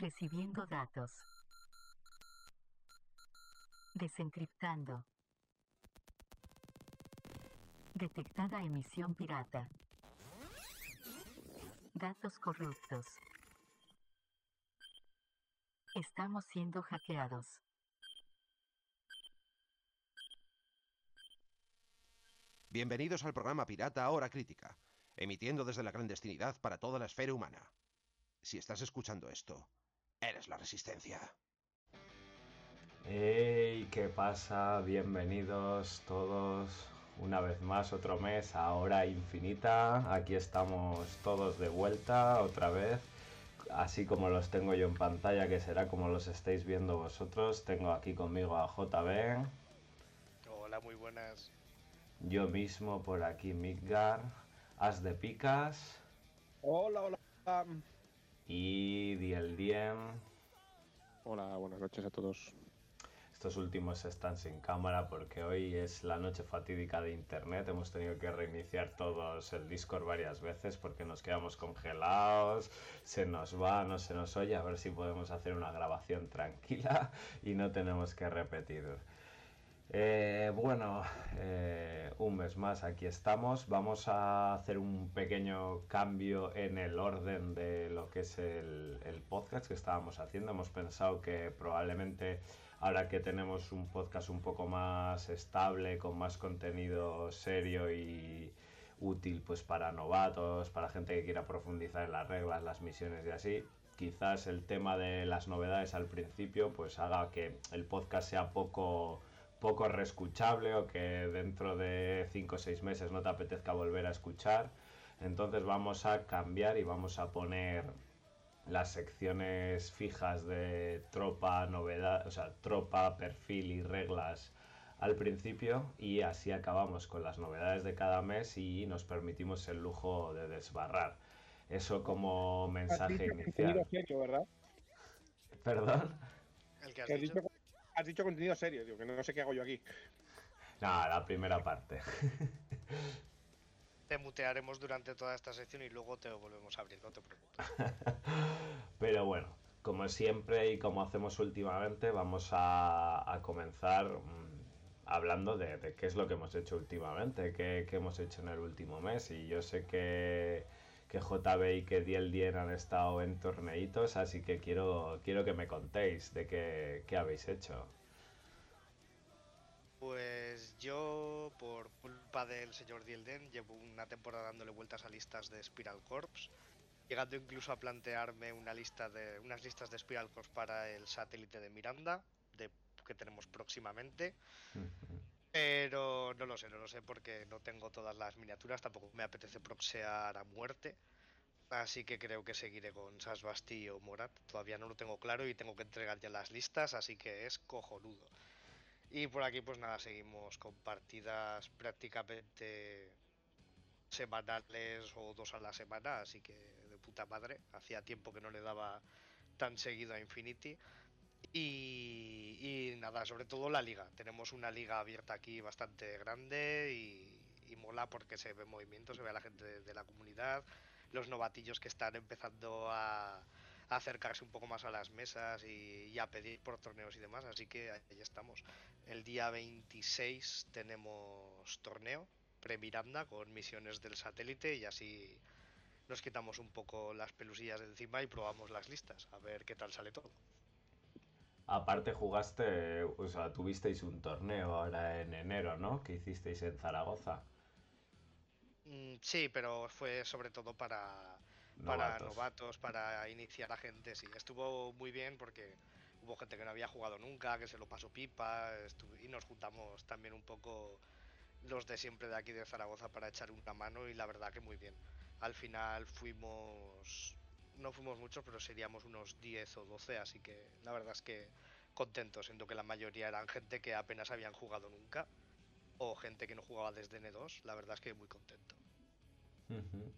Recibiendo datos. Desencriptando. Detectada emisión pirata. Datos corruptos. Estamos siendo hackeados. Bienvenidos al programa Pirata Hora Crítica, emitiendo desde la clandestinidad para toda la esfera humana. Si estás escuchando esto, eres la resistencia. ¡Hey! ¿Qué pasa? Bienvenidos todos una vez más, otro mes a Hora Infinita. Aquí estamos todos de vuelta otra vez. Así como los tengo yo en pantalla, que será como los estáis viendo vosotros. Tengo aquí conmigo a JB. Hola, muy buenas. Yo mismo por aquí, Midgar. As de Picas. Hola, hola. Y Diel Diem. Hola, buenas noches a todos. Estos últimos están sin cámara porque hoy es la noche fatídica de internet. Hemos tenido que reiniciar todos el Discord varias veces porque nos quedamos congelados, se nos va, no se nos oye. A ver si podemos hacer una grabación tranquila y no tenemos que repetir. Eh, bueno, eh, un mes más aquí estamos. Vamos a hacer un pequeño cambio en el orden de lo que es el, el, podcast que estábamos haciendo. Hemos pensado que probablemente ahora que tenemos un podcast un poco más estable, con más contenido serio y útil pues para novatos, para gente que quiera profundizar en las reglas, las misiones y así, quizás el tema de las novedades al principio pues haga que el podcast sea poco poco reescuchable o que dentro de 5 o 6 meses no te apetezca volver a escuchar. Entonces vamos a cambiar y vamos a poner las secciones fijas de tropa, novedad, o sea, tropa, perfil y reglas al principio y así acabamos con las novedades de cada mes y nos permitimos el lujo de desbarrar. Eso como mensaje inicial. ¿verdad? ¿Perdón? El Que has, dicho. Has dicho contenido serio, tío, que no sé qué hago yo aquí. No, la primera parte. Te mutearemos durante toda esta sección y luego te volvemos a abrir, no te preocupes. Pero bueno, como siempre y como hacemos últimamente, vamos a, a comenzar mmm, hablando de, de, qué es lo que hemos hecho últimamente, qué, qué, hemos hecho en el último mes. Y yo sé que, que JB y que Diel Dien han estado en torneitos, así que quiero, quiero que me contéis de qué, qué habéis hecho. Pues yo, por culpa del señor Dielden, llevo una temporada dándole vueltas a listas de Spiral Corps, llegando incluso a plantearme una lista de unas listas de Spiral Corps para el satélite de Miranda, de, que tenemos próximamente. Pero no lo sé, no lo sé porque no tengo todas las miniaturas, tampoco me apetece proxear a muerte. Así que creo que seguiré con Sasbasti o Morat. Todavía no lo tengo claro y tengo que entregar ya las listas, así que es cojonudo. Y por aquí pues nada, seguimos con partidas prácticamente semanales o dos a la semana, así que de puta madre. Hacía tiempo que no le daba tan seguido a Infinity. Y, nada, sobre todo la liga. Tenemos una liga abierta aquí bastante grande y, y mola porque se ve movimiento, se ve a la gente de, la comunidad, los novatillos que están empezando a, a acercarse un poco más a las mesas y, y, a pedir por torneos y demás. Así que ahí estamos. El día 26 tenemos torneo pre-Miranda con misiones del satélite y así nos quitamos un poco las pelusillas de encima y probamos las listas. A ver qué tal sale todo. Aparte jugaste, o sea, tuvisteis un torneo ahora en enero, ¿no? Que hicisteis en Zaragoza. Mm, sí, pero fue sobre todo para novatos, para iniciar a gente, sí. Estuvo muy bien porque hubo gente que no había jugado nunca, que se lo pasó pipa, y nos juntamos también un poco los de siempre de aquí de Zaragoza para echar una mano y la verdad que muy bien. Al final fuimos, no fuimos muchos, pero seríamos unos 10 o 12, así que la verdad es que contentos, siendo que la mayoría eran gente que apenas habían jugado nunca o gente que no jugaba desde N2, la verdad es que muy contento. Uh -huh.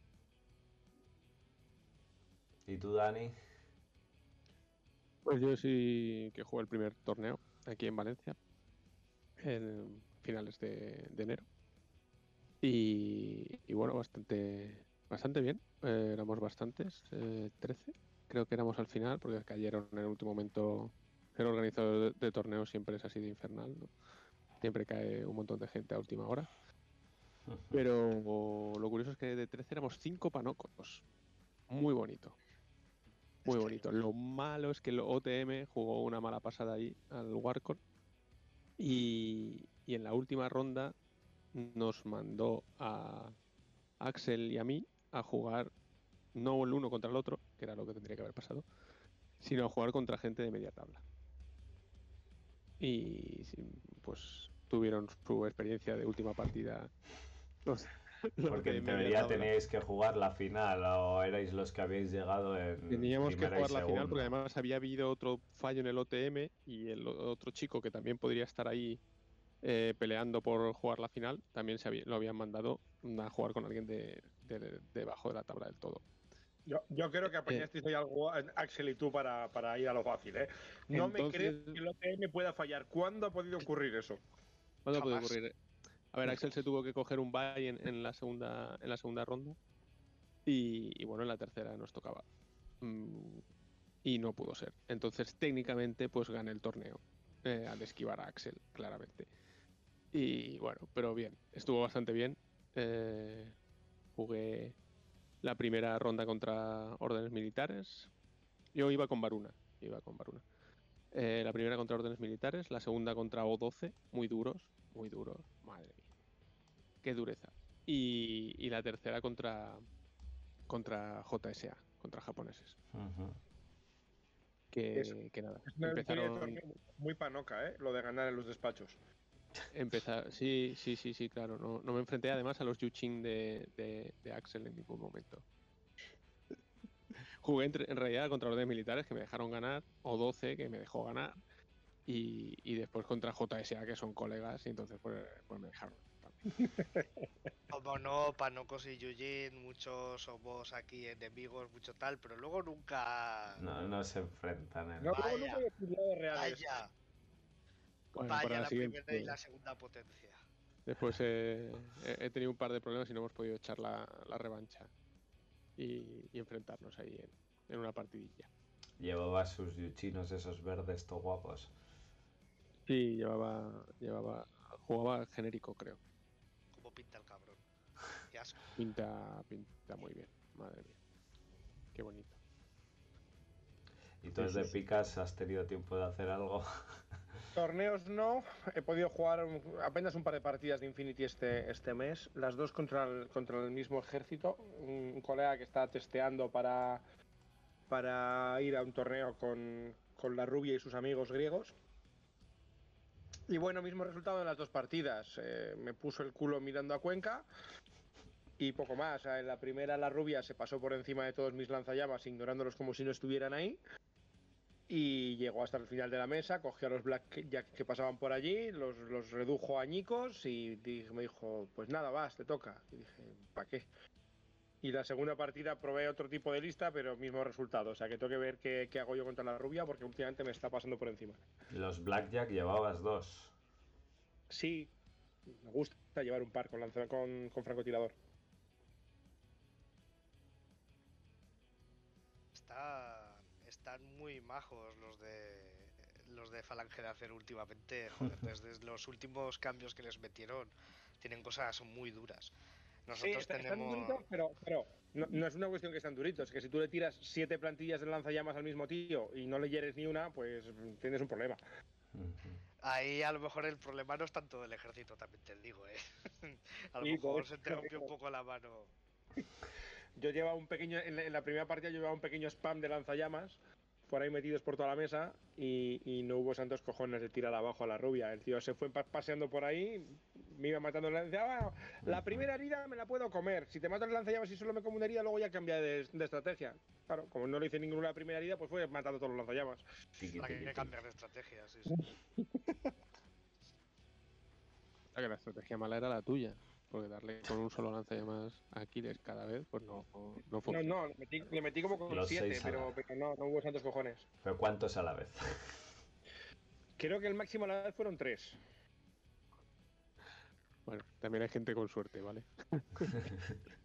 ¿Y tú, Dani? Pues yo sí que jugué el primer torneo aquí en Valencia, en finales de, de enero. Y, y, bueno, bastante bastante bien. Eh, éramos bastantes, eh, 13. creo que éramos al final, porque cayeron en el último momento. El organizador de, de torneos siempre es así de infernal, ¿no? Siempre cae un montón de gente a última hora. Pero lo curioso es que de 13 éramos 5 panocos. Muy bonito. Muy bonito. Lo malo es que el OTM jugó una mala pasada ahí al Warcon. Y, y en la última ronda nos mandó a Axel y a mí a jugar no el uno contra el otro, que era lo que tendría que haber pasado, sino a jugar contra gente de media tabla. Y pues tuvieron su experiencia de última partida. los- los Porque en teoría teníais que jugar la final o erais los que habéis llegado en Teníamos que jugar la final porque además había habido otro fallo en el OTM y el otro chico que también podría estar ahí eh, peleando por jugar la final, también se había- lo habían mandado a jugar con alguien de, de- debajo de la tabla del todo. Yo, yo creo que apañasteis ahí algo, eh, Axel y tú, para, para ir a lo fácil, ¿eh? No me creo que el OTM pueda fallar. ¿Cuándo ha podido ocurrir eso? ¿Cuándo puede Jamás. ocurrir? A ver, Axel se tuvo que coger un bye en, en la segunda en la segunda ronda y, y bueno, en la tercera nos tocaba. Mm, y no pudo ser. Entonces, técnicamente, pues gané el torneo eh, al esquivar a Axel, claramente. Y bueno, pero bien, estuvo bastante bien. Eh, jugué la primera ronda contra órdenes militares. Yo iba con Varuna, iba con Varuna. Eh, la primera contra órdenes militares, la segunda contra O12, muy duros, muy duros, madre mía. Qué dureza. Y, y la tercera contra contra JSA, contra japoneses. Que, Es- que nada, Es una empezaron, torneo muy panoca, ¿eh? Lo de ganar en los despachos. Empezar, sí, sí, sí, sí, claro. No, no me enfrenté además a los Yuchin de, de, de Axel en ningún momento. Jugué entre- en realidad contra órdenes militares que me dejaron ganar, o 12 que me dejó ganar, y, y después contra JSA que son colegas, y entonces pues, pues me dejaron. Como no, Panocos y Yujin, muchos somos aquí enemigos, mucho tal, pero luego nunca. No, no se enfrentan en No, luego nunca hay reales. Vaya, Bueno, vaya para la la siguiente, primera y la segunda potencia. Después eh, he, he tenido un par de problemas y no hemos podido echar la, la revancha y, y enfrentarnos ahí en, en una partidilla. Llevaba sus yuchinos esos verdes to guapos. Sí, llevaba, llevaba, jugaba genérico, creo. Como pinta el cabrón. Qué asco. Pinta, pinta muy bien, madre mía. Qué bonito. ¿Y tú desde picas has tenido tiempo de hacer algo? Torneos no, he podido jugar apenas un par de partidas de Infinity este, este mes, las dos contra el, contra el mismo ejército, un, colega que está testeando para, para ir a un torneo con, con la rubia y sus amigos griegos. Y bueno, mismo resultado en las dos partidas, eh, me puso el culo mirando a Cuenca. Y poco más. En la primera la rubia se pasó por encima de todos mis lanzallamas ignorándolos como si no estuvieran ahí y llegó hasta el final de la mesa, cogió a los Black Jack que pasaban por allí, los, los redujo a añicos y me dijo, pues nada, vas, te toca. Y dije, ¿para qué? Y la segunda partida probé otro tipo de lista, pero mismo resultado. O sea que tengo que ver qué, qué hago yo contra la rubia porque últimamente me está pasando por encima. Los Blackjack llevabas dos. Sí, me gusta llevar un par con, lanza- con, con francotirador. Está, están muy majos los de los de Falange de Acero últimamente. Joder, desde los últimos cambios que les metieron, tienen cosas muy duras. Sí, Nosotros están tenemos. duritos, pero, pero no, no es una cuestión que están duritos, es que si tú le tiras siete plantillas de lanzallamas al mismo tío y no le hieres ni una, pues tienes un problema. Ahí a lo mejor el problema no es tanto del ejército, también te digo, ¿eh? a lo Sí, mejor se te rompió un poco la mano. Yo llevaba un pequeño, en la, en la primera partida yo llevaba un pequeño spam de lanzallamas por ahí metidos por toda la mesa y, y no hubo santos cojones de tirar abajo a la rubia. El tío se fue pa- paseando por ahí, me iba matando la decía, "Ah, la primera herida me la puedo comer. Si te mato el lanzallamas y solo me como una herida, luego ya cambia de, de estrategia. Claro, como no le hice ninguna la primera herida, pues fue matando todos los lanzallamas. Hay que cambiar de estrategia, sí, sí. La que la estrategia mala era la tuya, porque darle con un solo lanzallamas a Aquiles cada vez, pues no, no, no No, no, le metí, le metí como con Los siete, pero no, no hubo santos cojones. ¿Pero cuántos a la vez? Creo que el máximo a la vez fueron tres. Bueno, también hay gente con suerte, ¿vale?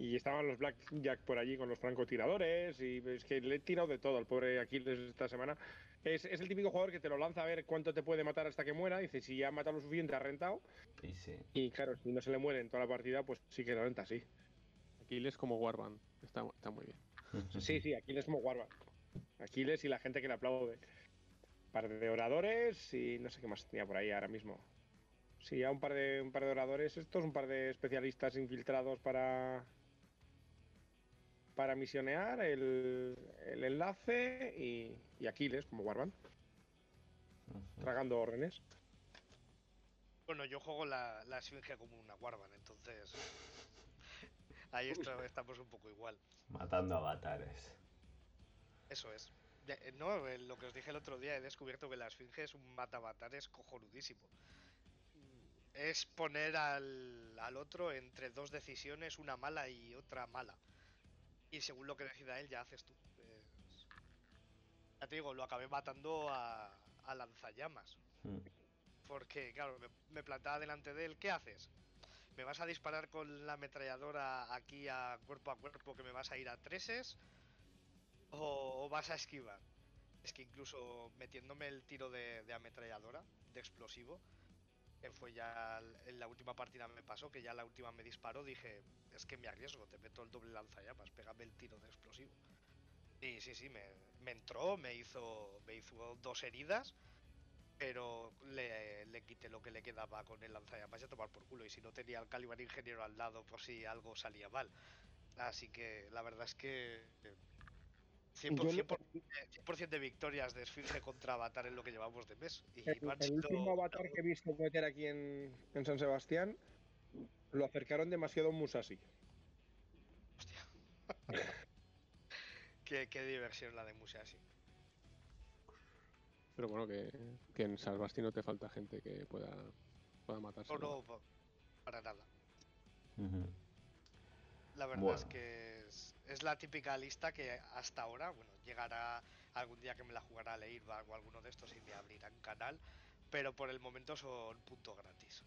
Y estaban los Blackjack por allí con los francotiradores. Y es que le he tirado de todo al pobre Aquiles esta semana. Es, es el típico jugador que te lo lanza a ver cuánto te puede matar hasta que muera. Dice, si ya ha matado lo suficiente, ha rentado. Y sí. Y claro, si no se le muere en toda la partida, pues sí que renta, sí. Aquiles como Warband. Está, está muy bien. Sí, sí, Aquiles como Warban. Aquiles y la gente que le aplaude. par de oradores y no sé qué más tenía por ahí ahora mismo. Sí, ya un par de un par de oradores, estos, un par de especialistas infiltrados para para misionear, el, el enlace y, y Aquiles como Warban, tragando órdenes. Bueno, yo juego la, la Esfinge como una Warban, entonces. Ahí está- estamos un poco igual. Matando avatares. Eso es. Eh, No, eh, lo que os dije el otro día, he descubierto que la Esfinge es un mata-avatares cojonudísimo. Es poner al, al otro entre dos decisiones, una mala y otra mala. Y según lo que decida él, ya haces tú. Es- Ya te digo, lo acabé matando a, a lanzallamas. Mm. Porque, claro, me, me plantaba delante de él. ¿Qué haces? ¿Me vas a disparar con la ametralladora aquí a cuerpo a cuerpo que me vas a ir a treses? ¿O, o vas a esquivar? Es que incluso metiéndome el tiro de, de ametralladora, de explosivo, que fue ya en la última partida me pasó, que ya la última me disparó, dije, es que me arriesgo, te meto el doble lanzallamas, pégame el tiro de explosivo. Y sí, sí, me, entró, me hizo, me hizo dos heridas, pero le, le quité lo que le quedaba con el lanzallamas y a tomar por culo. Y si no tenía al Caliban Ingeniero al lado por si algo salía mal. Así que la verdad es que eh, 100%, Yo lo- 100%, 100% de victorias de Esfinge contra Avatar en lo que llevamos de mes. Y El, no han el sido- último avatar que he visto meter aquí en, en San Sebastián lo acercaron demasiado a un Musashi. Hostia. qué, qué diversión la de Musashi. Pero bueno, que, que en Salvasti no te falta gente que pueda, pueda matarse. No, no, pa- para nada. Ujú. La verdad es Bueno. que es, es la típica lista que hasta ahora, bueno, llegará algún día que me la jugará a Leirba o alguno de estos y me abrirán canal, pero por el momento son punto gratis.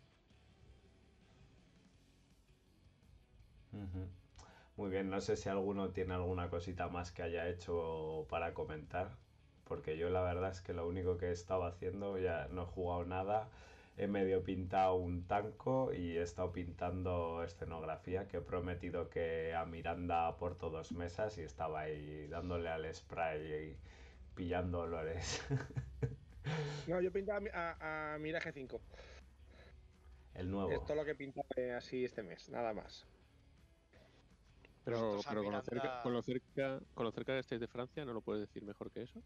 Muy bien, no sé si alguno tiene alguna cosita más que haya hecho para comentar, porque yo la verdad es que lo único que he estado haciendo, ya no he jugado nada, he medio pintado un tanco y he estado pintando escenografía, que he prometido que a Miranda aporto dos mesas y estaba ahí dándole al spray y pillando olores. No, yo pintaba a, mi- a, Mirage 5. El nuevo. Es todo lo que pintaba así este mes, nada más. Pero, pero con, lo cerca, con, lo cerca, con lo cerca que estáis de Francia, ¿no lo puedes decir mejor que eso?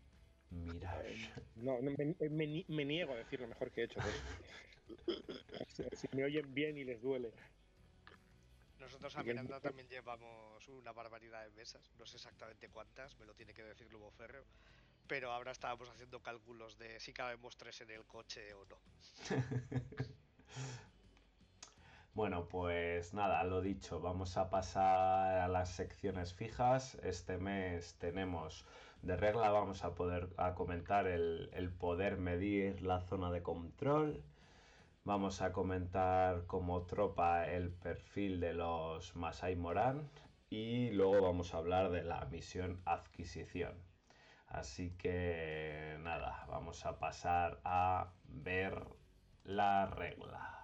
Mirage. No, no, me, me ni- me niego a decir lo mejor que he hecho. pues. si, si me oyen bien y les duele. Nosotros a Miranda también llevamos una barbaridad de mesas, no sé exactamente cuántas, me lo tiene que decir Lobo Ferreo, pero ahora estábamos haciendo cálculos de si cabemos tres en el coche o no. Bueno, pues nada, lo dicho, vamos a pasar a las secciones fijas. Este mes tenemos de regla, vamos a poder a comentar el, el poder medir la zona de control. Vamos a comentar como tropa el perfil de los Masai Moran y luego vamos a hablar de la misión adquisición. Así que nada, vamos a pasar a ver la regla.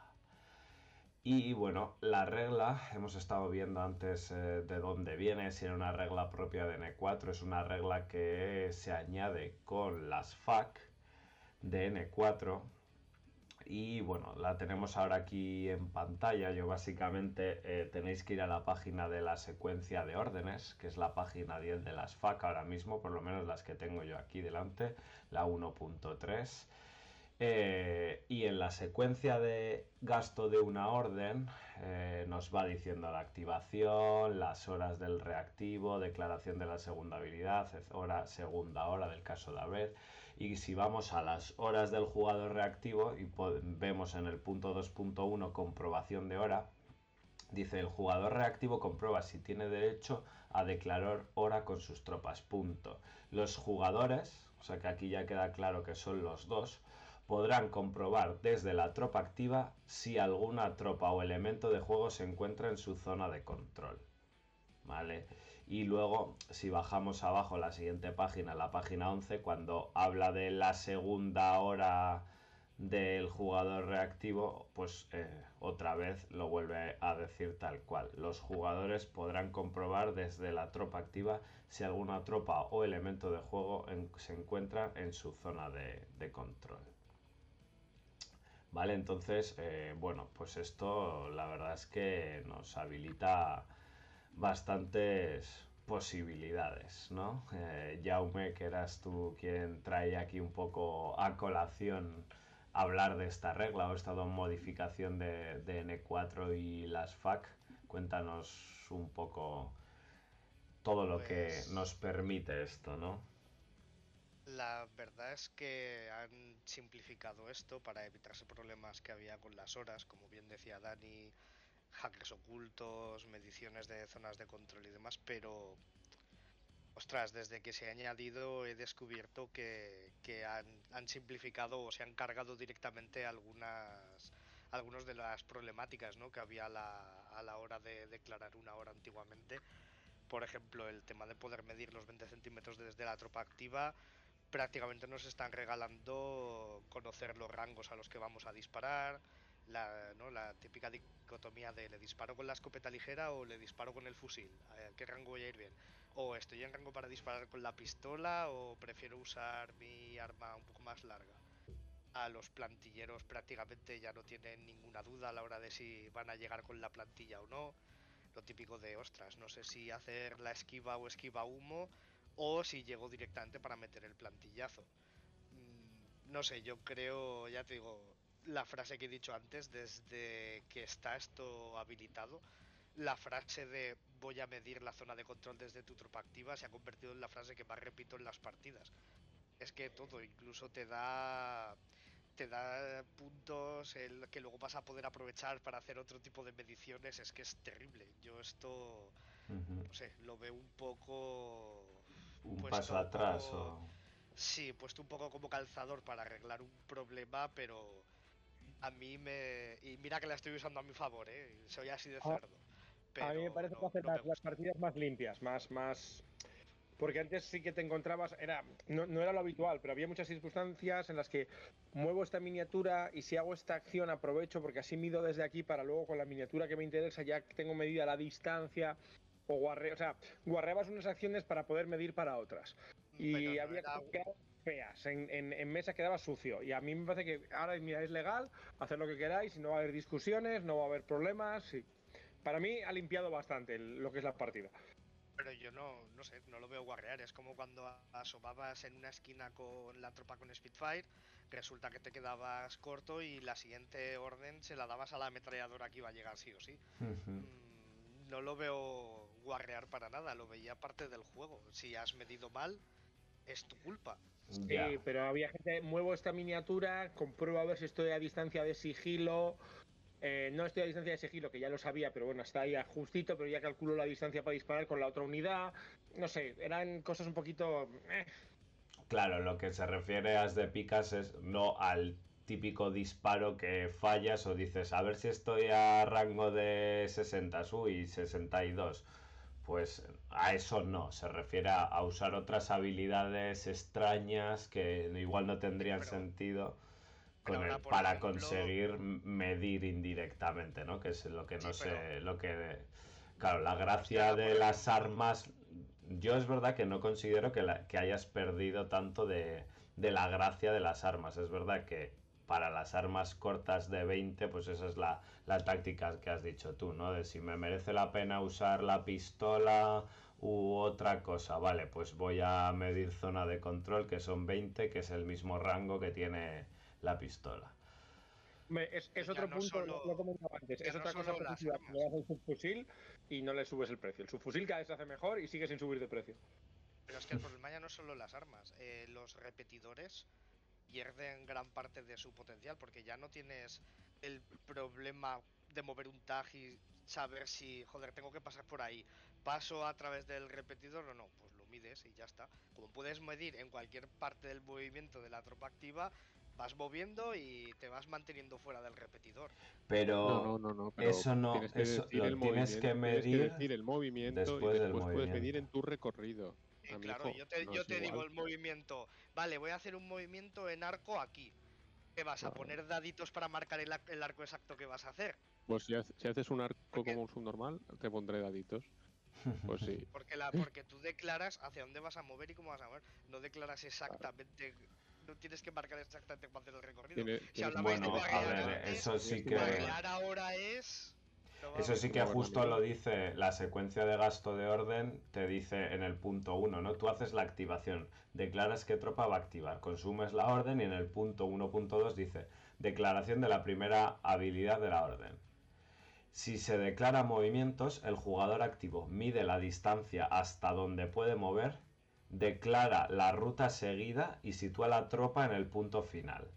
Y bueno, la regla, hemos estado viendo antes eh, de dónde viene, si era una regla propia de N4, es una regla que se añade con las FAC de N4. Y bueno, la tenemos ahora aquí en pantalla. Yo básicamente eh, tenéis que ir a la página de la secuencia de órdenes, que es la página 10 de las FAC ahora mismo, por lo menos las que tengo yo aquí delante, la 1.3. Eh, y en la secuencia de gasto de una orden eh, nos va diciendo la activación, las horas del reactivo, declaración de la segunda habilidad, hora, segunda hora del caso de haber. Y si vamos a las horas del jugador reactivo y vemos en el punto 2.1 comprobación de hora, dice el jugador reactivo comprueba si tiene derecho a declarar hora con sus tropas. Punto. Los jugadores, o sea que aquí ya queda claro que son los dos, podrán comprobar desde la tropa activa si alguna tropa o elemento de juego se encuentra en su zona de control. ¿vale? Y luego, si bajamos abajo la siguiente página, la página 11, cuando habla de la segunda hora del jugador reactivo, pues eh, otra vez lo vuelve a decir tal cual. Los jugadores podrán comprobar desde la tropa activa si alguna tropa o elemento de juego se encuentra en su zona de, control. Vale, entonces, eh, bueno, pues esto la verdad es que nos habilita bastantes posibilidades, ¿no? Eh, Jaume, que eras tú quien trae aquí un poco a colación hablar de esta regla o esta modificación de, de N4 y las FAC. Cuéntanos un poco todo lo que Pues- nos permite esto, ¿no? La verdad es que han simplificado esto para evitarse problemas que había con las horas, como bien decía Dani, hackers ocultos, mediciones de zonas de control y demás, pero ostras, desde que se ha añadido he descubierto que, que han, simplificado o se han cargado directamente algunas algunos de las problemáticas ¿no? que había a la, a la hora de declarar una hora antiguamente. Por ejemplo, el tema de poder medir los 20 centímetros desde la tropa activa, prácticamente nos están regalando conocer los rangos a los que vamos a disparar, la, típica dicotomía de le disparo con la escopeta ligera o le disparo con el fusil, ¿a qué rango voy a ir bien? O estoy en rango para disparar con la pistola o prefiero usar mi arma un poco más larga. A los plantilleros prácticamente ya no tienen ninguna duda a la hora de si van a llegar con la plantilla o no. Lo típico de ostras, no sé si hacer la esquiva o esquiva humo o si llego directamente para meter el plantillazo. Mm, No sé, yo creo, ya te digo, la frase que he dicho antes, desde que está esto habilitado, la frase de voy a medir la zona de control desde tu tropa activa se ha convertido en la frase que más repito en las partidas. Es que todo, incluso te da te da puntos el que luego vas a poder aprovechar para hacer otro tipo de mediciones, es que es terrible. Yo esto, no sé, lo veo un poco Un puesto paso un atrás poco- o... Sí, puesto un poco como calzador para arreglar un problema, pero a mí me... Y mira que la estoy usando a mi favor, ¿eh? Soy así de cerdo. a mí me pero parece no- que hace no me las, las partidas más limpias, más, más. Porque antes sí que te encontrabas, era, no, no era lo habitual, pero había muchas circunstancias en las que muevo esta miniatura y si hago esta acción aprovecho porque así mido desde aquí para luego con la miniatura que me interesa ya tengo medida la distancia o guarre, o sea, guarreabas unas acciones para poder medir para otras. Y Pero había que quedaban feas, en, en- en mesa quedaba sucio. Y a mí me parece que ahora mira, es legal, hacer lo que queráis y no va a haber discusiones, no va a haber problemas. y Para mí ha limpiado bastante el- lo que es la partida. Pero yo no, no sé, no lo veo guarrear. Es como cuando asomabas en una esquina con la tropa con Spitfire, resulta que te quedabas corto y la siguiente orden se la dabas a la ametralladora que iba a llegar sí o sí. Mm, No lo veo guarrear para nada, lo veía parte del juego. Si has medido mal, es tu culpa. Sí, pero había gente, muevo esta miniatura, compruebo a ver si estoy a distancia de sigilo. Eh, no estoy a distancia de sigilo, que ya lo sabía, pero bueno, está ahí a justito, pero ya calculo la distancia para disparar con la otra unidad. No sé, eran cosas un poquito... eh, Claro, lo que se refiere a de picas es no al típico disparo que fallas o dices, a ver si estoy a rango de 60, uy, 62. Pues a eso no, se refiere a, usar otras habilidades extrañas que igual no tendrían Pero- sentido pero con el- para ejemplo- conseguir medir indirectamente, ¿no? Que es lo que no Sí, sé, pero- lo que... Claro, la gracia de las armas yo es verdad que no considero que, la- que hayas perdido tanto de, de la gracia de las armas. Es verdad que para las armas cortas de 20, pues esa es la, la táctica que has dicho tú, ¿no? De si me merece la pena usar la pistola u otra cosa. Vale, pues voy a medir zona de control, que son 20, que es el mismo rango que tiene la pistola. me- es, es otro no punto, solo- lo, lo comentaba antes, es no otra cosa positiva. Le das el subfusil y no le subes el precio. El subfusil cada vez se hace mejor y sigue sin subir de precio. Pero es que el problema ya no es solo las armas, eh, los repetidores pierden gran parte de su potencial porque ya no tienes el problema de mover un tag y saber si, joder, tengo que pasar por ahí. ¿Paso a través del repetidor o no? Pues lo mides y ya está. Como puedes medir en cualquier parte del movimiento de la tropa activa, Vas moviendo y te vas manteniendo fuera del repetidor. Pero No, no, no, no. pero eso no, tienes que eso decir lo el tienes que tienes medir decir el movimiento después y después puedes medir en tu recorrido. Eh, claro, yo te, no yo te digo el movimiento. Vale, voy a hacer un movimiento en arco aquí. ¿Qué vas a poner daditos para marcar el, ar- el arco exacto que vas a hacer? Pues si, hace- si haces un arco Porque- como un subnormal, te pondré daditos. Pues sí. Porque, la, porque tú declaras hacia dónde vas a mover y cómo vas a mover. No declaras exactamente. No tienes que marcar exactamente para hacer el recorrido. Tiene- si hablabais Bueno, de ver, antes, eso sí que guarrear ahora es. Eso sí que justo lo dice la secuencia de gasto de orden, te dice en el punto 1, ¿no? Tú haces la activación, declaras qué tropa va a activar, consumes la orden y en el punto 1.2 dice declaración de la primera habilidad de la orden. Si se declara movimientos, el jugador activo mide la distancia hasta donde puede mover, declara la ruta seguida y sitúa la tropa en el punto final.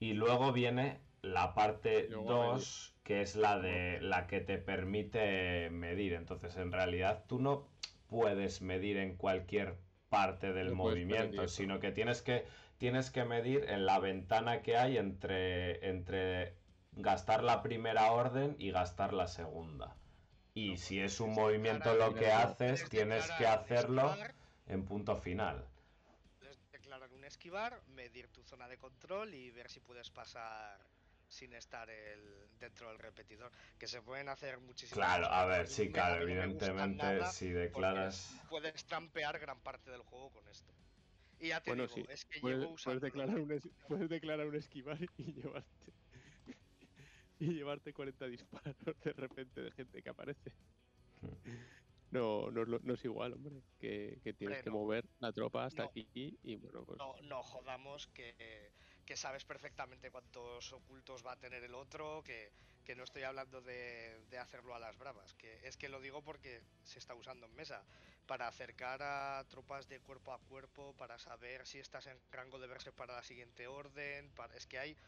Y luego viene la parte Luego medir. 2, que es la de la que te permite medir. Entonces, en realidad, tú no puedes medir en cualquier parte del No movimiento, sino que tienes que tienes que medir en la ventana que hay entre entre gastar la primera orden y gastar la segunda. Y No, si pues es un movimiento lo que haces, tienes que hacerlo esquivar, en punto final. Declarar un esquivar, medir tu zona de control y ver si puedes pasar sin estar el, dentro del repetidor. Que se pueden hacer muchísimas Claro, cosas, a ver, sí, me- claro, no evidentemente si declaras... Puedes trampear gran parte del juego con esto. Y ya te Bueno, digo, sí. es que Puedes, llevo puedes usando declarar un es- puedes declarar un esquivar y llevarte y llevarte 40 disparos de repente de gente que aparece. No, no, es lo- no es igual, hombre, que, que tienes que no. mover la tropa hasta No. aquí y bueno, pues No, no jodamos que, que sabes perfectamente cuántos ocultos va a tener el otro, que, que no estoy hablando de, de hacerlo a las bravas, que es que lo digo porque se está usando en mesa, para acercar a tropas de cuerpo a cuerpo, para saber si estás en rango de verse para la siguiente orden, para- es que hay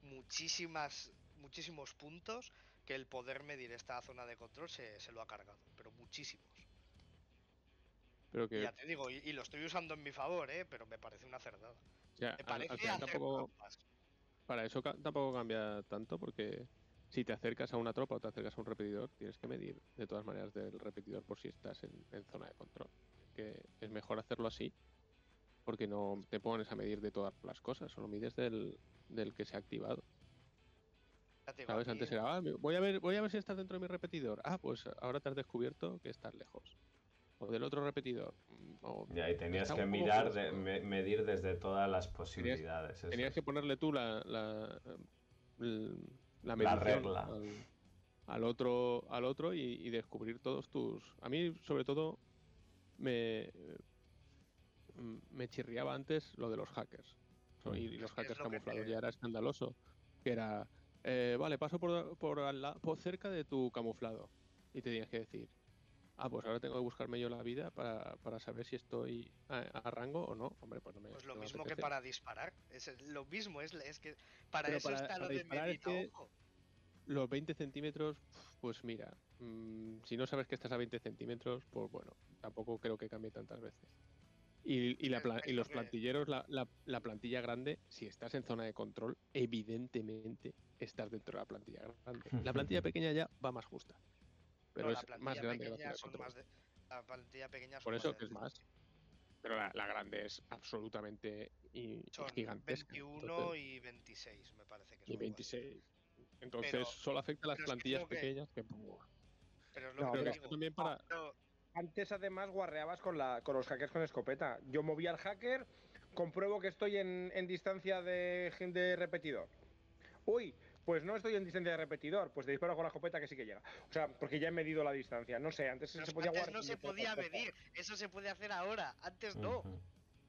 muchísimas, muchísimos puntos que el poder medir esta zona de control se, se lo ha cargado, pero muchísimos. pero que ya te digo, y, y lo estoy usando en mi favor, ¿eh? pero me parece una cerdada. Me parece al final hacer tampoco para eso tampoco cambia tanto porque si te acercas a una tropa o te acercas a un repetidor, tienes que medir de todas maneras del repetidor por si estás en, en zona de control. Que es mejor hacerlo así porque no te pones a medir de todas las cosas, solo mides del, del que se ha activado. ¿Sabes? Antes era, ah, voy a ver, voy a ver si estás dentro de mi repetidor. Ah, pues ahora te has descubierto que estás lejos. O del otro repetidor. mm, O Y ahí tenías que mirar, de- medir desde todas las posibilidades. tenías que ponerle tú la, la, la regla. Al, al otro, al otro y, y descubrir todos tus. A mí, sobre todo, me, mm, me chirriaba antes lo de los hackers. Y, y los hackers camuflados te- ya era escandaloso. Que era, eh, vale, paso por, por, al la- por cerca de tu camuflado. Y tenías que decir, ah, pues ahora tengo que buscarme yo la vida para, para saber si estoy a, a rango o no. Hombre, pues no me. Pues lo no me mismo que para disparar. Es lo mismo, es, es que para Pero eso para- está lo para de disparar es que- ojo. Los 20 centímetros, pues mira, mm, si no sabes que estás a 20 centímetros, pues bueno, tampoco creo que cambie tantas veces. Y, y, la lo los plantilleros, la, la- la plantilla grande, si estás en zona de control, evidentemente estás dentro de la plantilla grande. La plantilla pequeña ya va más justa. Pero No, es la plantilla más grande que la pequeña zona de son más de- la plantilla pequeña son Por más eso de que es 20. más. Pero la, la grande es absolutamente y, y Son gigantesca. 21 entonces- y 26, me parece que y son. así. 26. Entonces Pero- solo afecta a las que plantillas que- pequeñas que... buah. Pero es lo No, que que digo. también para... no, Antes además guarreabas con, la, con los hackers con escopeta. Yo moví al hacker, compruebo que estoy en, en distancia de, de repetidor. Uy, pues no estoy en distancia de repetidor, pues te disparo con la escopeta que sí que llega. O sea, porque ya he medido la distancia. No sé, antes pero se podía antes guardar. no se podía medir. Eso se puede hacer ahora. Antes no.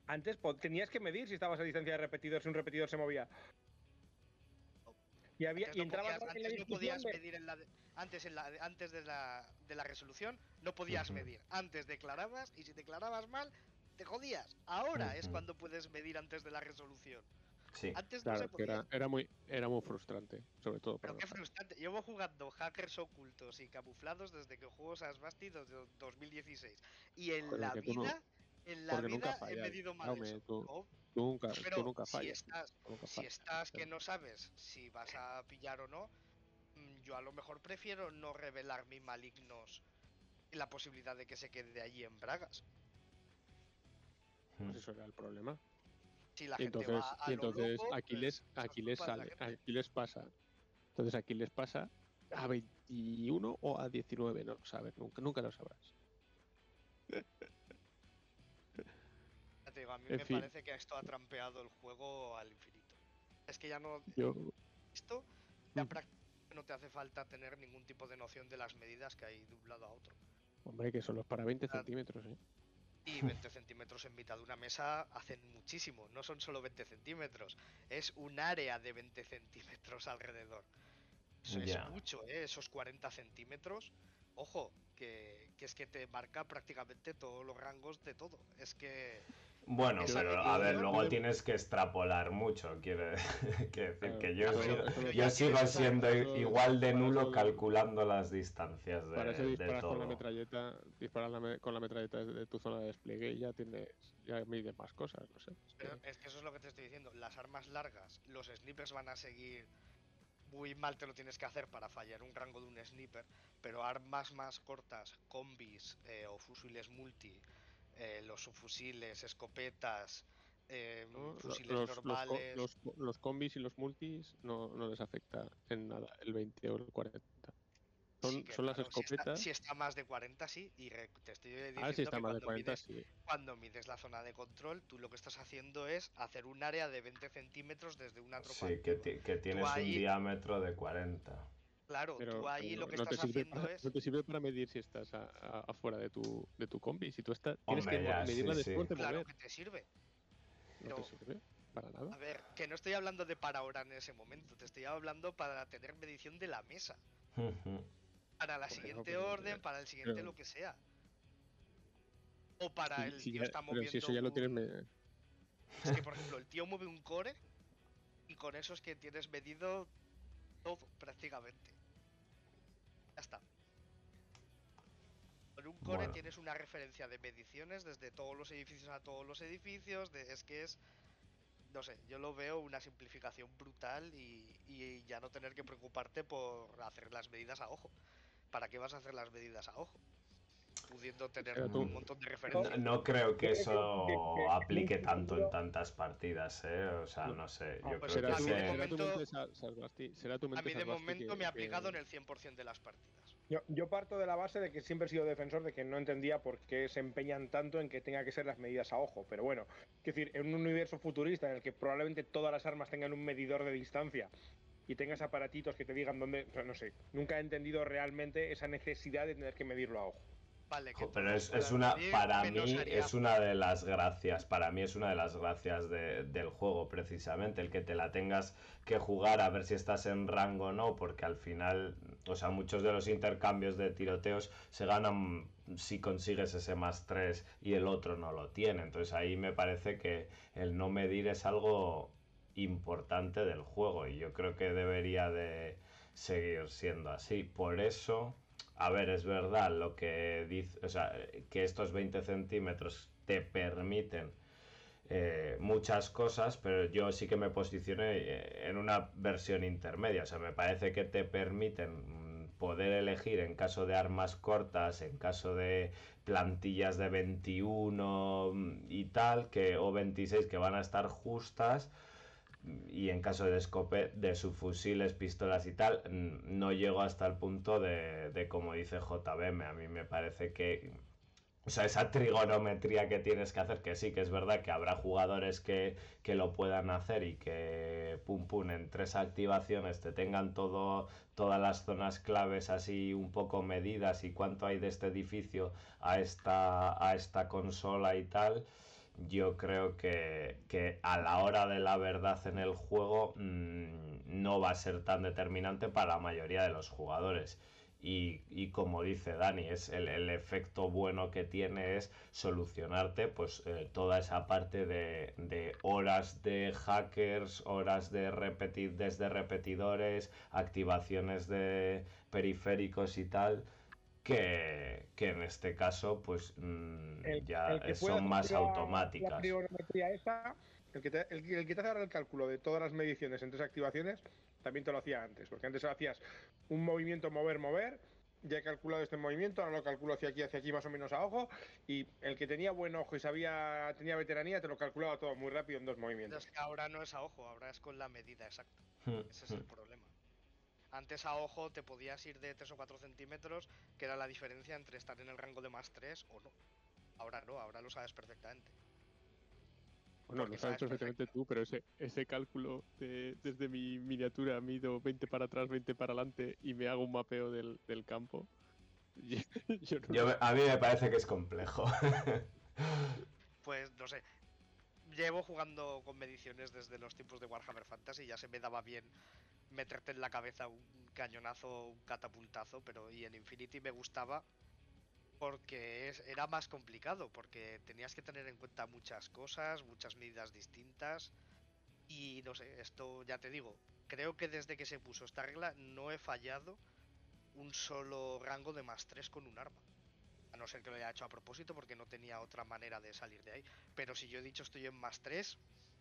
Antes tenías que medir si estabas a distancia de repetidor, si un repetidor se movía. Y, había, Antes y no entrabas podías, en la antes no discusión podías de- medir en la de- antes en la antes de la, de la resolución no podías medir. Antes declarabas y si declarabas mal te jodías. Ahora es cuando puedes medir antes de la resolución. Sí. Antes no Claro, se que podía. era, era muy era muy frustrante, sobre todo para Pero qué frustrante. Llevo jugando hackers ocultos y camuflados desde que juego Sasbasti desde 2016. Y en Joder, la tú no- vida En la nunca vida he medido mal Jaume, eso. tú- ¿no? Tú nunca, tú Pero nunca si fallas. estás, tú nunca si estás que pero- no sabes si vas a pillar o no, mm, yo a lo mejor prefiero no revelar mi malignos y la posibilidad de que se quede allí en Bragas. Pues eso era el problema. Si la Y gente entonces, va a y entonces loco, aquí pues, les, eso es aquí les culpa de la sale, gente. aquí les pasa. Entonces aquí les pasa a 21 o a 19, no lo sabes, nunca, nunca lo sabrás. Ya te digo, a mí en me fin. parece que esto ha trampeado el juego al infinito. Es que ya no. Yo, Esto ya Mm. prácticamente no te hace falta tener ningún tipo de noción de las medidas que hay de un lado a otro. hombre, que solo es para 20 Ah, centímetros, ¿eh? Y 20 centímetros en mitad de una mesa hacen muchísimo. No son solo 20 centímetros. Es un área de 20 centímetros alrededor. Eso es mucho, ¿eh? Esos 40 centímetros. Ojo, que, que es que te marca prácticamente todos los rangos de todo. Es que Bueno, pero a ver, luego tienes que extrapolar mucho. Quiere, quiere decir que yo, sigo- yo siendo igual de nulo calculando las distancias de, Para eso de disparas con la todo. metralleta, disparas la me- con la metralleta de tu zona de despliegue y ya tienes, ya mides más cosas, no sé. es que- Pero es que eso es lo que te estoy diciendo. Las armas largas, los snipers van a seguir. Muy mal te lo tienes que hacer para fallar un rango de un sniper. Pero armas más cortas, combis eh, o fusiles multi, eh, los subfusiles, escopetas, eh, ¿no? Fusiles los, los normales. los, co- los combis y los multis no, no les afecta en nada el 20 o el 40. Son, Sí son las claro, si está- escopetas. Si está, más de 40, sí. Y re- te estoy diciendo ah, si está que más de cuando 40, mides- sí. cuando mides la zona de control, tú lo que estás haciendo es hacer un área de 20 centímetros desde una tropa. Sí, que, que tienes un ahí- diámetro de 40. Claro, Pero, tú ahí lo que no, te estás sirve haciendo para, es. no te sirve para medir si estás afuera de tu, de tu combi. Si tú estás, tienes Hombre, que ya, mo- medirla sí, sí. después de Claro que te sirve. No te sirve para nada. A ver, que no estoy hablando de para ahora en ese momento, te estoy hablando para tener medición de la mesa. Para la Por siguiente orden, para el siguiente pero- lo que sea. O para Sí, el sí, tío ya- está pero moviendo. si eso ya lo tienes. un- Es que, por ejemplo, el tío mueve un core y con eso es que tienes medido todo, prácticamente. Ya está. Con un core Bueno. tienes una referencia de mediciones desde todos los edificios a todos los edificios. de- es que es. No sé, yo lo veo una simplificación brutal y, y ya no tener que preocuparte por hacer las medidas a ojo. ¿Para qué vas a hacer las medidas a ojo? Pudiendo tener tú- un montón de No, referencias. no creo que Yo creo que- eso que- que- aplique que- tanto en tantas partidas, ¿eh? O sea, No. sé. Ah, Yo pues creo será, que a tu, mí de se- será tu momento- mente, A mí de momento que- me ha que- pegado en el 100% de las partidas. Yo, yo parto de la base de que siempre he sido defensor de que no entendía por qué se empeñan tanto en que tenga que ser las medidas a ojo. Pero bueno, es decir, en un universo futurista en el que probablemente todas las armas tengan un medidor de distancia y tengas aparatitos que te digan dónde, no sé, nunca he entendido realmente esa necesidad de tener que medirlo a ojo. Vale, que Pero es, es una, medir, para mí es una de las gracias, para mí es una de las gracias de- del juego precisamente, el que te la tengas que jugar a ver si estás en rango o no, porque al final, o sea, muchos de los intercambios de tiroteos se ganan si consigues ese más 3 y el otro no lo tiene, entonces ahí me parece que el no medir es algo importante del juego y yo creo que debería de seguir siendo así, por eso... A ver, es verdad lo que dice, o sea, que estos 20 centímetros te permiten eh, muchas cosas, pero yo sí que me posicioné eh, en una versión intermedia. O sea, me parece que te permiten mm, poder elegir en caso de armas cortas, en caso de plantillas de 21 mm, y tal, que, o 26 que van a estar justas y en caso de escope de subfusiles, pistolas y tal, no llego hasta el punto de, de como dice JBM. A mí me parece que, o sea, esa trigonometría que tienes que hacer, que sí, que es verdad que habrá jugadores que, que lo puedan hacer y que pum pum en tres activaciones te tengan todo, todas las zonas claves así un poco medidas y cuánto hay de este edificio a esta, a esta consola y tal yo creo que, que a la hora de la verdad en el juego mmm, no va a ser tan determinante para la mayoría de los jugadores. Y, y como dice Dani, es el, el, efecto bueno que tiene es solucionarte pues eh, toda esa parte de, de, horas de hackers, horas de repetir desde repetidores, activaciones de periféricos y tal que, que en este caso pues mm, El- ya el que pueda son más automáticas. La trigonometría esa, el que, te, el, que- el que te hace ahora el cálculo de todas las mediciones en tres activaciones, también te lo hacía antes. Porque antes hacías un movimiento mover, mover. Ya he calculado este movimiento, ahora lo calculo hacia aquí, hacia aquí más o menos a ojo. Y el que tenía buen ojo y sabía, tenía veteranía, te lo calculaba todo muy rápido en dos movimientos. Es que ahora no es a ojo, ahora es con la medida exacta. Mm, Ese es el mm. problema. Antes a ojo te podías ir de 3 o 4 centímetros, que era la diferencia entre estar en el rango de más 3 o no. Ahora no, ahora lo sabes perfectamente. Bueno, Porque lo sabes sabes perfectamente tú, pero ese, ese cálculo de, desde mi miniatura mido 20 para atrás, 20 para adelante y me hago un mapeo del, del campo. yo no Yo a mí me parece que es complejo. Pues no sé. Llevo jugando con mediciones desde los tiempos de Warhammer Fantasy, ya se me daba bien meterte en la cabeza un cañonazo, un catapultazo, pero y en Infinity me gustaba porque es- era más complicado, porque tenías que tener en cuenta muchas cosas, muchas medidas distintas. Y no sé, esto ya te digo, creo que desde que se puso esta regla no he fallado un solo rango de más 3 con un arma. A no ser que lo haya hecho a propósito porque no tenía otra manera de salir de ahí. Pero si yo he dicho estoy en más 3,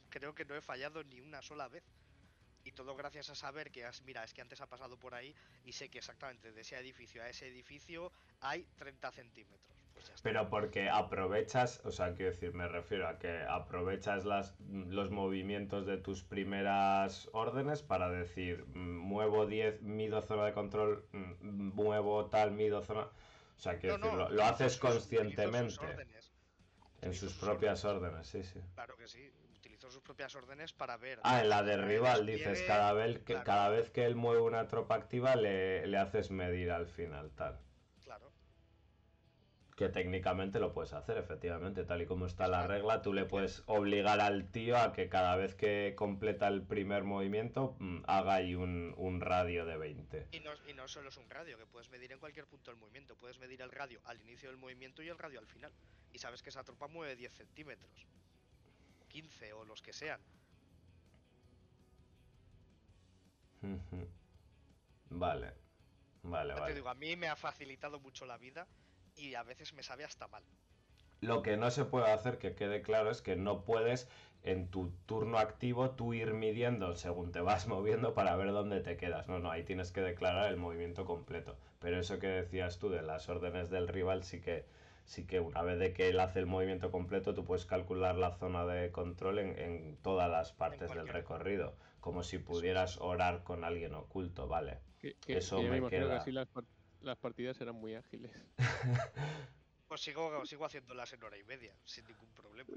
creo que no he fallado ni una sola vez. Y todo gracias a saber que, has, mira, es que antes ha pasado por ahí y sé que exactamente de ese edificio a ese edificio hay 30 centímetros. Pues ya está. Pero porque aprovechas, o sea, quiero decir, me refiero a que aprovechas las, los movimientos de tus primeras órdenes para decir, mm, muevo 10, mido zona de control, mm, muevo tal, mido zona... O sea, quiero No, decir, no, lo, lo haces sus- conscientemente órdenes. en sus propias órdenes, sí, sí. Claro que sí, sus propias órdenes para ver. Ah, en la de rival dices, cada vez que, claro. cada vez que él mueve una tropa activa le, le haces medir al final, tal. Claro. Que técnicamente lo puedes hacer, efectivamente, tal y como está la regla, tú le puedes obligar al tío a que cada vez que completa el primer movimiento mm, haga ahí un, un radio de 20. Y no, y no solo es un radio, que puedes medir en cualquier punto del movimiento. Puedes medir el radio al inicio del movimiento y el radio al final. Y sabes que esa tropa mueve 10 centímetros. 15 o los que sean. Vale, vale, te vale. digo, a mí me ha facilitado mucho la vida y a veces me sabe hasta mal. Lo que no se puede hacer, que quede claro, es que no puedes en tu turno activo tú ir midiendo según te vas moviendo para ver dónde te quedas. No, no, ahí tienes que declarar el movimiento completo. Pero eso que decías tú de las órdenes del rival, sí que, sí que una vez de que él hace el movimiento completo, tú puedes calcular la zona de control en, en todas las partes del recorrido. Como si pudieras orar con alguien oculto, ¿vale? Que, que- Eso que yo me queda. que así las, par- las partidas eran muy ágiles. Pues sigo, sigo haciéndolas en hora y media, sin ningún problema.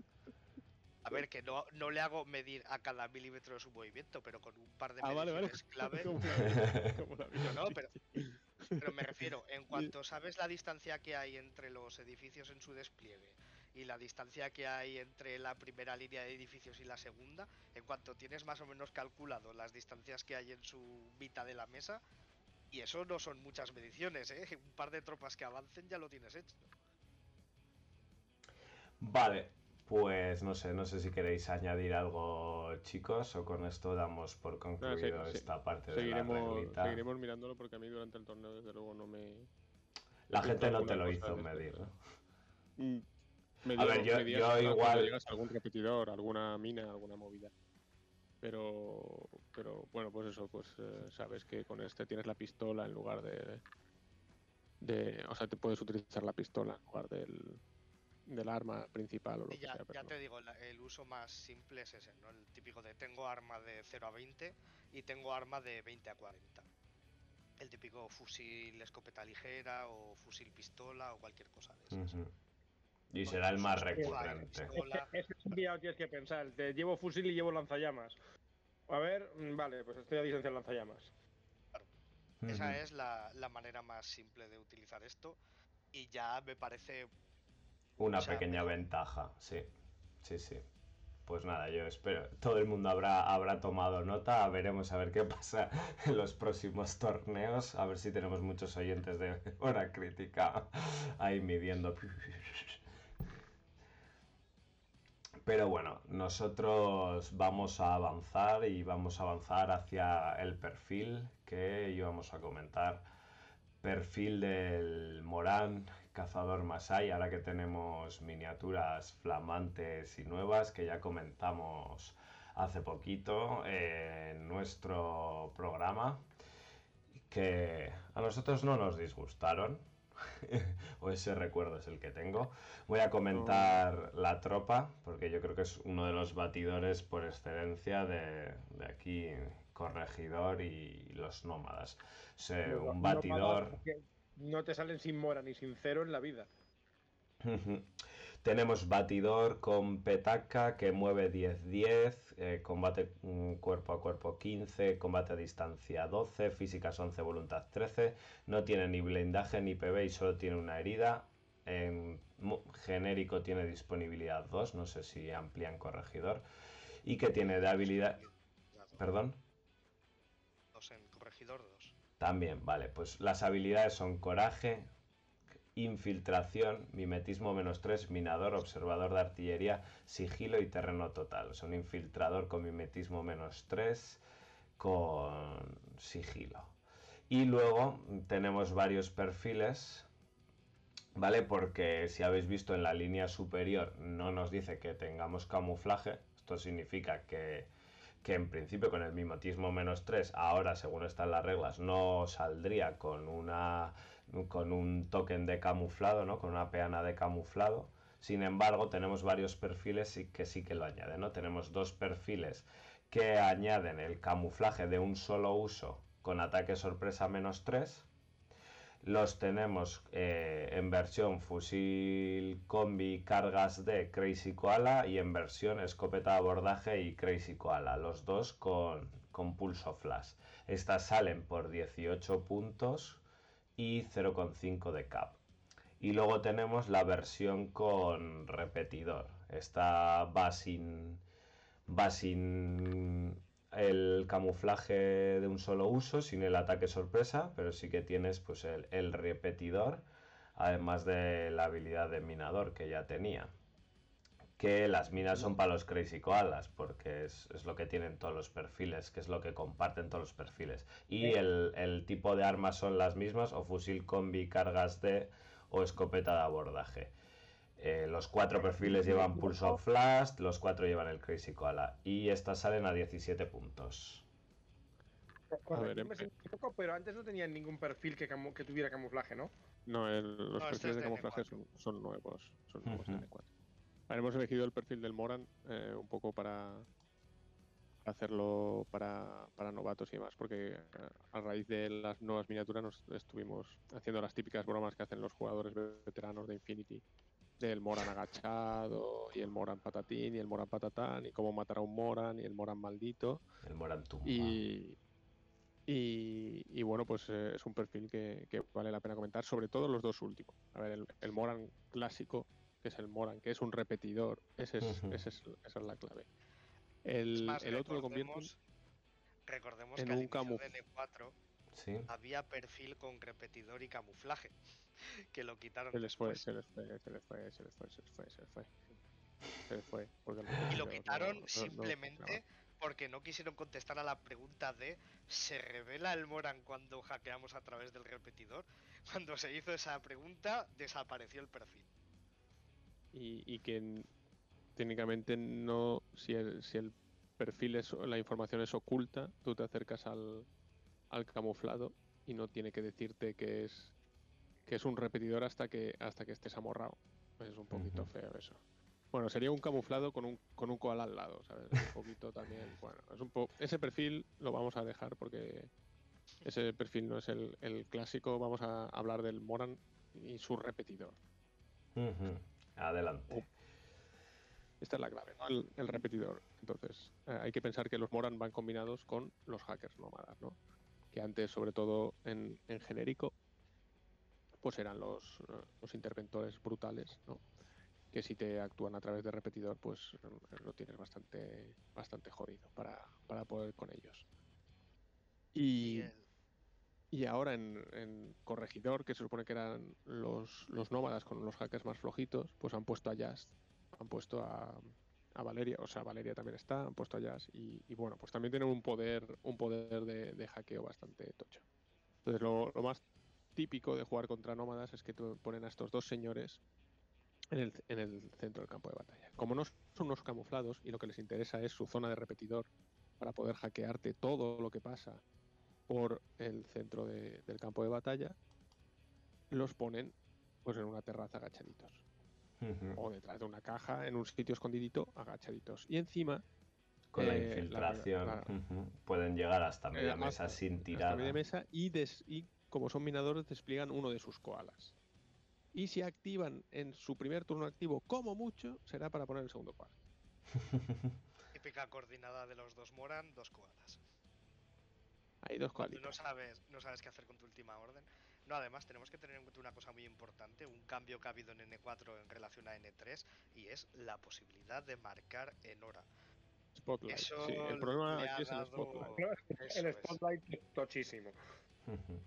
A ver, que no, no le hago medir a cada milímetro de su movimiento, pero con un par de Ah, vale, vale. mediciones clave. Como la- como la vida. No, no, pero, pero me refiero, en cuanto sabes la distancia que hay entre los edificios en su despliegue y la distancia que hay entre la primera línea de edificios y la segunda, en cuanto tienes más o menos calculado las distancias que hay en su mitad de la mesa, y eso no son muchas mediciones, ¿eh? Un par de tropas que avancen ya lo tienes hecho. Vale, pues no sé, no sé si queréis añadir algo, chicos, o con esto damos por concluido sí, esta parte de la reglita. seguiremos mirándolo porque a mí durante el torneo desde luego no me... La gente no te lo hizo medir. ¿no? Mm, me A ver, dio- yo- me dio yo igual- llegas a algún repetidor, alguna mina, alguna movida. Pero, pero bueno, pues eso, pues eh, sabes que con este tienes la pistola en lugar de, de, o sea, te puedes utilizar la pistola en lugar del, del arma principal o lo Y que ya, sea. pero ya no. te digo, la- el uso más simple es ese, ¿no? El típico de tengo arma de 0 a 20 y tengo arma de 20 a 40. El típico fusil escopeta ligera o fusil pistola o cualquier cosa de esas. Y será el más recurrente. Ese es un día tienes que pensar. Te llevo fusil y llevo lanzallamas. A ver, mm, vale, pues estoy a distancia de lanzallamas. Esa es la, la manera más simple de utilizar esto y ya me parece Una o sea, pequeña pero- ventaja, sí. Sí, sí. Pues nada, yo espero. Todo el mundo habrá, habrá tomado nota. Veremos a ver qué pasa en los próximos torneos. A ver si tenemos muchos oyentes de hora crítica ahí midiendo. Pero bueno, nosotros vamos a avanzar y vamos a avanzar hacia el perfil que íbamos a comentar perfil del Morán Cazador Masai, ahora que tenemos miniaturas flamantes y nuevas que ya comentamos hace poquito en nuestro programa, que a nosotros no nos disgustaron, o ese recuerdo es el que tengo. Voy a comentar la tropa, porque yo creo que es uno de los batidores por excelencia de, de aquí, Corregidor y los nómadas. O sea, No, un batidor... porque No te salen sin mora ni sin cero en la vida. Tenemos batidor con petaca que mueve 10-10, eh, combate mm, cuerpo a cuerpo 15, combate a distancia 12, físicas 11, voluntad 13. No tiene ni blindaje ni PB y solo tiene una herida. Genérico tiene disponibilidad 2, no sé si amplían corregidor. Y que tiene de habilidad... Perdón. También, vale, pues las habilidades son coraje, infiltración, mimetismo menos 3, minador, observador de artillería, sigilo y terreno total. Es un infiltrador con mimetismo menos 3 con sigilo. Y luego tenemos varios perfiles, ¿vale? Porque si habéis visto en la línea superior no nos dice que tengamos camuflaje. Esto significa que, que en principio con el mimetismo menos 3, ahora según están las reglas, no saldría con una con un token de camuflado, ¿no? Con una peana de camuflado. Sin embargo, tenemos varios perfiles que sí que lo añaden, ¿no? Tenemos dos perfiles que añaden el camuflaje de un solo uso con ataque sorpresa menos 3. Los tenemos eh, en versión fusil combi cargas de Crazy Koala y en versión escopeta abordaje y Crazy Koala. Los dos con, con pulso flash. Estas salen por 18 puntos y 0,5 de cap. Y luego tenemos la versión con repetidor. Esta va sin, va sin el camuflaje de un solo uso, sin el ataque sorpresa, pero sí que tienes pues el, el repetidor, además de la habilidad de minador que ya tenía. Que las minas son para los Crazy Koalas, porque es, es lo que tienen todos los perfiles, que es lo que comparten todos los perfiles. Y el, el tipo de armas son las mismas, o fusil combi, cargas de, o escopeta de abordaje. Eh, los cuatro perfiles llevan pulso flash, los cuatro llevan el Crazy Koala. Y estas salen a 17 puntos. Corregidme em- si me equivoco, pero antes no tenían ningún perfil que, camu- que tuviera camuflaje, ¿no? No, el- los No, este perfiles es de de camuflaje N4. son, son nuevos. Son nuevos de Ujú. N4. Ahora hemos elegido el perfil del Moran eh, un poco para hacerlo para, para novatos y demás, porque eh, a raíz de las nuevas miniaturas nos estuvimos haciendo las típicas bromas que hacen los jugadores veteranos de Infinity, del Moran agachado, y el Moran patatín, y el Moran patatán, y cómo matar a un Moran, y el Moran maldito. El Moran Tumba. Y, y, y bueno, pues eh, es un perfil que, que vale la pena comentar, sobre todo los dos últimos. A ver, el, el Moran clásico, que es el Moran, que es un repetidor, ese es, ese es- esa es la clave. Es El, más, el otro lo convierten recordemos, en que al un inicio camuf- de N4 Sí. había perfil con repetidor y camuflaje, que lo quitaron se les fue, se les fue, se les fue, se les fue, se les fue, se les fue. Se les fue. Y lo quitaron no- no simplemente porque no quisieron contestar a la pregunta de ¿se revela el Moran cuando hackeamos a través del repetidor? Cuando se hizo esa pregunta, desapareció el perfil. y, y que técnicamente no, si el, si el perfil es, la información es oculta, tú te acercas al, al camuflado y no tiene que decirte que es que es un repetidor hasta que hasta que estés amorrado. Es un poquito feo eso. Bueno, sería un camuflado con un con un koala al lado, ¿sabes? Un poquito también. Bueno, es un po- ese perfil lo vamos a dejar porque ese perfil no es el, el clásico. Vamos a hablar del Moran y su repetidor. Adelante. Esta es la clave, ¿no? el, el repetidor. Entonces, eh, hay que pensar que los Moran van combinados con los hackers nómadas, ¿no? Que antes, sobre todo en, en genérico, pues eran los, los interventores brutales, ¿no? Que si te actúan a través de repetidor, pues eh, lo tienes bastante, bastante jodido para, para poder con ellos. Y y ahora en, en Corregidor, que se supone que eran los, los nómadas con los hackers más flojitos, pues han puesto a Jazz, han puesto a, a Valeria, o sea, Valeria también está, han puesto a Jazz y, bueno, pues también tienen un poder, un poder de, de hackeo bastante tocho. Entonces lo, lo más típico de jugar contra nómadas es que te ponen a estos dos señores en el, en el centro del campo de batalla. Como no son unos camuflados y lo que les interesa es su zona de repetidor para poder hackearte todo lo que pasa por el centro de- del campo de batalla, los ponen pues en una terraza agachaditos O detrás de una caja en un sitio escondidito agachaditos y encima Con la eh, la- infiltración la- pueden llegar hasta media eh, mesa hasta- sin media mesa y, des- y como son minadores despliegan uno de sus koalas. Y si activan en su primer turno activo como mucho, será para poner el segundo koala. Típica coordinada de los dos Moran, dos koalas. Hay dos Cuando no koalitas. sabes, no sabes qué hacer con tu última orden. No, además tenemos que tener en cuenta una cosa muy importante, un cambio que ha habido en N4 en relación a N3, y es la posibilidad de marcar en hora. Spotlight. Eso sí, el problema aquí es el dado- spotlight. Eso El es. spotlight tochísimo. Ujú.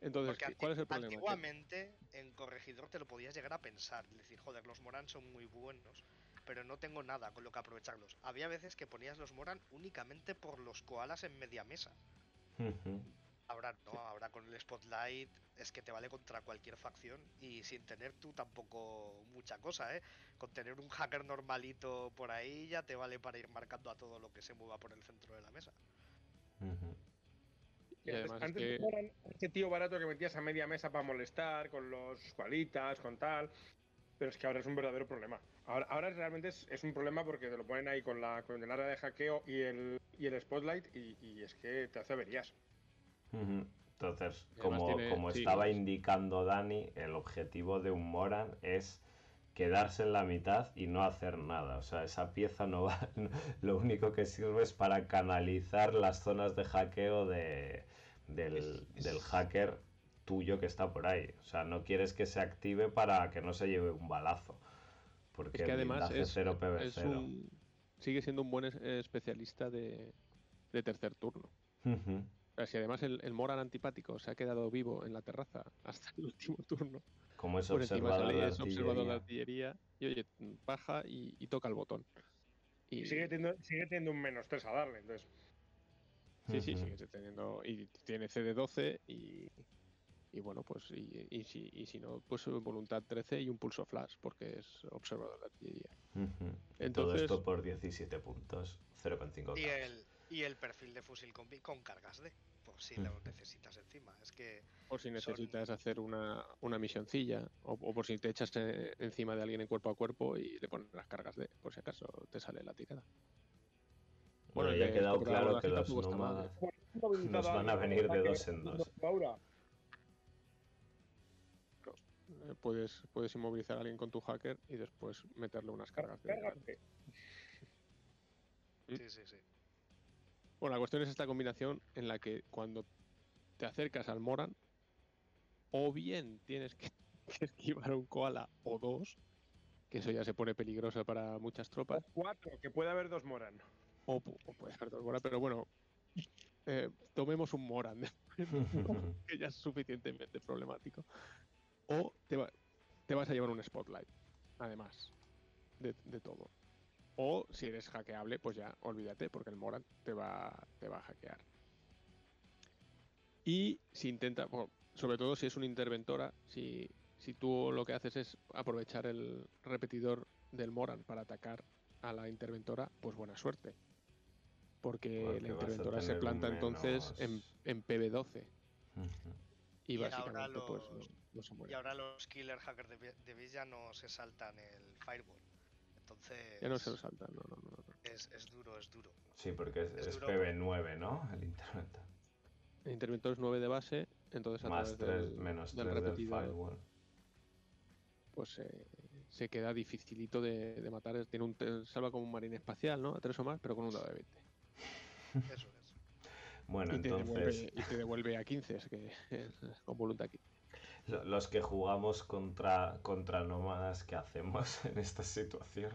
Entonces, Porque ¿qué- ¿cuál es el problema? Antiguamente en Corregidor te lo podías llegar a pensar, es decir, joder, los Moran son muy buenos, pero no tengo nada con lo que aprovecharlos. Había veces que ponías los Moran únicamente por los koalas en media mesa. Ahora no, ahora con el Spotlight es que te vale contra cualquier facción y sin tener tú tampoco mucha cosa, ¿eh? Con tener un hacker normalito por ahí ya te vale para ir marcando a todo lo que se mueva por el centro de la mesa. Y además es Antes que- eran ese tío barato que metías a media mesa para molestar, con los cualitas, con tal. Pero es que ahora es un verdadero problema. Ahora, ahora realmente es, es un problema porque te lo ponen ahí con, la, con el área de hackeo y el, y el spotlight y, y es que te hace averías. Entonces, como, tiene- como sí, estaba es- indicando Dani, el objetivo de un Moran es quedarse en la mitad y no hacer nada. O sea, esa pieza no va. Lo único que sirve es para canalizar las zonas de hackeo de, del, Es- del hacker tuyo que está por ahí. O sea, no quieres que se active para que no se lleve un balazo. Porque Es que además es, 0 PV0. es un- sigue siendo un buen es- especialista de, de tercer turno. O sea, si además el, el Moran antipático se ha quedado vivo en la terraza hasta el último turno, Como es por encima observador sale de es observador de artillería. y oye, baja y, y toca el botón. Y, Y sigue teniendo, sigue teniendo un menos 3 a darle. Entonces, Sí, sí, sigue teniendo. Y tiene CD12 y. Y bueno, pues. Y, y si, y si no, pues voluntad 13 y un pulso flash, porque es observador de artillería. Todo Entonces- esto por 17 puntos, 0,5 Y el, y el perfil de fusil con, con cargas de, por si lo necesitas encima. Es que Por si Son- necesitas hacer una, una misioncilla, o, o por si te echas eh, encima de alguien en cuerpo a cuerpo y le pones las cargas de, por si acaso te sale la tirada. Bueno, ya ha quedado claro que los nómadas nos van a venir de dos en dos. Ahora, Eh, puedes, puedes inmovilizar a alguien con tu hacker y después meterle unas cargas. de- cárgate. Sí, sí, sí. Bueno, la cuestión es esta combinación en la que cuando te acercas al Moran, o bien tienes que, que esquivar un koala o dos, que eso ya se pone peligroso para muchas tropas, Cuatro, que puede haber dos Moran. o, o puede ser dos Moran, pero bueno, eh, tomemos un Moran, que ya es suficientemente problemático. O te, va- te vas a llevar un Spotlight, además de, de todo. O si eres hackeable, pues ya olvídate, porque el Moran te va, te va a hackear. Y si intenta, bueno, sobre todo si es una interventora, si, si tú lo que haces es aprovechar el repetidor del Moran para atacar a la interventora, pues buena suerte. Porque, Porque la interventora se planta entonces en, en PB12 Ujú. y, Y ahora básicamente pues no, los- no se Y ahora los killer hackers de, de Villa no se saltan el firewall. Entonces. Ya no se lo saltan, no, no, no. Es, es, duro, es duro. Sí, porque es, es, es PB9, ¿no? El interventor. El interventor es 9 de base, entonces Más 3, del, menos 3 repetido, del firewall. Pues eh, se queda dificilito de, de, matar. Tiene un, salva como un marine espacial, ¿no? A 3 o más, pero con un dado de 20. Eso es. Bueno, y entonces. Te devuelve, y te devuelve a 15, es que Es, con voluntad 15 los que jugamos contra, contra nómadas, ¿qué hacemos en esta situación?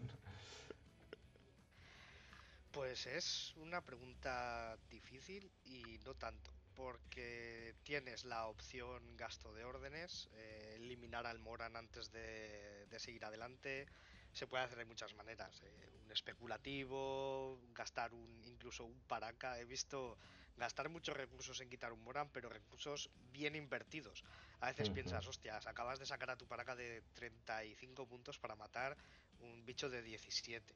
Pues es una pregunta difícil y no tanto, porque tienes la opción gasto de órdenes, eh, eliminar al Moran antes de, de seguir adelante. Se puede hacer de muchas maneras, eh, un especulativo, gastar un incluso un paraca. He visto gastar muchos recursos en quitar un Moran, pero recursos bien invertidos. A veces piensas, hostias, acabas de sacar a tu paraca de 35 puntos para matar un bicho de 17.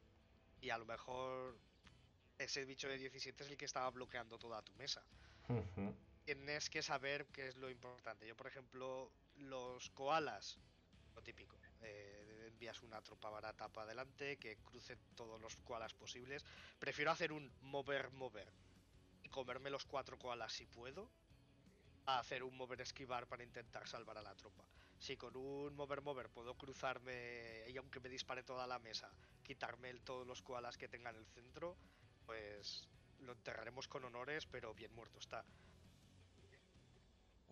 Y a lo mejor ese bicho de 17 es el que estaba bloqueando toda tu mesa. Tienes que saber qué es lo importante. Yo, por ejemplo, los koalas, lo típico. eh, envías una tropa barata para adelante que cruce todos los koalas posibles. Prefiero hacer un mover, mover y comerme los cuatro koalas si puedo, a hacer un mover esquivar para intentar salvar a la tropa. Si con un mover, mover puedo cruzarme y aunque me dispare toda la mesa, quitarme el- todos los koalas que tenga en el centro, pues lo enterraremos con honores, pero bien muerto está.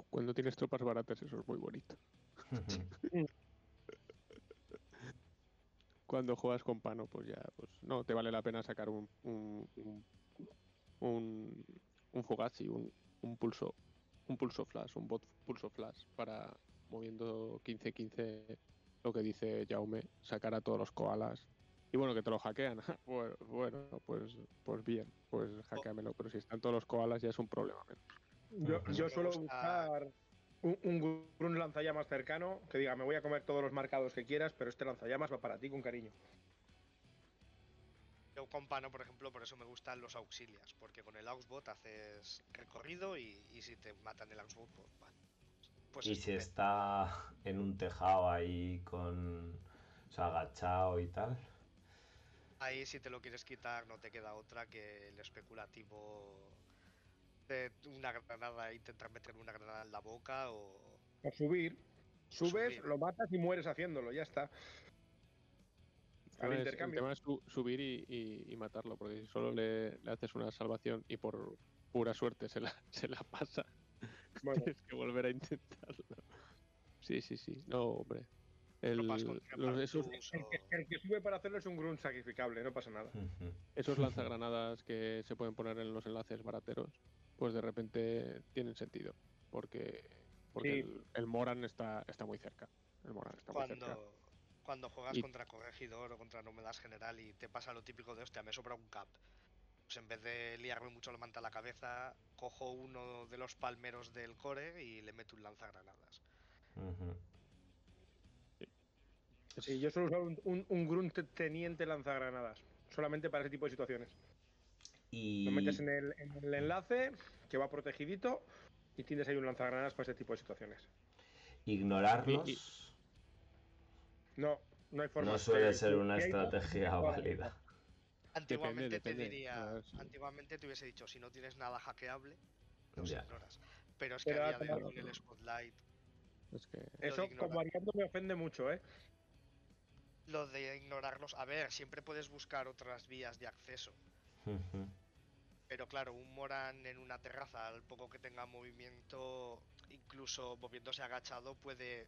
Cuando tienes tropas baratas, eso es muy bonito. Cuando juegas con Pano, pues ya, pues no, te vale la pena sacar un un, un, un, un Fugazi, un, un pulso, un pulso flash, un bot pulso flash para moviendo 15-15 lo que dice Jaume, sacar a todos los koalas. Y bueno, que te lo hackean. Bueno, bueno, pues, pues bien, pues hackeamelo. Pero si están todos los koalas ya es un problema. menos. Yo, yo Me suelo buscar un, un Grun lanzallamas cercano que diga, me voy a comer todos los marcados que quieras, pero este lanzallamas va para ti con cariño. Yo con Pano, por ejemplo, por eso me gustan los auxilias, porque con el Auxbot haces recorrido y, y si te matan el Auxbot, pues vale. Pues y si está en un tejado ahí con. O sea, agachado y tal. Ahí si te lo quieres quitar no te queda otra que el especulativo de una granada, intentar meter una granada en la boca o... O subir. Subes, Subir. lo matas y mueres haciéndolo, ya está. El Al tema es- el intercambio. tema es su- subir y, y- y matarlo, porque si solo le, le haces una salvación y por pura suerte se la, se la pasa, Bueno, tienes que volver a intentarlo. Sí, sí, sí. No, hombre. El- los- esos, Partus el, que, el que sube para hacerlo es un Grun sacrificable, no pasa nada. Esos lanzagranadas que se pueden poner en los enlaces barateros, pues de repente tienen sentido. Porque, porque Sí. el, el Moran está, está muy cerca. El Moran está muy cerca. Cuando, juegas Y- contra Corregidor o contra Nómadas General y te pasa lo típico de, hostia, me sobra un cap. Pues en vez de liarme mucho la manta a la cabeza, cojo uno de los palmeros del core y le meto un lanzagranadas. Sí, yo suelo usar un, un, un Grun te- teniente lanzagranadas, solamente para ese tipo de situaciones. Y. Lo metes en el, en el enlace, que va protegidito, y tienes ahí un lanzagranadas para ese tipo de situaciones. Ignorarlos. No, no hay forma. No suele ser una estrategia válida. Antiguamente depende, te diría, no es- antiguamente te hubiese dicho, si no tienes nada hackeable, los Ya. ignoras. Pero es que Pero a día de hoy el Spotlight, Es que Eso como variando me ofende mucho, ¿eh? lo de ignorarlos, a ver, siempre puedes buscar otras vías de acceso. Pero claro, un Moran en una terraza, al poco que tenga movimiento, incluso moviéndose agachado, puede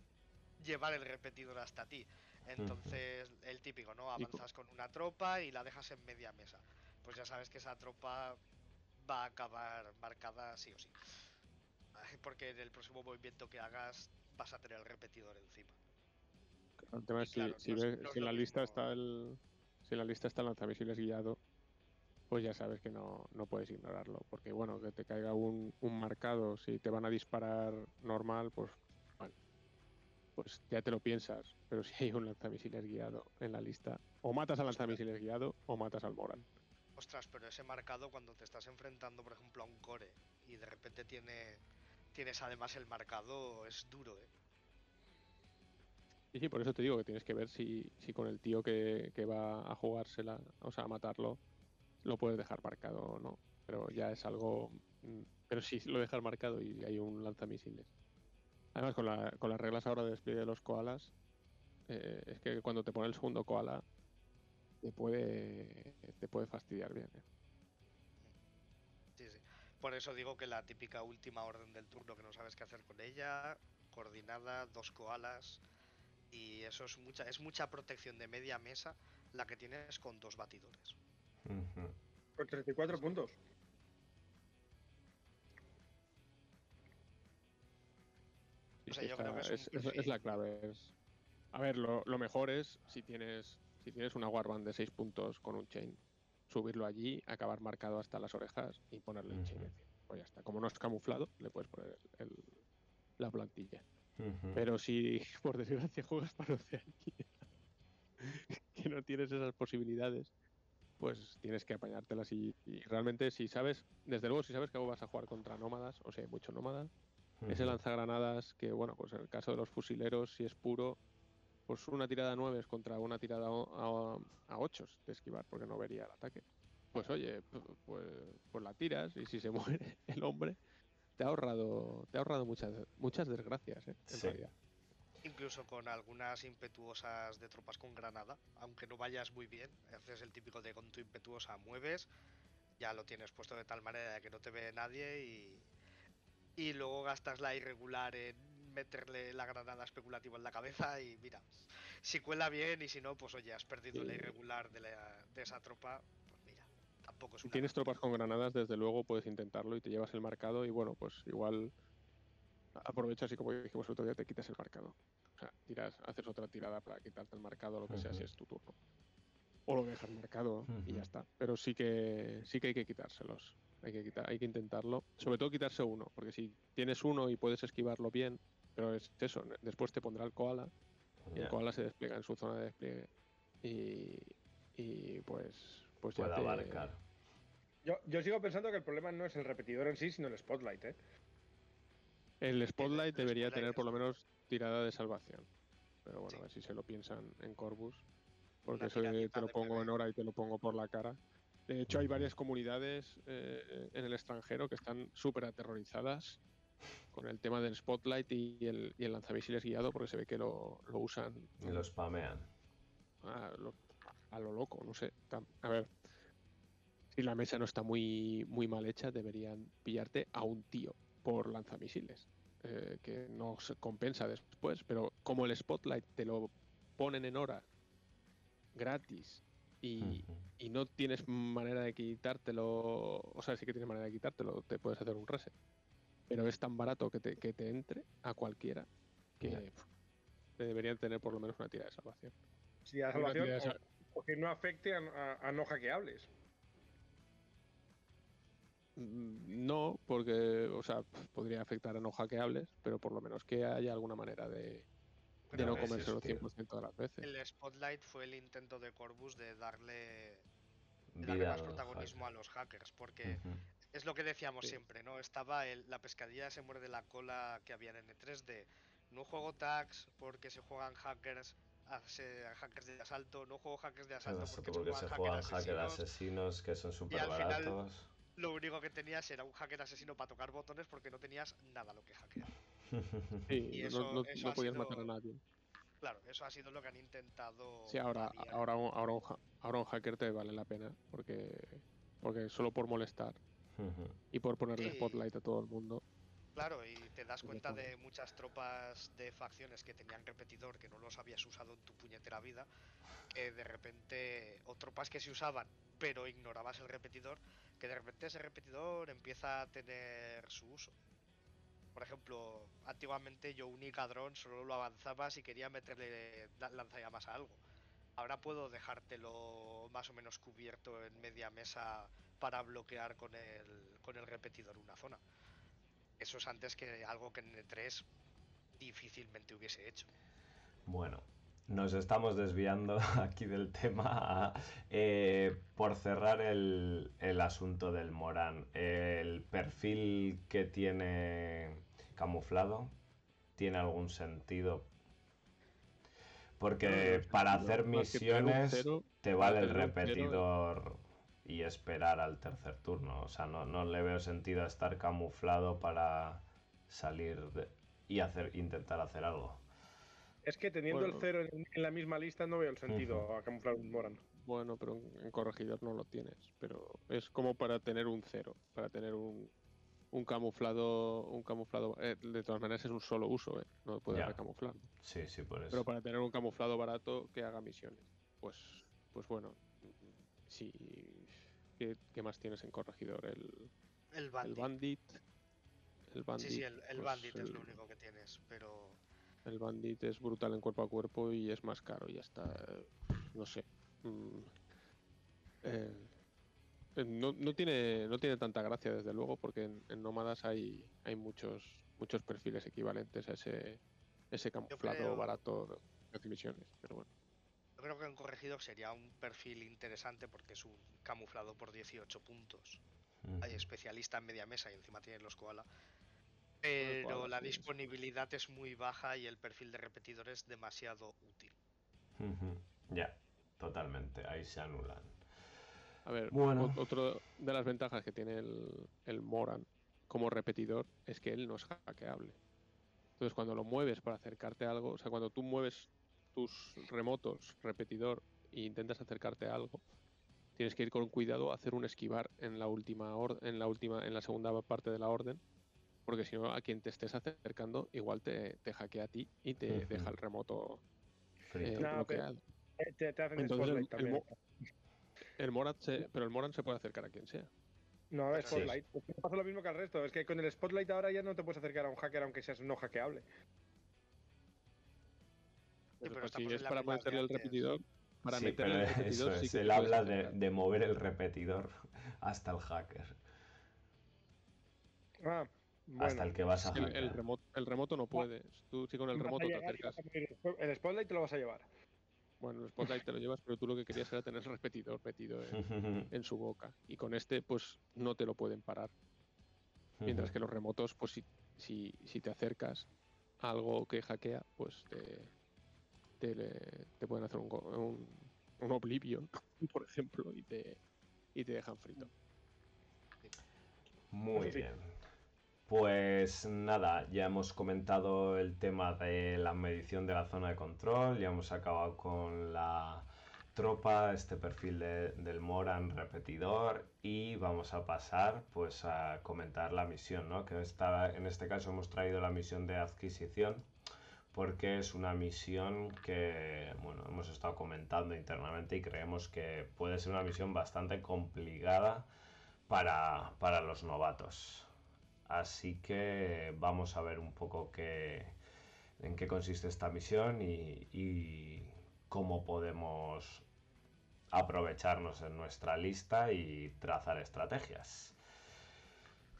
llevar el repetidor hasta ti. Entonces, el típico, ¿no? Avanzas con una tropa y la dejas en media mesa. Pues ya sabes que esa tropa va a acabar marcada sí o sí. Porque en el próximo movimiento que hagas vas a tener el repetidor encima. El tema es si, claro, si no es- ves- no si en la lista está el si en la lista está el lanzamisiles guiado, pues ya sabes que no, no puedes ignorarlo. Porque bueno, que te caiga un, un marcado, si te van a disparar normal, pues pues ya te lo piensas. Pero si hay un lanzamisiles guiado en la lista, o matas al lanzamisiles guiado o matas al Moran. Ostras, pero ese marcado cuando te estás enfrentando, por ejemplo, a un core y de repente tiene tienes además el marcado, es duro, ¿eh? Y sí, por eso te digo que tienes que ver si, si con el tío que, que va a jugársela, o sea, a matarlo, lo puedes dejar marcado o no. Pero ya es algo. mm, Pero si lo dejas marcado y hay un lanzamisiles. Además, con, la, con las reglas ahora de despliegue de los koalas, eh, es que cuando te pone el segundo koala, te puede, te puede fastidiar bien. ¿eh? Sí, sí. Por eso digo que la típica última orden del turno que no sabes qué hacer con ella, coordinada, dos koalas, y eso es mucha, es mucha protección de media mesa la que tienes con dos batidores. Ujú. Con 34 puntos. O sea, sí, yo creo está- que es un es, es- es la clave. Es... A ver, lo, lo mejor es si tienes si tienes una warband de 6 puntos con un chain, subirlo allí, acabar marcado hasta las orejas y ponerle el chain encima. pues ya está. Como no es camuflado, le puedes poner el- el- la plantilla. Pero si por desgracia juegas para Oceanía, que no tienes esas posibilidades, pues tienes que apañártelas y, y realmente si sabes, desde luego si sabes que vas a jugar contra nómadas, o sea, hay mucho nómada, ese lanzagranadas que, bueno, pues en el caso de los fusileros, si es puro, pues una tirada a 9 contra una tirada a, a, 8 de esquivar, porque no vería el ataque. Pues oye, pu- pues, pues la tiras y si se muere el hombre, te ha ahorrado, te ha ahorrado muchas, muchas desgracias, ¿eh? En Sí. realidad. Incluso con algunas impetuosas de tropas con granada, aunque no vayas muy bien, haces el típico de con tu impetuosa mueves, ya lo tienes puesto de tal manera que no te ve nadie y, y luego gastas la irregular en meterle la granada especulativa en la cabeza y mira, si cuela bien y si no, pues oye, has perdido la Sí. irregular de, la- de esa tropa, pues mira, tampoco es Si tienes tropas con granadas, desde luego puedes intentarlo y te llevas el marcado y bueno, pues igual aprovechas y como dijimos el otro día, te quitas el marcado. O sea, tiras, haces otra tirada para quitarte el marcado, lo que sea, si es tu turno. O lo dejas marcado y ya está. Pero sí que sí que hay que quitárselos. Hay que quitar, hay que intentarlo. Sobre todo quitarse uno, porque si tienes uno y puedes esquivarlo bien, pero es eso, después te pondrá el koala y el koala se despliega en su zona de despliegue y, y pues pues ya Puede te- abarcar. Yo, yo sigo pensando que el problema no es el repetidor en sí, sino el spotlight, ¿eh? El Spotlight el debería Spotlight tener por lo menos tirada de salvación. Pero bueno, Sí. a ver si se lo piensan en Corvus. Porque eso te lo pongo en hora y te lo pongo por la cara. De hecho, hay varias comunidades eh, en el extranjero que están súper aterrorizadas con el tema del Spotlight y el, y el lanzamisiles guiado porque se ve que lo, lo usan Y lo spamean. a lo, a lo loco, no sé. A ver, si la mesa no está muy, muy mal hecha, deberían pillarte a un tío por lanzamisiles, eh, que no se compensa después, pero como el Spotlight te lo ponen en hora gratis y, no tienes manera de quitártelo, o sea, sí que tienes manera de quitártelo, te puedes hacer un reset, pero es tan barato que te, que te entre a cualquiera que te deberían tener por lo menos una tira de salvación. Si la Una salvación de sal- o, o que no afecte a, a- a no hackeables. Mm, No, porque, o sea, podría afectar a no hackeables, pero por lo menos que haya alguna manera de, de no a ver si comérselo es que- 100% de las veces. El Spotlight fue el intento de Corvus de darle, de darle Vida más protagonismo a los hackers, porque Ujú. es lo que decíamos Sí. siempre, ¿no? Estaba el- la pescadilla se muerde la cola que había en N3 de no juego tags porque se juegan hackers, hackers de asalto, no juego hackers de asalto porque, porque se se juegan hackers hacker asesinos. asesinos que son súper al final- baratos. Lo único que tenías era un hacker asesino para tocar botones porque no tenías nada lo que hackear. Sí, y no- eso- no, eso no ha podías sido- matar a nadie. Claro, eso ha sido lo que han intentado. Sí, ahora, variar. ahora, un, ahora, un, ahora un hacker te vale la pena, porque, porque solo por molestar y por ponerle Sí. spotlight a todo el mundo. Claro, y te das cuenta de muchas tropas de facciones que tenían repetidor que no los habías usado en tu puñetera vida, que de repente, o tropas que se usaban pero ignorabas el repetidor, que de repente ese repetidor empieza a tener su uso. Por ejemplo, antiguamente yo un Icadrón solo lo avanzaba si quería meterle lanzallamas a algo. Ahora puedo dejártelo más o menos cubierto en media mesa para bloquear con el, con el repetidor una zona. Eso es antes que algo que en E3 difícilmente hubiese hecho. Bueno, nos estamos desviando aquí del tema. Eh, por cerrar el, el asunto del Morán, el perfil que tiene camuflado, ¿tiene algún sentido? Porque para hacer misiones te vale el repetidor y esperar al tercer turno. O sea, no, no le veo sentido a estar camuflado para salir de- y hacer, intentar hacer algo. Es que teniendo Bueno. el cero en, en la misma lista no veo el sentido a camuflar un Moran. Bueno, pero en, en corregidor no lo tienes. Pero es como para tener un cero, para tener un, un camuflado, un camuflado. eh, de todas maneras es un solo uso, ¿eh? no puedes Ya. recamuflar. Sí, sí, por eso. Pero para tener un camuflado barato que haga misiones. Pues, pues bueno, sí. ¿Qué, qué más tienes en corregidor? El, El el bandit. bandit. El bandit. sí, sí, el, el pues, bandit es el- lo único que tienes, pero El bandit es brutal en cuerpo a cuerpo y es más caro y ya está. eh, No sé. mm, eh, No, no tiene, no tiene tanta gracia, desde luego, porque en, en Nómadas hay, hay muchos, muchos perfiles equivalentes a ese, ese camuflado creo- barato de misiones. Pero bueno, Yo creo que han corregido sería un perfil interesante porque es un camuflado por 18 puntos. Hay especialista en media mesa y encima tienen los koala. Pero la disponibilidad es muy baja y el perfil de repetidor es demasiado útil. Ya, totalmente. Ahí se anulan. a ver, Bueno. o- otro de las ventajas que tiene el, el Moran como repetidor es que él no es hackeable. Entonces, cuando lo mueves para acercarte a algo, o sea, cuando tú mueves tus remotos repetidor e intentas acercarte a algo, tienes que ir con cuidado a hacer un esquivar en la última or- en la última en la segunda parte de la orden, porque si no a quien te estés acercando igual te, te hackea a ti y te deja el remoto eh, No, bloqueado. Te, te hacen Entonces, el- también. El Moran se, pero el Moran se puede acercar a quien sea. No, es spotlight. Es que pasa lo mismo que al resto. Es que con el spotlight ahora ya no te puedes acercar a un hacker aunque seas no hackeable. Pero, pero pues, si es para meterle el repetidor, para Sí, meterle el repetidor eso sí es, que te él puedes habla de, de mover el repetidor hasta el hacker, Ah, bueno. hasta el que vas a el, el remoto, el remoto no puedes. Tú si con el remoto te llegar acercas. El spotlight te lo vas a llevar. Bueno, el spotlight te lo llevas, pero tú lo que querías era tener el repetidor metido en, en su boca. Y con este, pues no te lo pueden parar. Mientras que los remotos, pues si, si, si te acercas a algo que hackea, pues te, te, le- te pueden hacer un, go- un, un Oblivion, por ejemplo, y te, y te dejan frito. Muy sí. bien. Pues nada, ya hemos comentado el tema de la medición de la zona de control, ya hemos acabado con la tropa, este perfil de- del Moran repetidor y vamos a pasar pues a comentar la misión, ¿no? Que en este caso hemos traído la misión de adquisición porque es una misión que, bueno, hemos estado comentando internamente y creemos que puede ser una misión bastante complicada para, para los novatos. Así que vamos a ver un poco qué, en qué consiste esta misión y, cómo podemos aprovecharnos en nuestra lista y trazar estrategias.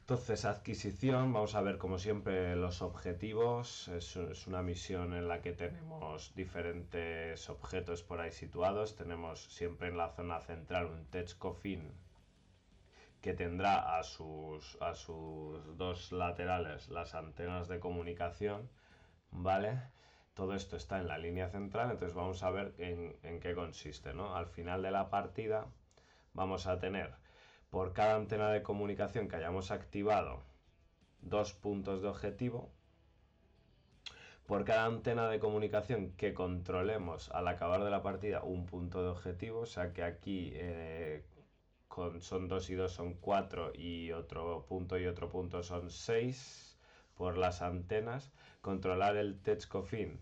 Entonces, adquisición, vamos a ver como siempre los objetivos. Es, es una misión en la que tenemos diferentes objetos por ahí situados. Tenemos siempre en la zona central un Tech Coffin que tendrá a sus, a sus dos laterales las antenas de comunicación, ¿vale? Todo esto está en la línea central, entonces vamos a ver en, en qué consiste, ¿no? Al final de la partida vamos a tener por cada antena de comunicación que hayamos activado dos puntos de objetivo. Por cada antena de comunicación que controlemos al acabar de la partida un punto de objetivo, o sea que aquí eh, con, son 2 y 2 son 4 y otro punto y otro punto son 6 por las antenas. Controlar el Techcofin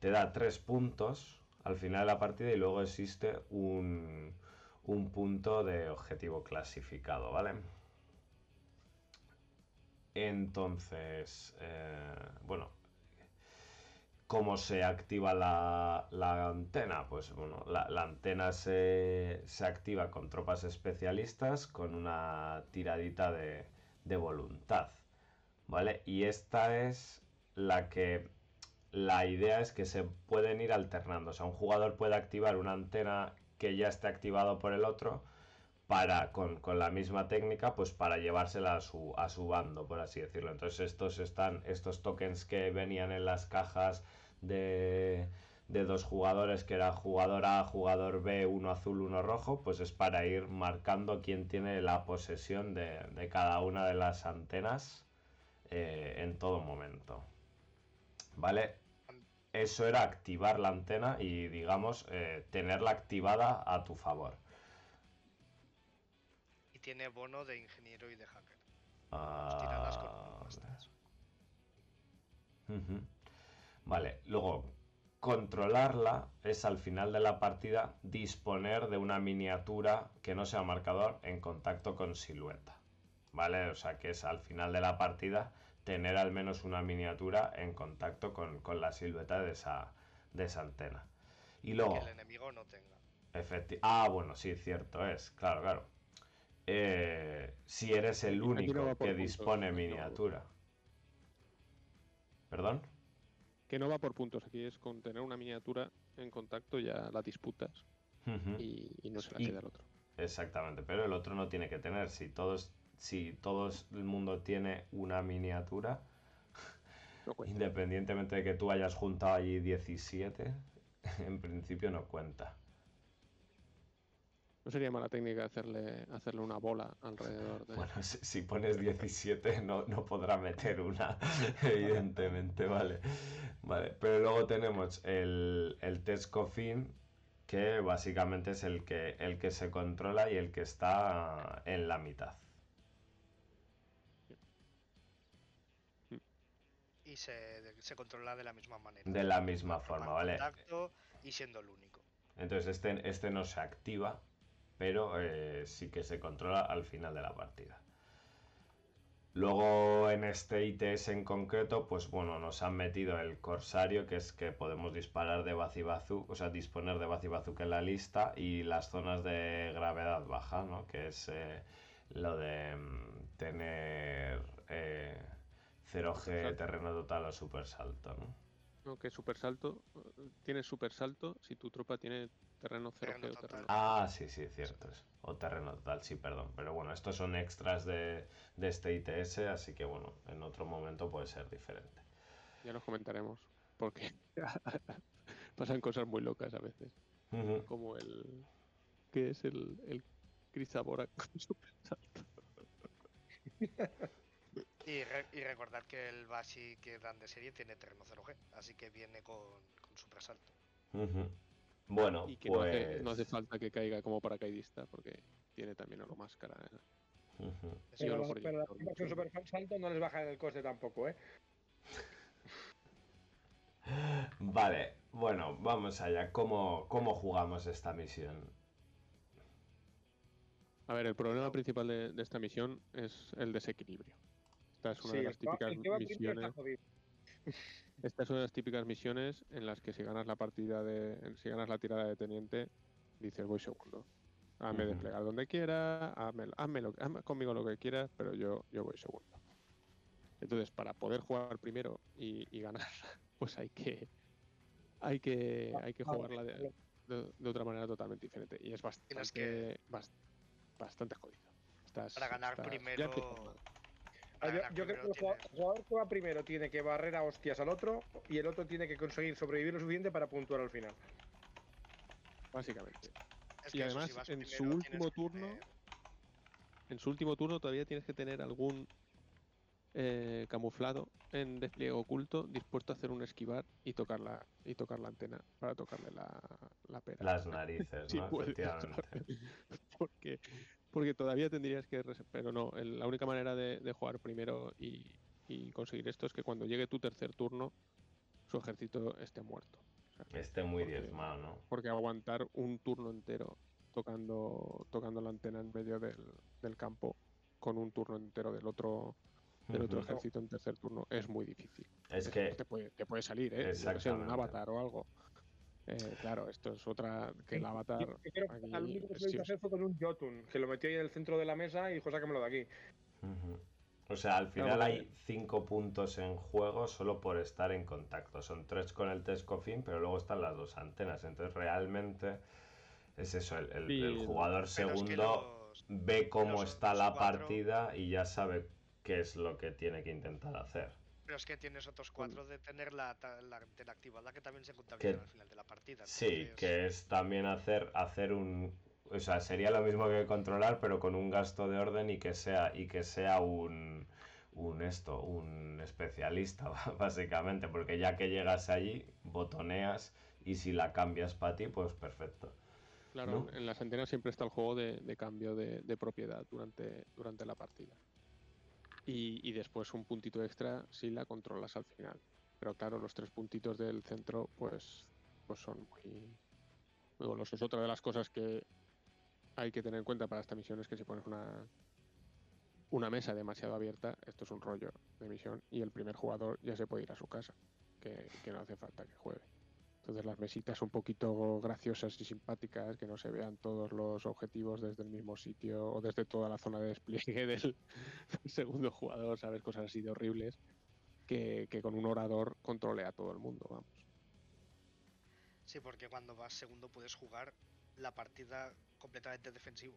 te da 3 puntos al final de la partida y luego existe un, un punto de objetivo clasificado, ¿vale? Entonces, eh, bueno, ¿Cómo se activa la, la antena? Pues bueno, la, la antena se, se activa con tropas especialistas con una tiradita de, de voluntad. ¿Vale? Y esta es la que la idea es que se pueden ir alternando. O sea, un jugador puede activar una antena que ya esté activado por el otro para, con, con la misma técnica, pues para llevársela a su, a su bando, por así decirlo. Entonces estos están, estos tokens que venían en las cajas de, de dos jugadores, que era jugador A, jugador B, uno azul, uno rojo, pues es para ir marcando quién tiene la posesión de, de cada una de las antenas eh, en todo momento. ¿Vale? Eso era activar la antena y, digamos, eh, tenerla activada a tu favor. Tiene bono de ingeniero y de hacker. Ah, Tiradas con másteres. Ujú. Vale, luego controlarla es al final de la partida disponer de una miniatura que no sea marcador en contacto con silueta. ¿Vale? O sea que es al final de la partida tener al menos una miniatura en contacto con, con la silueta de esa, de esa antena. Y luego... Que el enemigo no tenga. Efecti- ah, bueno, sí, cierto es, claro, claro. Eh, si eres el único que dispone miniatura. ¿Perdón? Que no va por puntos, aquí es con tener una miniatura en contacto ya la disputas y, y no se la Y- queda el otro. Exactamente, pero el otro no tiene que tener. Si todos, si todos el mundo tiene una miniatura, No independientemente de que tú hayas juntado allí 17, en principio no cuenta. No sería mala técnica hacerle, hacerle una bola alrededor de... Bueno, si, si pones 17 no, no podrá meter una, evidentemente, vale. Vale, pero luego tenemos el, el test coffin, que básicamente es el que, el que se controla y el que está en la mitad. Y se, se controla de la misma manera. De la misma forma, Forma ¿vale? contacto y siendo el único. Entonces este, este no se activa, pero eh, sí que se controla al final de la partida. Luego en este ITS en concreto, pues bueno, nos han metido el Corsario, que es que podemos disparar de Bazibazú, o sea, disponer de Bazibazooka en la lista, y las zonas de gravedad baja, ¿no? Que es eh, lo de mm, tener eh, 0G Supersalto. terreno total o super salto, ¿no? No, que super salto, eh, tienes super salto si tu tropa tiene terreno 0G Terreno o terreno. Ah, sí, sí, cierto. es. O terreno total, sí, perdón. Pero bueno, estos son extras de, de este ITS, así que bueno, en otro momento puede ser diferente. Ya nos comentaremos, porque pasan cosas muy locas a veces, Ujú. como el... ¿Qué es el, el Crisabora con super salto? Y, re- y recordad que el Bashi que dan de serie tiene terreno 0G, así que viene con, con super salto. Ujú. Bueno, Y que no, pues... hace, no hace falta que caiga como paracaidista, porque tiene también oro máscara. ¿eh? Sí, Pero, por pero super salto no les baja el coste tampoco, ¿eh? Vale, bueno, vamos allá. ¿Cómo, cómo jugamos esta misión? A ver, el problema principal de, de esta misión es el desequilibrio. Esta es una Sí, de las típicas misiones. Jodido. Esta es una de las típicas misiones en las que si ganas la partida de, si ganas la tirada de teniente, dices voy segundo. Hazme Ujú. desplegar donde quiera, hazme, hazme lo- hazme conmigo lo que quieras, pero yo, yo voy segundo. Entonces, para poder jugar primero y, y ganar, pues hay que hay que hay que jugarla de, de- de otra manera totalmente diferente. Y es bastante que- bastante jodido. Estás- Para ganar estás- primero- Ah, Yo, creo que primero el jugador, que va primero tiene que barrer a hostias al otro y el otro tiene que conseguir sobrevivir lo suficiente para puntuar al final. Básicamente. es y que además, si en primero, su último turno, En su último turno todavía tienes que tener algún eh, camuflado en despliegue oculto dispuesto a hacer un esquivar y tocar la, y tocar la antena para tocarle la, la pera. Las narices, Sí, ¿no? puede, Efectivamente. porque, porque todavía tendrías que... Pero no, el- la única manera de, de jugar primero y, y conseguir esto es que cuando llegue tu tercer turno, su ejército esté muerto. O sea, Esté muy Porque- diezmado, ¿no? porque aguantar un turno entero tocando, tocando la antena en medio del, del campo con un turno entero del otro del otro ejército en tercer turno es muy difícil. Es que te puede, te puede salir, ¿eh? Que sé, un avatar o algo. Eh, claro, esto es otra que el avatar. Yo creo que aquí al único que se lo hizo hacer fue con un Jotun, que lo metió ahí en el centro de la mesa y dijo, sácamelo de aquí. O sea, al final hay cinco puntos en juego solo por estar en contacto. Son tres con el test coffin, pero luego están las dos antenas. Entonces realmente es eso, el, el- Sí, el jugador pero es que segundo los- ve cómo está la cuatro- partida y ya sabe qué es lo que tiene que intentar hacer. Pero es que tienes otros cuatro de tener la, la activada que también se contabilizan al final de la partida. Sí, entonces- que es también hacer, hacer un... O sea, sería lo mismo que controlar, pero con un gasto de orden y que sea, y que sea un, un esto, un especialista, básicamente, porque ya que llegas allí, botoneas y si la cambias para ti, pues perfecto. Claro, ¿no? en las antenas siempre está el juego de, de cambio de, de propiedad durante, durante la partida. Y, y después un puntito extra si la controlas al final. Pero claro, los tres puntitos del centro, pues, pues son muy, muy golosos. Otra de las cosas que hay que tener en cuenta para esta misión es que si pones una, una mesa demasiado abierta, esto es un rollo de misión y el primer jugador ya se puede ir a su casa, que, que no hace falta que juegue. Entonces las mesitas un poquito graciosas y simpáticas, que no se vean todos los objetivos desde el mismo sitio o desde toda la zona de despliegue del segundo jugador, ¿sabes? Cosas así de horribles, que, que con un orador controle a todo el mundo, vamos. Sí, porque cuando vas segundo puedes jugar la partida completamente defensivo.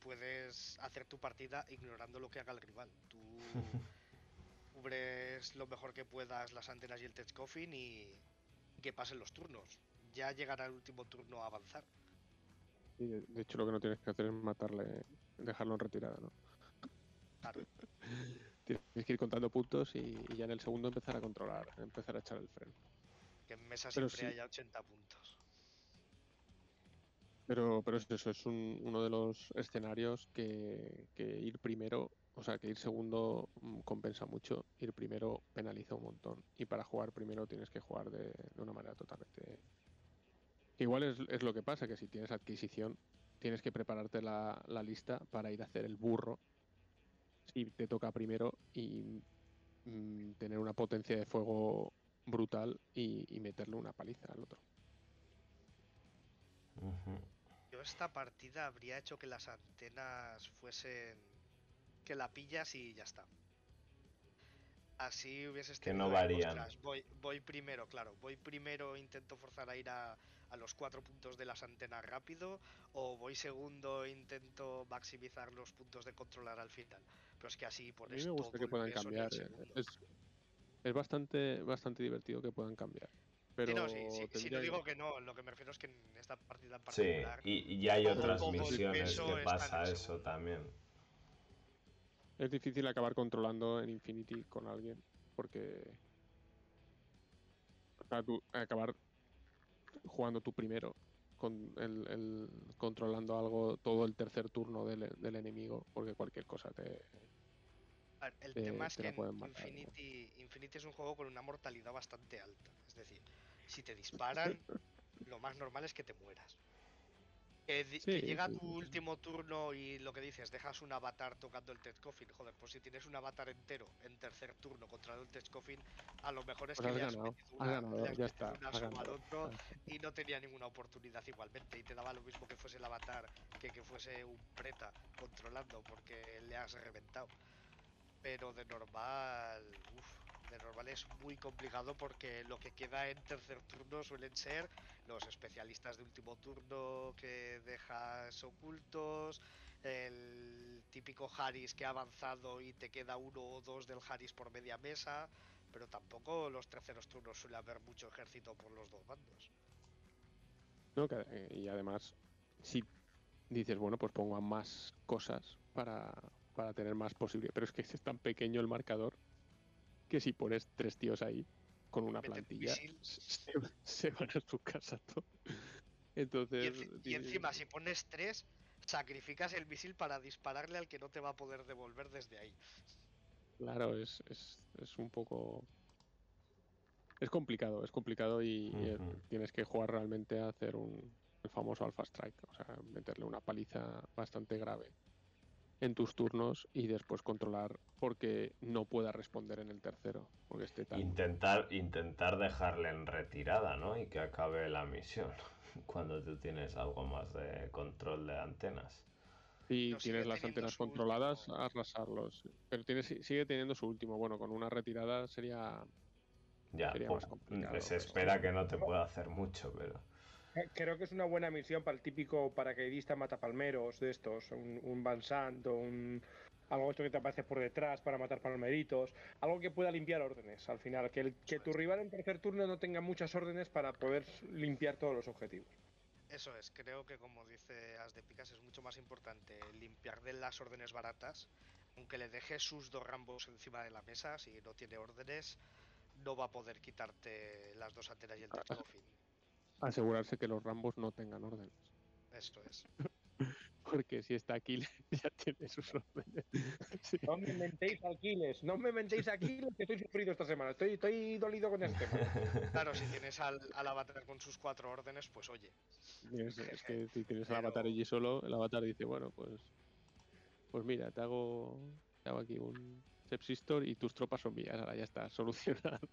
Puedes hacer tu partida ignorando lo que haga el rival. Tú cubres lo mejor que puedas las antenas y el tech coffin y que pasen los turnos. Ya llegará el último turno a avanzar. De, hecho lo que no tienes que hacer es matarle, dejarlo en retirada, ¿no? Claro. Tienes que ir contando puntos y, y ya en el segundo empezar a controlar, empezar a echar el freno. Que en mesa Pero siempre sí. haya 80 puntos. Pero, pero es eso, es un- uno de los escenarios que, que ir primero, o sea, que ir segundo mm, compensa mucho, ir primero penaliza un montón. Y para jugar primero tienes que jugar de, de una manera totalmente... Igual es, es lo que pasa, que si tienes adquisición, tienes que prepararte la, la lista para ir a hacer el burro si te toca primero y mm, tener una potencia de fuego brutal y, y meterle una paliza al otro. Yo esta partida habría hecho que las antenas fuesen que la pillas y ya está. Así hubieses Que no tenido varían. "Ostras, voy, voy primero, claro. Voy primero, intento forzar a ir a, a los cuatro puntos de las antenas rápido. O voy segundo, intento maximizar los puntos de controlar al final. Pero es que así A pones mí me gusta todo que puedan cambiar. eh. Es, es bastante, bastante divertido que puedan cambiar. Sí, Pero no, sí, sí, sí, tendría no digo que- no, lo que me refiero es que en esta partida en Sí, particular y, y ya hay otras misiones que pasa eso también. Es difícil acabar controlando en Infinity con alguien. Porque. acabar jugando tú primero. Con el, el- controlando algo todo el tercer turno del, del enemigo. Porque cualquier cosa te. Ver, El te- tema es te que matar, ¿no? Infinity, Infinity es un juego con una mortalidad bastante alta. Es decir, si te disparan, lo más normal es que te mueras. Que, llega sí, tu sí, último turno y lo que dices, dejas un avatar tocando el Tech Coffin. Joder, pues si tienes un avatar entero en tercer turno contra el Tech Coffin, a lo mejor es Pues que le has ganado, metido has una, ganado, ya está, una al otro ya y no tenía ninguna oportunidad igualmente. Y te daba lo mismo que fuese el avatar que que fuese un preta controlando porque le has reventado. Pero de normal, uf, de normal es muy complicado porque lo que queda en tercer turno suelen ser los especialistas de último turno que dejas ocultos, el típico Harris que ha avanzado y te queda uno o dos del Harris por media mesa, pero tampoco los terceros turnos suele haber mucho ejército por los dos bandos. No, eh, y además, si dices, bueno, pues pongo a más cosas para, para tener más posibilidad. Pero es que es tan pequeño el marcador que si pones tres tíos ahí con una plantilla, se, se van a su casa todo. Y, Entonces, enci- y encima, si pones tres, sacrificas el misil para dispararle al que no te va a poder devolver desde ahí. claro, es, es, es un poco. Es complicado, es complicado y, y, eh, tienes que jugar realmente a hacer un, el famoso alpha strike, o sea, meterle una paliza bastante grave en tus turnos y después controlar porque no pueda responder en el tercero, porque esté tan... Intentar, intentar dejarle en retirada, ¿no? Y que acabe la misión. Cuando tú tienes algo más de control de antenas. Si tienes las antenas controladas, último- arrasarlos. Pero tiene, sigue teniendo su último. Bueno, con una retirada sería... Ya, Sería po- más complicado, se pero- espera que no te pueda hacer mucho, pero. Eh, Creo que es una buena misión para el típico paracaidista matapalmeros de estos, un, un Van Sant o un algo esto que te aparece por detrás para matar palmeritos, algo que pueda limpiar órdenes al final, que, tu rival en tercer turno no tenga muchas órdenes para poder limpiar todos los objetivos. Eso es, creo que como dice As de Picas es mucho más importante limpiar de las órdenes baratas, aunque le deje sus dos rambos encima de la mesa, si no tiene órdenes, no va a poder quitarte las dos antenas y el Tech Coffin. Asegurarse que los rambos no tengan órdenes. Esto es. Porque si está aquí, ya tiene sus órdenes. Sí. No me mentéis Aquiles, no me mentéis Aquiles, que estoy sufrido esta semana, estoy, estoy dolido con este tema. Claro, si tienes al, al avatar con sus cuatro órdenes, pues oye, Es, es que si tienes el Pero- avatar allí solo, el avatar dice, bueno, pues pues mira, te hago, te hago aquí un Sepsistor y tus tropas son mías, ahora ya está, solucionado.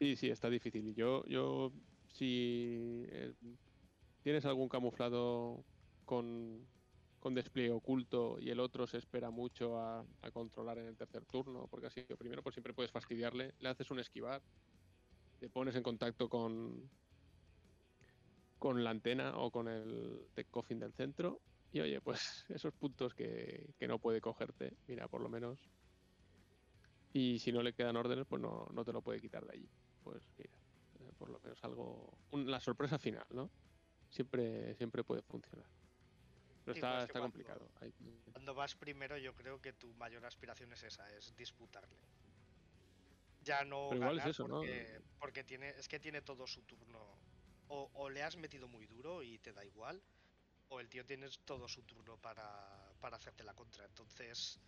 Sí, sí, está difícil. Yo, yo, si eh, tienes algún camuflado con, con despliegue oculto y el otro se espera mucho a, a controlar en el tercer turno, porque así primero pues siempre puedes fastidiarle, le haces un esquivar, te pones en contacto con con la antena o con el tech coffin del centro y oye, pues esos puntos que, que no puede cogerte, mira, por lo menos. Y si no le quedan órdenes, pues no, no te lo puede quitar de allí. Pues mira, eh, por lo menos algo. un- la sorpresa final, ¿no? Siempre, siempre puede funcionar. Pero Sí, está, pues está cuando- complicado. Hay Cuando vas primero, yo creo que tu mayor aspiración es esa, es disputarle. Ya no Pero igual es ganar eso, ¿no? porque, porque tiene, es que tiene todo su turno. O, o le has metido muy duro y te da igual, o el tío tiene todo su turno para, para hacerte la contra. Entonces,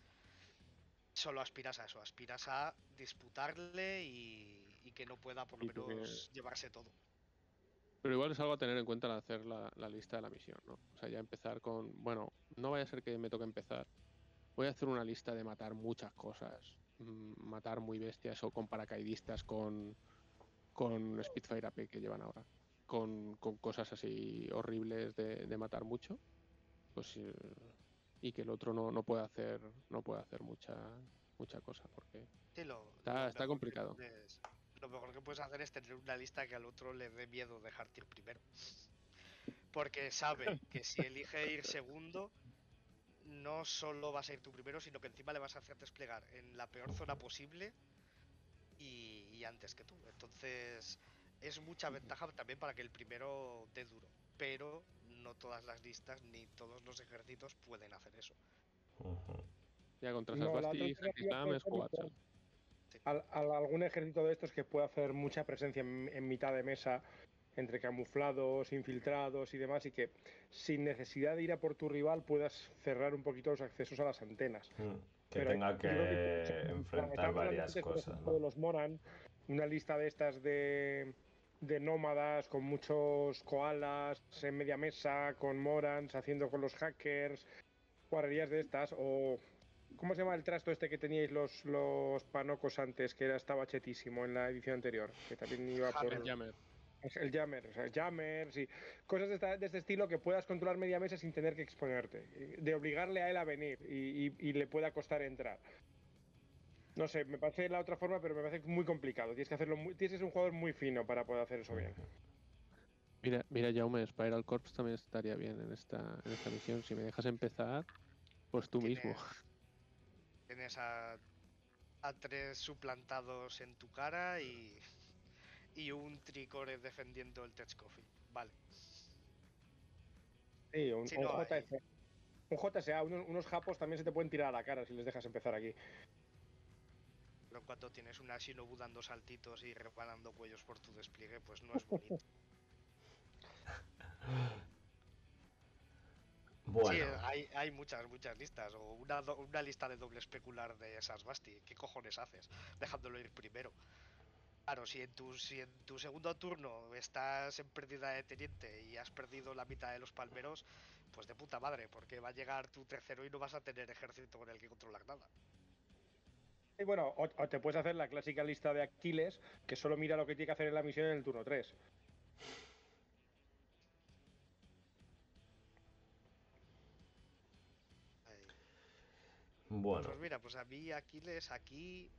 solo aspiras a eso, aspiras a disputarle y, y que no pueda por lo que- menos llevarse todo. Pero igual es algo a tener en cuenta al hacer la, la lista de la misión, ¿no? O sea, ya empezar con, bueno, no vaya a ser que me toque empezar. Voy a hacer una lista de matar muchas cosas, mm, matar muy bestias o con paracaidistas, con, con Spitfire AP que llevan ahora, con, con cosas así horribles de, de matar mucho, pues eh, y que el otro no, no puede hacer, no puede hacer mucha, mucha cosa, porque Sí, lo- Está- lo complicado. Lo mejor que puedes hacer es tener una lista que al otro le dé miedo dejarte ir primero. Porque sabe que si elige ir segundo, no solo vas a ir tú primero, sino que encima le vas a hacer desplegar en la peor zona posible y, y antes que tú. Entonces es mucha ventaja también para que el primero dé duro. Pero no todas las listas ni todos los ejércitos pueden hacer eso. Ya contra No, alternativa Islam es al- al- algún ejército de estos que pueda hacer mucha presencia en, en mitad de mesa entre camuflados, infiltrados y demás, y que sin necesidad de ir a por tu rival puedas cerrar un poquito los accesos a las antenas. Mm, Que Pero tenga que enfrentar varias cosas, los Moran, una lista de estas de, de nómadas con muchos koalas en media mesa, con Morans haciendo con los hackers, guarrerías de estas, o ¿cómo se llama el trasto este que teníais los, los panocos antes, que era, estaba chetísimo en la edición anterior, que también iba por El Jammer. el jammer, o sea, jammers y cosas de, esta- de este estilo que puedas controlar media mesa sin tener que exponerte, de obligarle a él a venir y, y- y le pueda costar entrar. No sé, me parece la otra forma, pero me parece muy complicado. Tienes que hacerlo, muy- tienes que ser un jugador muy fino para poder hacer eso bien. Mira, mira, Jaume, Spiral Corps también estaría bien en esta, en esta misión. Si me dejas empezar, pues tú mismo. Tienes a, a tres suplantados en tu cara y, y un tricore defendiendo el Tech Coffee. Vale. Sí, un, Sí, un no, hay- JS. Un JSA, unos, unos japos también se te pueden tirar a la cara si les dejas empezar aquí. Pero cuando tienes una Shinobu dando saltitos y reparando cuellos por tu despliegue, pues no es bonito. Bueno, Sí, hay, hay muchas, muchas listas. O una, una lista de doble especular de esas Basti. ¿Qué cojones haces? Dejándolo ir primero. Claro, si en, tu, si en tu segundo turno estás en pérdida de teniente y has perdido la mitad de los palmeros, pues de puta madre, porque va a llegar tu tercero y no vas a tener ejército con el que controlar nada. Y bueno, o, o te puedes hacer la clásica lista de Aquiles, que solo mira lo que tiene que hacer en la misión en el turno 3. Bueno. Pues mira, pues a mí Aquiles aquí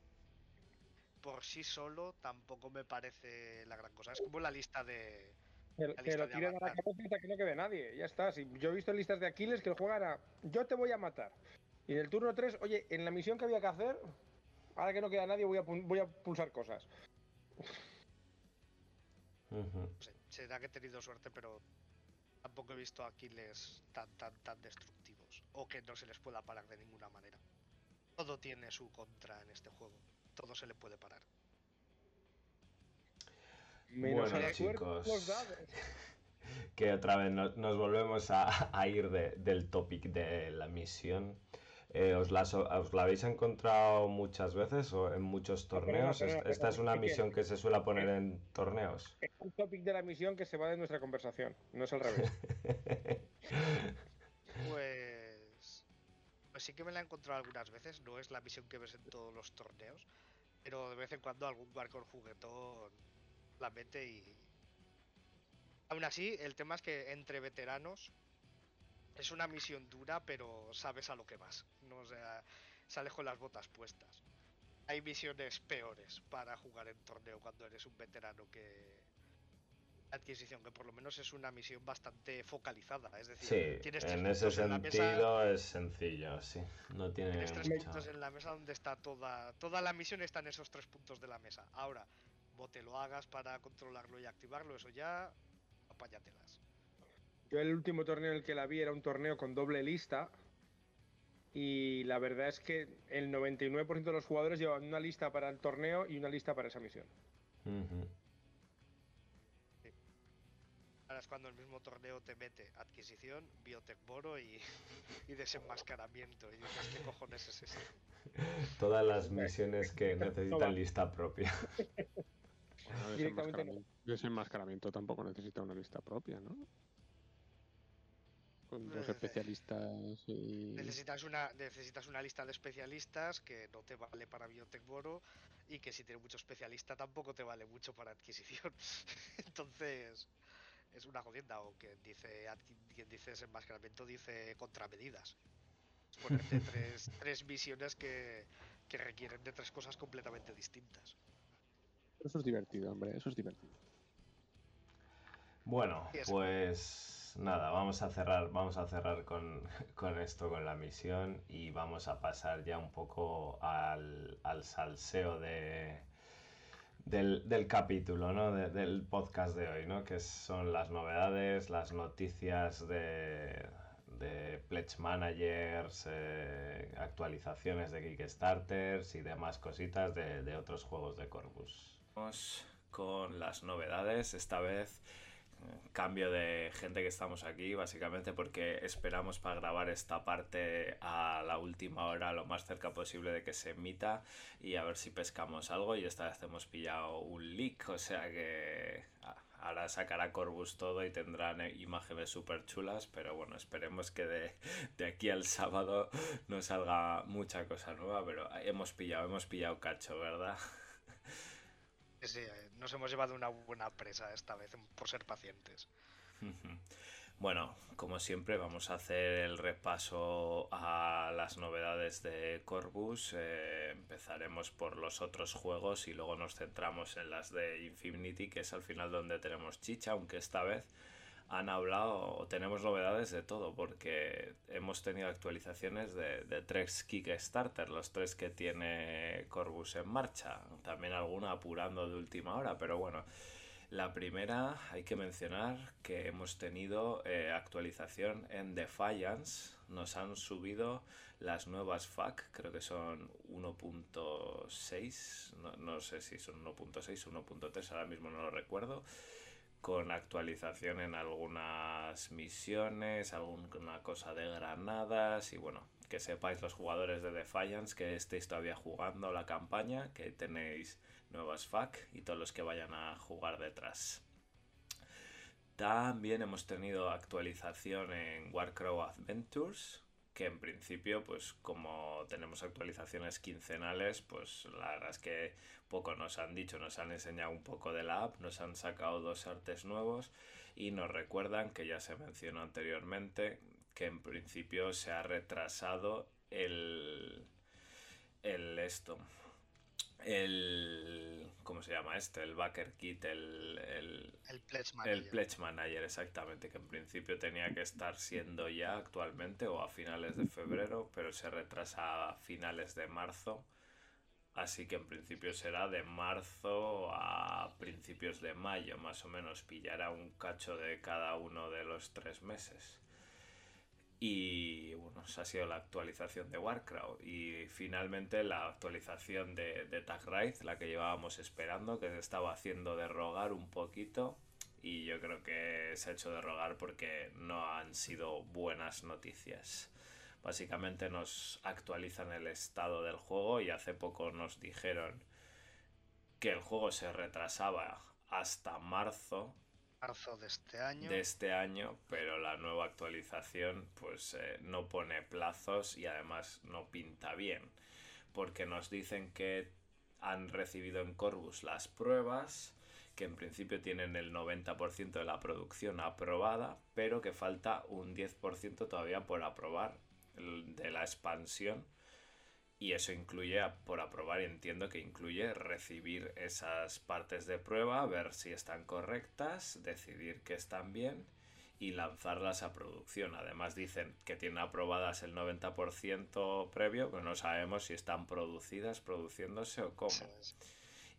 por sí solo tampoco me parece la gran cosa. Es como la lista de... Que, La que lista lo tiren a la cabeza que no quede nadie. Ya está. Si yo he visto listas de Aquiles que el juegan a yo te voy a matar. Y en el turno 3, oye, en la misión que había que hacer, ahora que no queda nadie, voy a, voy a pulsar cosas. No sé, será que he tenido suerte, pero tampoco he visto a Aquiles tan, tan, tan destructivos. O que no se les pueda parar de ninguna manera. Todo tiene su contra en este juego. Todo se le puede parar. Menos Bueno, chicos. los dados. que otra vez no- nos, volvemos a, a ir de- del topic de la misión. Eh, ¿os, la, so- os la habéis encontrado muchas veces o en muchos pero torneos? pero Esta pero es una misión que se suele poner en torneos. Es un topic de la misión que se va de nuestra conversación, no es al revés. Pues. Sí que me la he encontrado algunas veces. No es la misión que ves en todos los torneos. Pero de vez en cuando algún Warcore juguetón la mete y. Aún así, el tema es que entre veteranos es una misión dura, pero sabes a lo que vas. No o sales con las botas puestas. Hay misiones peores para jugar en torneo cuando eres un veterano que adquisición, que por lo menos es una misión bastante focalizada. Es decir, Sí, tienes tres en ese puntos en la mesa, sentido es sencillo, sí. No tiene Tienes tres mucha... puntos en la mesa donde está toda, toda la misión está en esos tres puntos de la mesa. Ahora, vos te lo hagas para controlarlo y activarlo, eso ya, apáñatelas. Yo el último torneo en el que la vi era un torneo con doble lista. Y la verdad es que el 99% de los jugadores llevaban una lista para el torneo y una lista para esa misión. Es cuando el mismo torneo te mete adquisición, biotech boro y, y desenmascaramiento. Y dices, ¿qué cojones es esto? Todas las misiones que necesitan lista propia. Bueno, desenmascaramiento, desenmascaramiento tampoco necesita una lista propia, ¿no? Con dos Eh, especialistas y... Necesitas una, necesitas una lista de especialistas que no te vale para biotech boro y que si tiene mucho especialista tampoco te vale mucho para adquisición. Entonces, es una jodienda. O quien dice, quien dice desenmascaramiento dice contramedidas. Es ponerte tres, tres misiones que, que requieren de tres cosas completamente distintas. Eso es divertido, hombre, eso es divertido. Bueno, pues nada, vamos a cerrar, vamos a cerrar con, con esto, con la misión, y vamos a pasar ya un poco al, al salseo de, del, del capítulo, ¿no? De- del podcast de hoy, ¿no? Que son las novedades, las noticias de, de Pledge Managers, eh, actualizaciones de Kickstarters y demás cositas de, de otros juegos de Corvus. Vamos con las novedades, esta vez cambio de gente que estamos aquí, básicamente porque esperamos para grabar esta parte a la última hora, lo más cerca posible de que se emita y a ver si pescamos algo. Y esta vez hemos pillado un leak, o sea que a- ahora sacará Corvus todo y tendrán imágenes súper chulas, pero bueno, esperemos que de, de aquí al sábado no salga mucha cosa nueva, pero hemos pillado, hemos pillado cacho, ¿verdad? Sí, nos hemos llevado una buena presa esta vez por ser pacientes. Bueno, como siempre vamos a hacer el repaso a las novedades de Corvus. Eh, empezaremos por los otros juegos y luego nos centramos en las de Infinity, que es al final donde tenemos chicha, aunque esta vez han hablado tenemos novedades de todo, porque hemos tenido actualizaciones de, de tres Kickstarter, los tres que tiene Corvus en marcha. También alguna apurando de última hora, pero bueno. La primera, hay que mencionar que hemos tenido eh, actualización en Defiance. Nos han subido las nuevas FAQ, creo que son 1.6, no, no sé si son 1.6 o 1.3, ahora mismo no lo recuerdo. Con actualización en algunas misiones, alguna cosa de granadas y bueno, que sepáis los jugadores de Defiance que estéis todavía jugando la campaña, que tenéis nuevas FAQ y todos los que vayan a jugar detrás. También hemos tenido actualización en Warcraft Adventures, que en principio, pues como tenemos actualizaciones quincenales, pues la verdad es que poco nos han dicho, nos han enseñado un poco de la app, nos han sacado dos artes nuevos y nos recuerdan que ya se mencionó anteriormente que en principio se ha retrasado el, el esto, el ¿cómo se llama este? El backer kit, el, el, El Pledge Manager. el Pledge Manager, exactamente, que en principio tenía que estar siendo ya actualmente o a finales de febrero, pero se retrasa a finales de marzo. Así que en principio será de marzo a principios de mayo, más o menos. Pillará un cacho de cada uno de los tres meses. Y bueno, esa ha sido la actualización de Warcraft. Y finalmente la actualización de, de Tag Raid, la que llevábamos esperando, que se estaba haciendo de rogar un poquito. Y yo creo que se ha hecho de rogar porque no han sido buenas noticias. Básicamente nos actualizan el estado del juego y hace poco nos dijeron que el juego se retrasaba hasta marzo Este año. de este año, pero la nueva actualización pues eh, no pone plazos y además no pinta bien, porque nos dicen que han recibido en Corvus las pruebas, que en principio tienen el 90% de la producción aprobada, pero que falta un 10% todavía por aprobar de la expansión. Y eso incluye, por aprobar, entiendo que incluye recibir esas partes de prueba, ver si están correctas, decidir que están bien y lanzarlas a producción. Además dicen que tienen aprobadas el 90% previo, pero no sabemos si están producidas, produciéndose o cómo.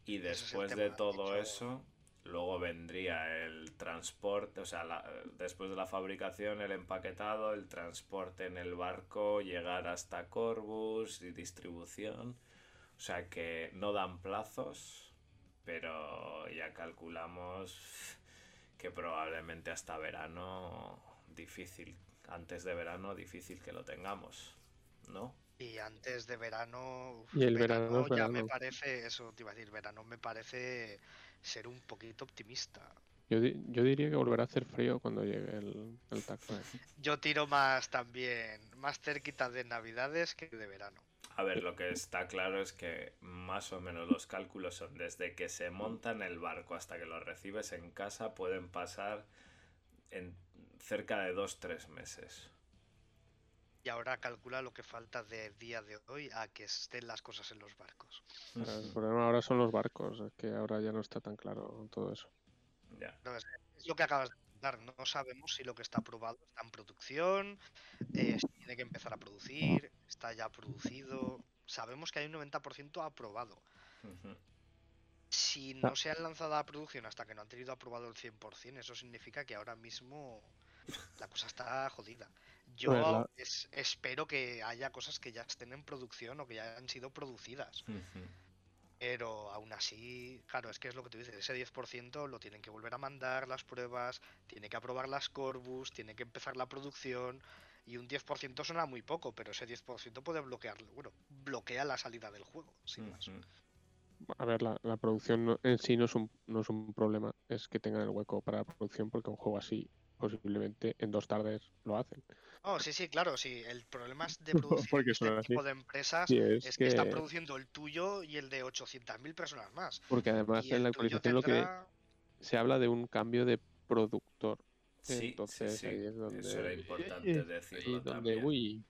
Y después de todo eso, luego vendría el transporte, o sea, la- después de la fabricación, el empaquetado, el transporte en el barco, llegar hasta Corvus y distribución. O sea que no dan plazos, pero ya calculamos que probablemente hasta verano difícil, antes de verano difícil que lo tengamos, ¿no? Y antes de verano. uf, Y el verano ya me parece, eso te iba a decir, verano me parece ser un poquito optimista. Yo, di- yo diría que volverá a hacer frío cuando llegue el, el. Yo tiro más también, más cerquita de Navidades que de verano. A ver, lo que está claro es que más o menos los cálculos son desde que se monta en el barco hasta que lo recibes en casa pueden pasar en cerca de dos, tres meses. Y ahora calcula lo que falta de día de hoy a que estén las cosas en los barcos. Ahora, El problema ahora son los barcos, es que ahora ya no está tan claro todo eso. Ya. No, es, es lo que acabas de contar. No sabemos si lo que está aprobado está en producción, eh, si tiene que empezar a producir, está ya producido. Sabemos que hay un 90% aprobado. Si no se han lanzado a producción hasta que no han tenido aprobado el 100%, eso significa que ahora mismo la cosa está jodida. Yo Pues la- es- espero que haya cosas que ya estén en producción o que ya han sido producidas. Pero aún así, claro, es que es lo que tú dices, ese 10% lo tienen que volver a mandar las pruebas, tiene que aprobar las Corbus, tiene que empezar la producción y un 10% suena muy poco, pero ese 10% puede bloquearlo, bueno, bloquea la salida del juego, sin más. A ver, la, la producción no- en sí no es, un, no es un problema, es que tengan el hueco para la producción porque un juego así posiblemente en dos tardes lo hacen. Oh, sí, sí, claro, sí, el problema es de producir Porque este así. tipo de empresas Sí, es, es que que, están produciendo el tuyo y el de 800.000 personas más. porque además Y en la actualización lo que se habla de un cambio de productor. Sí, sí, Entonces sí. ahí es donde, Eso era importante decirlo es donde, también. uy,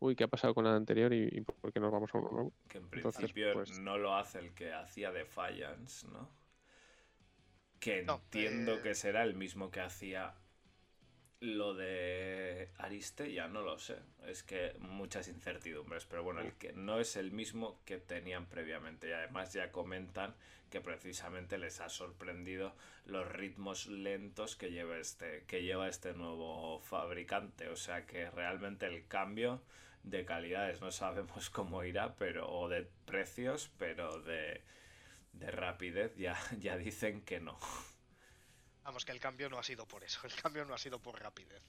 uy, ¿qué ha pasado con la anterior y, y por qué nos vamos a uno nuevo? Que en Entonces, principio pues- no lo hace el que hacía Defiance, ¿no? Que No, entiendo eh, que será el mismo que hacía lo de Ariste, ya no lo sé. Es que muchas incertidumbres, pero bueno, el que no es el mismo que tenían previamente. Y además ya comentan que precisamente les ha sorprendido los ritmos lentos que lleva este, que lleva este nuevo fabricante. O sea que realmente el cambio de calidades no sabemos cómo irá, pero o de precios, pero de, de rapidez ya, ya dicen que no. Vamos, que el cambio no ha sido por eso, el cambio no ha sido por rapidez.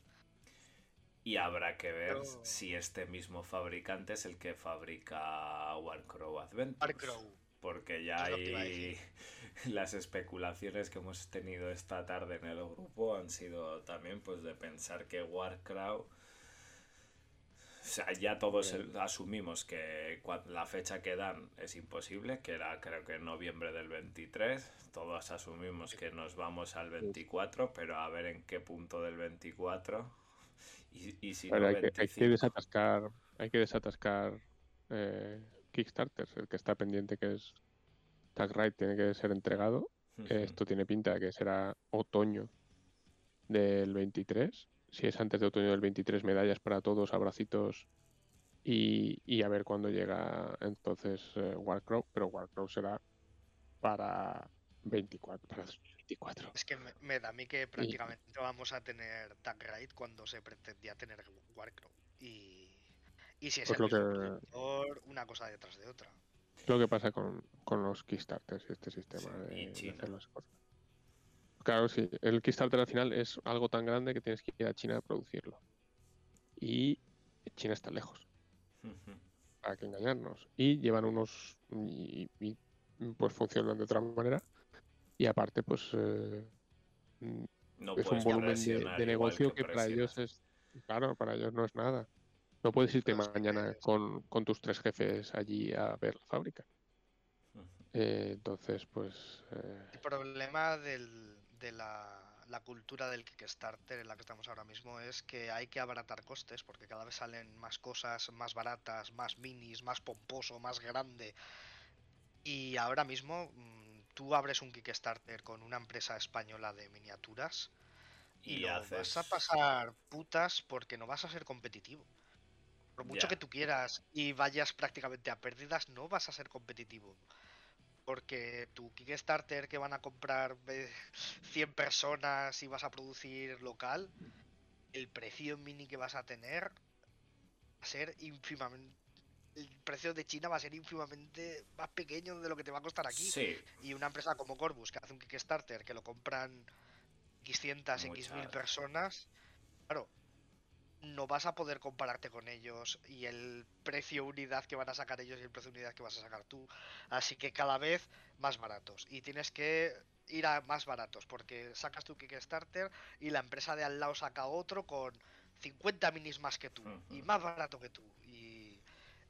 Y habrá que ver Pero- si este mismo fabricante es el que fabrica Warcrow Adventures. Warcrow. Porque ya hay las especulaciones que hemos tenido esta tarde en el grupo han sido también pues de pensar que Warcraft o sea, ya todos asumimos que la fecha que dan es imposible, que era creo que en noviembre del 23. Todos asumimos que nos vamos al 24, pero a ver en qué punto del 24. Y, y si no, hay, que, hay que 25. desatascar, hay que desatascar eh, Kickstarter, el que está pendiente que es Tag Ride tiene que ser entregado. Esto tiene pinta de que será otoño del 23. Si es antes de otoño del 23, medallas para todos, abracitos y, y a ver cuándo llega entonces eh, Warcraft. Pero Warcraft será para 24, para 2024. Es que me, me da a mí que prácticamente vamos a tener Tag Raid cuando se pretendía tener Warcraft. Y, y si es Pues el mismo que- productor, una cosa detrás de otra. lo que pasa con, con los Kickstarters y este sistema Sí, de, y de hacer las cosas. Claro, sí. El Kickstarter al final es algo tan grande que tienes que ir a China a producirlo. Y China está lejos, para que engañarnos. Y llevan unos. Y, y, pues funcionan de otra manera. Y aparte, pues. eh, No es un volumen de, negocio que, para ellos es. Claro, para ellos no es nada. No puedes irte Pero mañana es- con, con tus tres jefes allí a ver la fábrica. Eh, entonces, pues. eh, El problema del- de la, la cultura del Kickstarter en la que estamos ahora mismo es que hay que abaratar costes porque cada vez salen más cosas más baratas, más minis, más pomposo, más grande. Y ahora mismo mm, tú abres un Kickstarter con una empresa española de miniaturas y, Y lo haces. vas a pasar putas porque no vas a ser competitivo. Por mucho que tú quieras y vayas prácticamente a pérdidas, no vas a ser competitivo. Porque tu Kickstarter que van a comprar eh, 100 personas y vas a producir local, el precio mini que vas a tener va a ser ínfimamente. El precio de China va a ser ínfimamente más pequeño de lo que te va a costar aquí. Sí, Y una empresa como Corbus que hace un Kickstarter que lo compran X00, X mil personas, claro, no vas a poder compararte con ellos y el precio unidad que van a sacar ellos y el precio unidad que vas a sacar tú. Así que cada vez más baratos. Y tienes que ir a más baratos porque sacas tu Kickstarter y la empresa de al lado saca otro con 50 minis más que tú y más barato que tú. Y,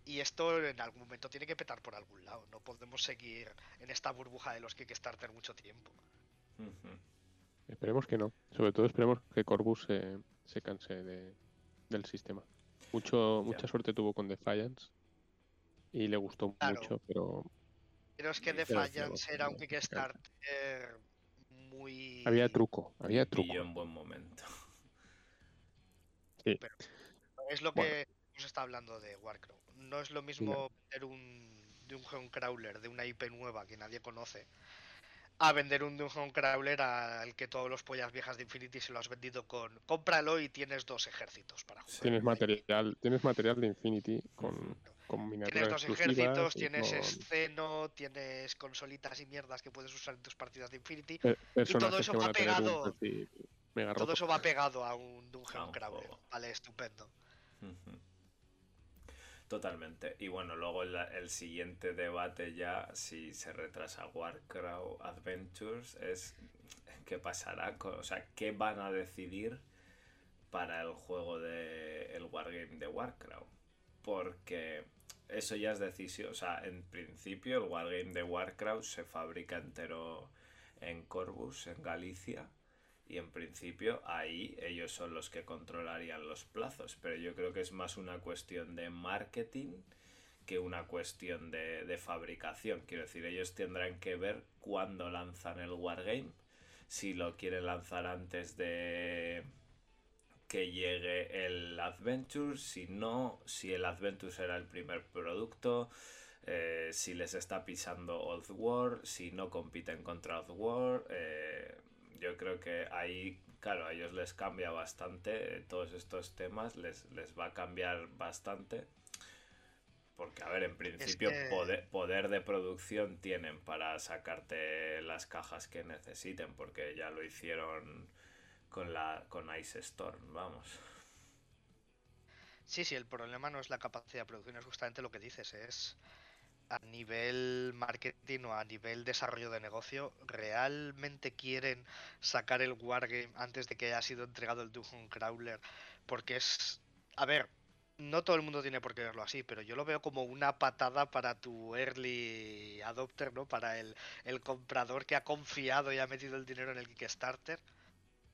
y esto en algún momento tiene que petar por algún lado. No podemos seguir en esta burbuja de los Kickstarter mucho tiempo. esperemos que no. Sobre todo esperemos que Corbus se, se canse de, del sistema. Mucho, mucha suerte tuvo con Defiance y le gustó Claro. mucho, pero Pero es que Sí, pero Defiance no, era un no, Kickstarter muy... había truco, había truco. pilló en buen momento. Es lo Bueno. que nos está hablando de Warcraft. No es lo mismo vender un Dungeon Crawler de una IP nueva que nadie conoce a vender un Dungeon Crawler al que todos los pollas viejas de Infinity se lo has vendido con cómpralo y tienes dos ejércitos para jugar. Tienes material, tienes material de Infinity con, con Tienes dos ejércitos, y tienes con esceno, tienes consolitas y mierdas que puedes usar en tus partidas de Infinity. pe- personajes eso va un pegado. Todo eso va pegado a un Dungeon un Crawler. Vale, estupendo. Totalmente. Y bueno, luego el, el siguiente debate ya, si se retrasa Warcraft Adventures, es qué pasará, o sea, qué van a decidir para el juego de el Wargame de Warcraft. Porque eso ya es decisión, o sea, en principio el Wargame de Warcraft se fabrica entero en Corbus, en Galicia. Y en principio ahí ellos son los que controlarían los plazos, pero yo creo que es más una cuestión de marketing que una cuestión de, de fabricación. Quiero decir, ellos tendrán que ver cuándo lanzan el Wargame, si lo quieren lanzar antes de que llegue el Adventure, si no, si el Adventure será el primer producto, eh, si les está pisando Old War, si no compiten contra Old War. eh, yo creo que ahí, claro, a ellos les cambia bastante eh, todos estos temas, les, les va a cambiar bastante. Porque, a ver, en principio que- poder, poder de producción tienen para sacarte las cajas que necesiten, porque ya lo hicieron con la con Ice Storm, vamos. Sí, sí, el problema no es la capacidad de producción, es justamente lo que dices, es a nivel marketing o a nivel desarrollo de negocio, ¿realmente quieren sacar el Wargame antes de que haya sido entregado el Dungeon Crawler? Porque es... A ver, no todo el mundo tiene por qué verlo así, pero yo lo veo como una patada para tu early adopter, ¿no? Para el, el comprador que ha confiado y ha metido el dinero en el Kickstarter.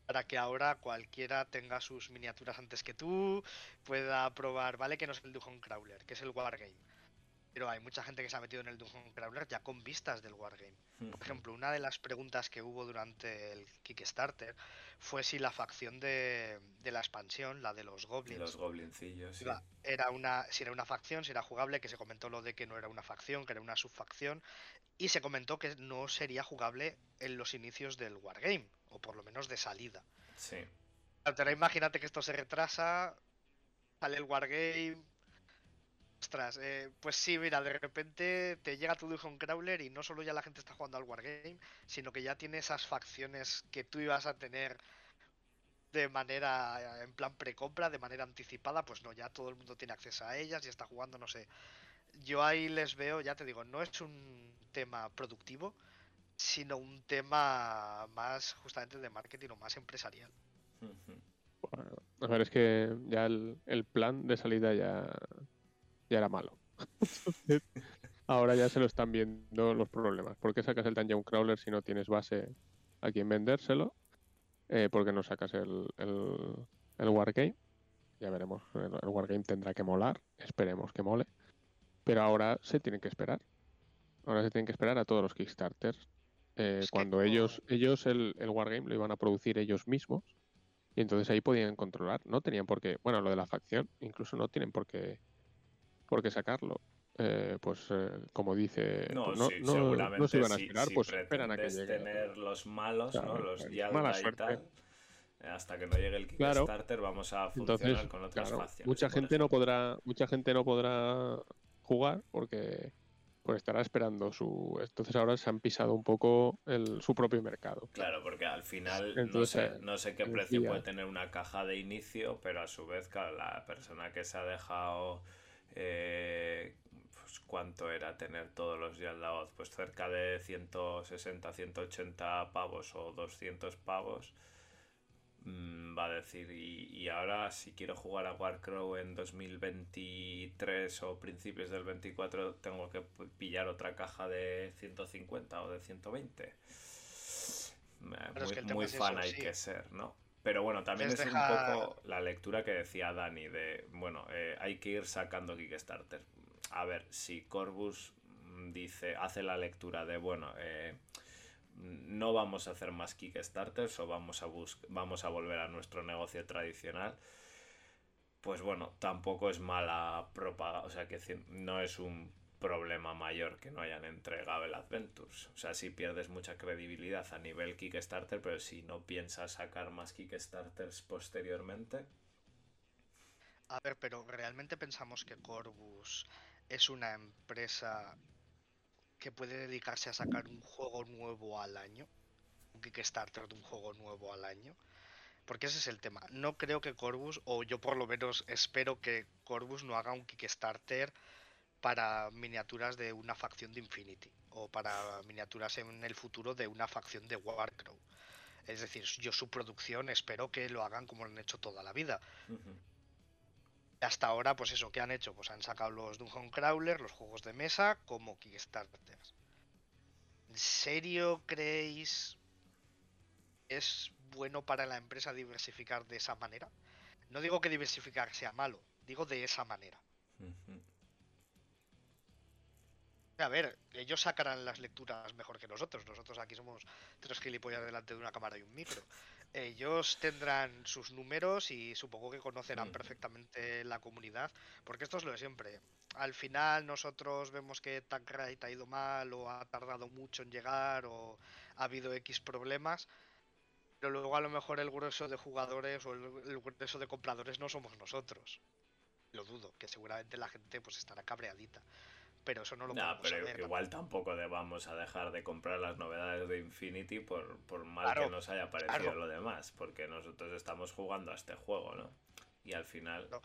Para que ahora cualquiera tenga sus miniaturas antes que tú, pueda probar, ¿vale? Que no es el Dungeon Crawler, que es el Wargame. Pero hay mucha gente que se ha metido en el Dungeon Crawler ya con vistas del Wargame. Por ejemplo, una de las preguntas que hubo durante el Kickstarter fue si la facción de, de la expansión, la de los Goblins, los goblincillos, sí. era una, si era una facción, si era jugable, que se comentó lo de que no era una facción, que era una subfacción, y se comentó que no sería jugable en los inicios del Wargame, o por lo menos de salida. Sí. Ahora imagínate que esto se retrasa, sale el Wargame. Ostras, eh, pues sí, mira, de repente te llega tu Dungeon Crawler y no solo ya la gente está jugando al Wargame, sino que ya tiene esas facciones que tú ibas a tener de manera, en plan precompra, de manera anticipada, pues no, ya todo el mundo tiene acceso a ellas y está jugando, no sé. Yo ahí les veo, ya te digo, no es un tema productivo, sino un tema más justamente de marketing o más empresarial. Bueno, a ver, es que ya el, el plan de salida ya, ya era malo. Ahora ya se lo están viendo los problemas. ¿Por qué sacas el Dungeon Crawler si no tienes base a quien vendérselo? Eh, ¿Por qué no sacas el, el, el Wargame? Ya veremos. El, el Wargame tendrá que molar. Esperemos que mole. Pero ahora se tienen que esperar. Ahora se tienen que esperar a todos los Kickstarters. Eh, Es que cuando no- ellos, ellos el, el Wargame lo iban a producir ellos mismos. Y entonces ahí podían controlar. No tenían por qué. Bueno, lo de la facción, incluso no tienen por qué, por qué sacarlo. Eh, pues eh, como dice, No, pues no, sí, no- seguramente no se iban a esperar, si pues esperan a que llegue. tener los malos, Claro, ¿no? Los pues, mala y tal. Hasta que no llegue el Claro. Kickstarter vamos a funcionar Entonces, con otras claro, facciones. mucha gente no podrá, mucha gente no podrá jugar porque pues estará esperando su. Entonces ahora se han pisado un poco el, su propio mercado. Claro, porque al final Entonces, no, sé, no sé qué precio día- puede tener una caja de inicio, pero a su vez, claro, la persona que se ha dejado. Eh, pues, ¿Cuánto era tener todos los Yaldaoth? Pues cerca de 160, 180 pavos o 200 pavos. mm, Va a decir, y, y ahora si quiero jugar a Warcrow en 2023 o principios del 24, tengo que pillar otra caja de 150 o de 120. Eh, Pero es muy que fan eso, hay sí. que ser, ¿no? Pero bueno, también Es un poco la lectura que decía Dani de, bueno, eh, hay que ir sacando Kickstarter. A ver, si Corbus mm, dice, hace la lectura de, bueno, eh, no vamos a hacer más Kickstarters o vamos a, bus vamos a volver a nuestro negocio tradicional, pues bueno, tampoco es mala propaganda, o sea que no es un problema mayor que no hayan entregado el Adventures. O sea, si pierdes mucha credibilidad a nivel Kickstarter, pero si no piensas sacar más Kickstarters posteriormente, A ver, pero ¿realmente pensamos que Corbus es una empresa que puede dedicarse a sacar un juego nuevo al año? Un Kickstarter de un juego nuevo al año. Porque ese es el tema. No creo que Corbus, o yo por lo menos espero que Corbus no haga un Kickstarter para miniaturas de una facción de Infinity. O para miniaturas en el futuro de una facción de Warcrow. Es decir, yo su producción espero que lo hagan como lo han hecho toda la vida. Hasta ahora, pues eso, ¿qué han hecho? Pues han sacado los Dungeon Crawler, los juegos de mesa, como Kickstarters. ¿En serio creéis es bueno para la empresa diversificar de esa manera? No digo que diversificar sea malo, digo de esa manera. A ver, ellos sacarán las lecturas mejor que nosotros. Nosotros aquí somos tres gilipollas delante de una cámara y un micro. Ellos tendrán sus números y supongo que conocerán Ujú. perfectamente la comunidad, porque esto es lo de siempre. Al final nosotros vemos que Tankrite ha ido mal o ha tardado mucho en llegar o ha habido X problemas, pero luego a lo mejor el grueso de jugadores o el, el grueso de compradores no somos nosotros. Lo dudo, que seguramente la gente pues estará cabreadita. Pero eso no lo Nah, podemos pero saber. igual tampoco debamos a dejar de comprar las novedades de Infinity por, por mal Claro, que nos haya parecido claro. lo demás, porque nosotros estamos jugando a este juego, ¿no? Y al final... No.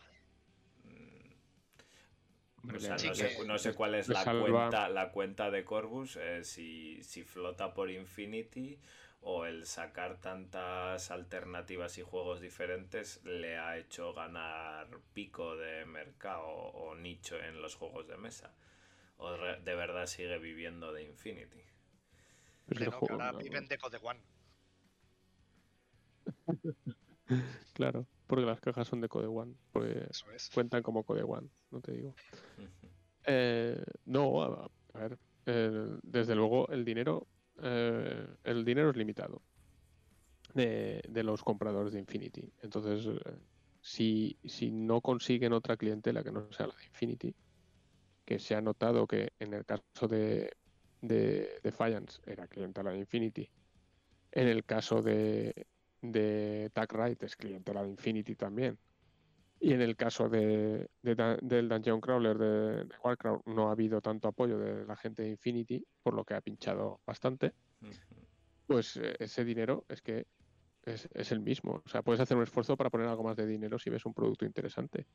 mm, o sea, no, sé, no sé cuál es la cuenta, la cuenta de Corbus, eh, si, si flota por Infinity o el sacar tantas alternativas y juegos diferentes le ha hecho ganar pico de mercado o nicho en los juegos de mesa. O re- de verdad sigue viviendo de Infinity. Pues Que no, ahora viven de Code One. Claro, porque las cajas son de Code One, porque es. cuentan como Code One, no te digo. Eh, no, a, a ver, eh, desde luego el dinero, eh, el dinero es limitado de, de los compradores de Infinity. Entonces, eh, si, si no consiguen otra clientela que no sea la de Infinity, que se ha notado que en el caso de, de Defiance era clientela de Infinity, en el caso de, de Tag Right es clientela de Infinity también. Y en el caso de, de del Dungeon Crawler de, de Warcraft no ha habido tanto apoyo de la gente de Infinity, por lo que ha pinchado bastante, pues eh, ese dinero es que es, es el mismo. O sea, puedes hacer un esfuerzo para poner algo más de dinero si ves un producto interesante.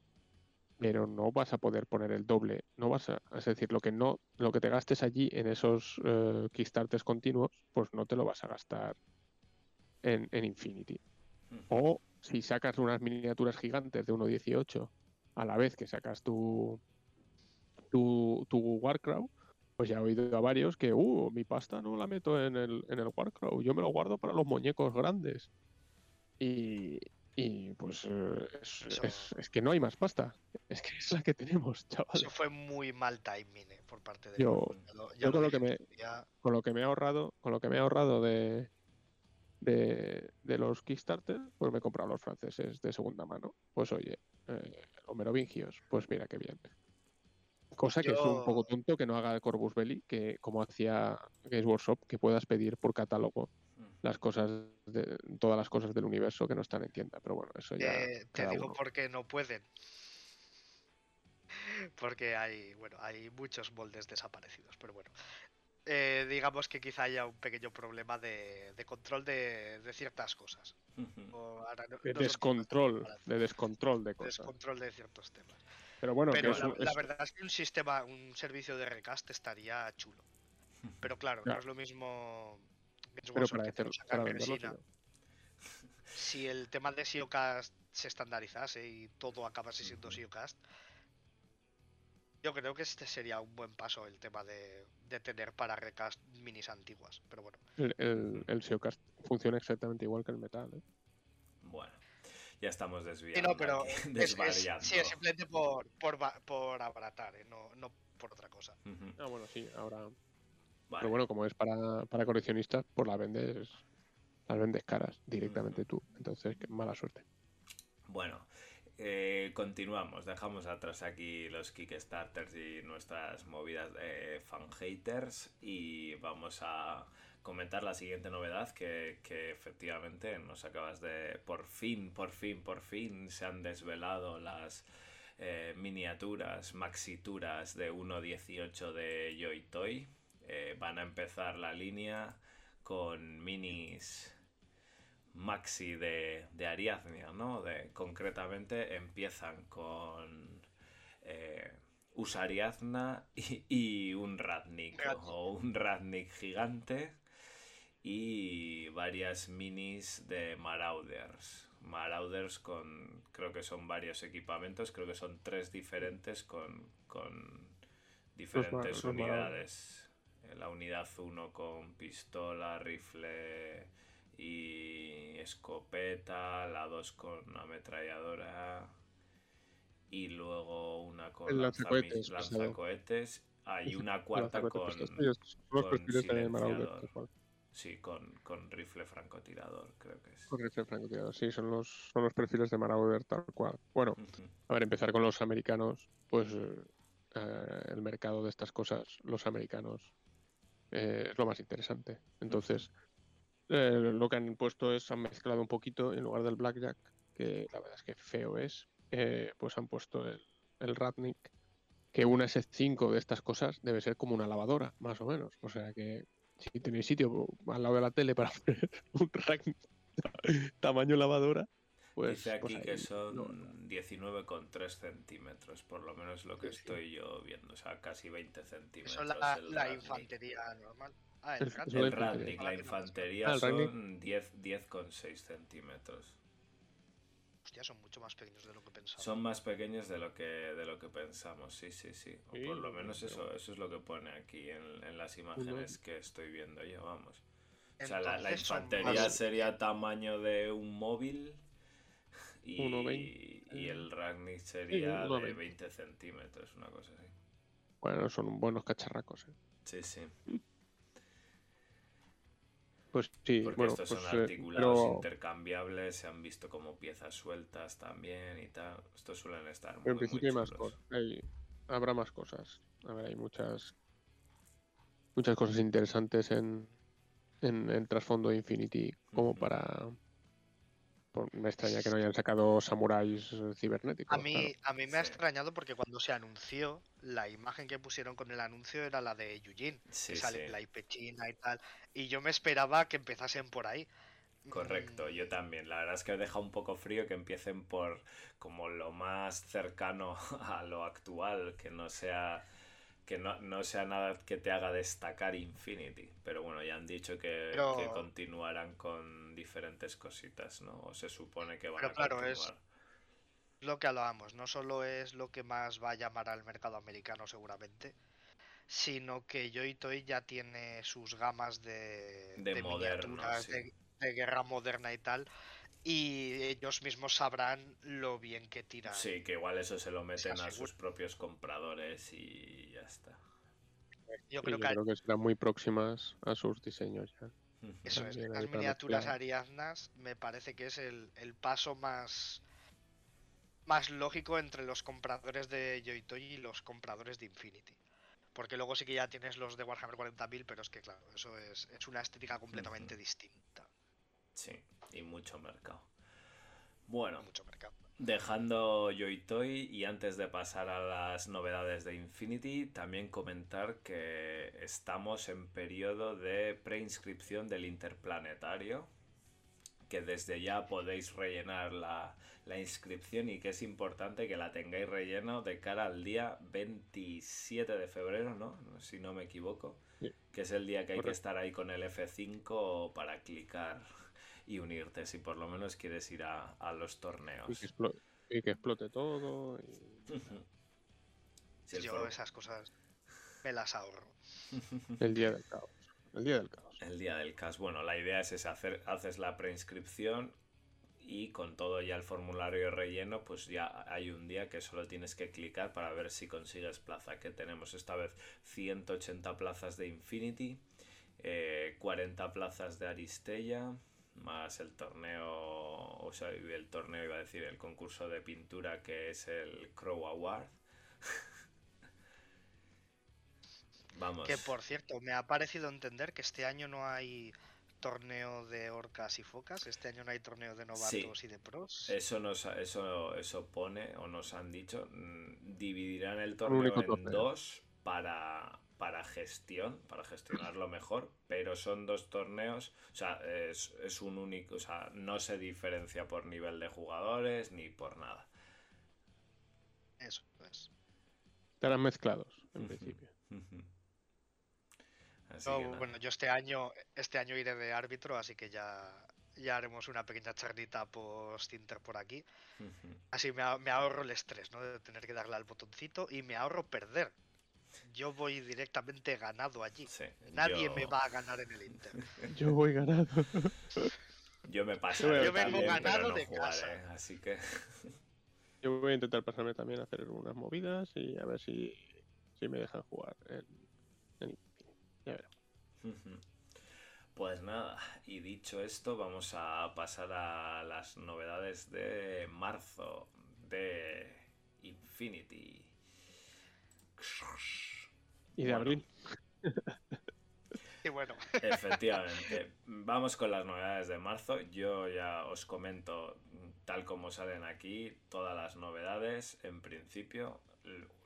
Pero no vas a poder poner el doble. No vas a, es decir, lo que no, lo que te gastes allí en esos eh, Kickstarters continuos, pues no te lo vas a gastar en, en Infinity. O si sacas unas miniaturas gigantes de 1.18 a la vez que sacas tu, tu, tu Warcraft, pues ya he oído a varios que, uh, mi pasta no la meto en el, en el Warcraft, yo me lo guardo para los muñecos grandes. Y, y pues eh, es, Eso- es- es que no hay más pasta. Es que es la que tenemos, chavales. Eso fue muy mal timing eh, por parte de Yo- yo lo con lo que me-. Con lo que me he ahorrado, con lo que me he ahorrado de, de, de los Kickstarter, pues me he comprado los franceses de segunda mano. Pues oye, eh, los merovingios, pues mira qué bien. Cosa que es un poco Yo- tonto que no haga el Corvus Belli, que como hacía Games Workshop, que puedas pedir por catálogo. Las cosas, de, todas las cosas del universo que no están en tienda. Pero bueno, eso ya. Eh, te digo uno. por qué no pueden. Porque hay, bueno, hay muchos moldes desaparecidos, pero bueno. Eh, digamos que quizá haya un pequeño problema de, de control de, de ciertas cosas. Ujú. O ahora no- De no descontrol, de descontrol de cosas. descontrol de ciertos temas. Pero bueno, que Pero es la, verdad es que un sistema, un servicio de recast estaría chulo. Pero claro, Claro. no es lo mismo pero Workshop para, que te lo venderlo. Si el tema de SEOcast se estandarizase y todo acabase siendo. SEOcast, yo creo que este sería un buen paso el tema de, de tener para recast minis antiguas. Pero bueno, El, el, el SEOcast funciona exactamente igual que el metal. ¿eh? Bueno, ya estamos Sí, desviando. no, pero aquí, es, es- desvariando. sí, es simplemente por, por, por abaratar, ¿eh? no, no por otra cosa. Ah, bueno, sí, ahora. Vale. Pero bueno, como es para, para coleccionistas, pues las vendes, las vendes caras directamente tú. Entonces, mala suerte. Bueno, eh, continuamos. Dejamos atrás aquí los Kickstarters y nuestras movidas de fan haters y vamos a comentar la siguiente novedad que, que efectivamente nos acabas de... Por fin, por fin, por fin se han desvelado las eh, miniaturas, maxituras de 1.18 de Joy Toy. Eh, van a empezar la línea con minis maxi de, de Ariadnia, ¿no? De, concretamente empiezan con eh, Usariadna y, y un Ratnik. o un Ratnik gigante y varias minis de Marauders. Marauders con, creo que son varios equipamientos, creo que son tres diferentes con, con diferentes los Marauders. unidades. La unidad 1 con pistola, rifle y escopeta, la 2 con ametralladora y luego una con lanzacohetes, pesado. lanzacohetes. Hay una cuarta con, los con silenciador. sí, con, con rifle francotirador, creo que es. Con rifle francotirador. Sí, son los, son los perfiles de Marauder tal cual. Bueno, a ver, empezar con los americanos, pues eh, eh, el mercado de estas cosas, los americanos, eh, es lo más interesante. Entonces, eh, lo que han puesto es, han mezclado un poquito, en lugar del Blackjack, que la verdad es que feo es, eh, pues han puesto el, el Ratnik, que una S5 de estas cosas debe ser como una lavadora, más o menos. O sea que si tenéis sitio al lado de la tele para poner un Ratnik tamaño lavadora, pues... Dice aquí pues que son no, 19,3 centímetros, por lo menos lo que Sí, sí. estoy yo viendo, o sea, casi 20 centímetros. Eso es la, infantería normal. Ah, el El- El la no, infantería Ah, son 10 10,6 centímetros. Hostia, son mucho más pequeños de lo que pensaba. Son más pequeños de lo que de lo que pensamos, sí, sí, sí. O Sí, por lo menos eso, eso es lo que pone aquí en, en las imágenes que estoy viendo yo, vamos. O sea, la, son infantería más- sería tamaño de un móvil y, 1,20. y el Ratnik sería de 1,20. 20 centímetros, una cosa así. Bueno, son buenos cacharracos. ¿eh? Sí, sí. Pues sí, Porque bueno, estos pues, son eh, articulados pero, intercambiables, se han visto como piezas sueltas también y tal. Estos suelen estar muy, en principio hay más cosas. hay- habrá más cosas. A ver, hay muchas muchas cosas interesantes en, en el trasfondo de Infinity como para... me extraña que no hayan sacado samuráis eh, cibernéticos. A mí, claro. a mí me ha extrañado porque cuando se anunció, la imagen que pusieron con el anuncio era la de Yujin, Sí, que sale sí. la IP china y tal. Y yo me esperaba que empezasen por ahí. Correcto, Mm, yo también. La verdad es que deja un poco frío que empiecen por como lo más cercano a lo actual, que no sea que no, no sea nada que te haga destacar Infinity. Pero bueno, ya han dicho que, Pero- que continuarán con diferentes cositas, ¿no? O se supone que van Pero a claro, es- continuar. Lo que hablábamos, no solo es lo que más va a llamar al mercado americano seguramente, sino que Joy Toy ya tiene sus gamas de, De moderno, miniaturas, sí. de, de guerra moderna y tal. Y ellos mismos sabrán lo bien que tiran. Sí, que igual eso se lo meten a sus propios compradores y ya está. Yo Sí, creo yo que creo que serán muy próximas a sus diseños ya. Eso es, las miniaturas mezclar. ariadnas me parece que es el, el paso más más lógico entre los compradores de Joy Toy y los compradores de Infinity. Porque luego sí que ya tienes los de Warhammer 40.000, pero es que claro, eso es, es una estética completamente distinta. Sí, y mucho mercado. Bueno, Mucho mercado. Dejando Joy Toy y antes de pasar a las novedades de Infinity, también comentar que estamos en periodo de preinscripción del interplanetario, que desde ya podéis rellenar la, la inscripción y que es importante que la tengáis relleno de cara al día 27 de febrero, ¿no? Si no me equivoco, Sí. que es el día que hay que estar ahí con el F5 para clicar y unirte si por lo menos quieres ir a, a los torneos. Y que, explo- y que explote todo. y Yo for- esas cosas me las ahorro. el día del caos. El día del caos. El día del CAS. Bueno, la idea es esa, hacer, haces la preinscripción y con todo ya el formulario relleno, pues ya hay un día que solo tienes que clicar para ver si consigues plaza. Que tenemos esta vez 180 plazas de Infinity, eh, 40 plazas de Aristella, más el torneo, o sea, el torneo iba a decir, el concurso de pintura que es el Crow Award. Vamos. Que por cierto, me ha parecido entender que este año no hay torneo de orcas y focas, este año no hay torneo de novatos y de pros. Eso nos ha- eso, eso pone o nos han dicho. mm, Dividirán el torneo en torneo. dos para, para gestión, para gestionarlo mejor, pero son dos torneos, o sea, es, es un único, o sea, no se diferencia por nivel de jugadores ni por nada. Eso es. Estarán mezclados, en principio. Así que bueno, yo este año, este año iré de árbitro, así que ya, ya haremos una pequeña charlita post Inter por aquí. Así me, a- me ahorro el estrés, ¿no? De tener que darle al botoncito y me ahorro perder. Yo voy directamente ganado allí. Sí, Nadie yo- me va a ganar en el Inter. Yo voy ganado. Yo me pasaré Yo vengo ganado no de jugaré, casa. así que Yo voy a intentar pasarme también a hacer unas movidas y a ver si, si me dejan jugar en, en Infinity. Ya veremos. Pues nada, y dicho esto, vamos a pasar a las novedades de marzo de Infinity. Y de Bueno, abril. Y bueno, Efectivamente, vamos con las novedades de marzo. Yo ya os comento tal como salen aquí todas las novedades. En principio,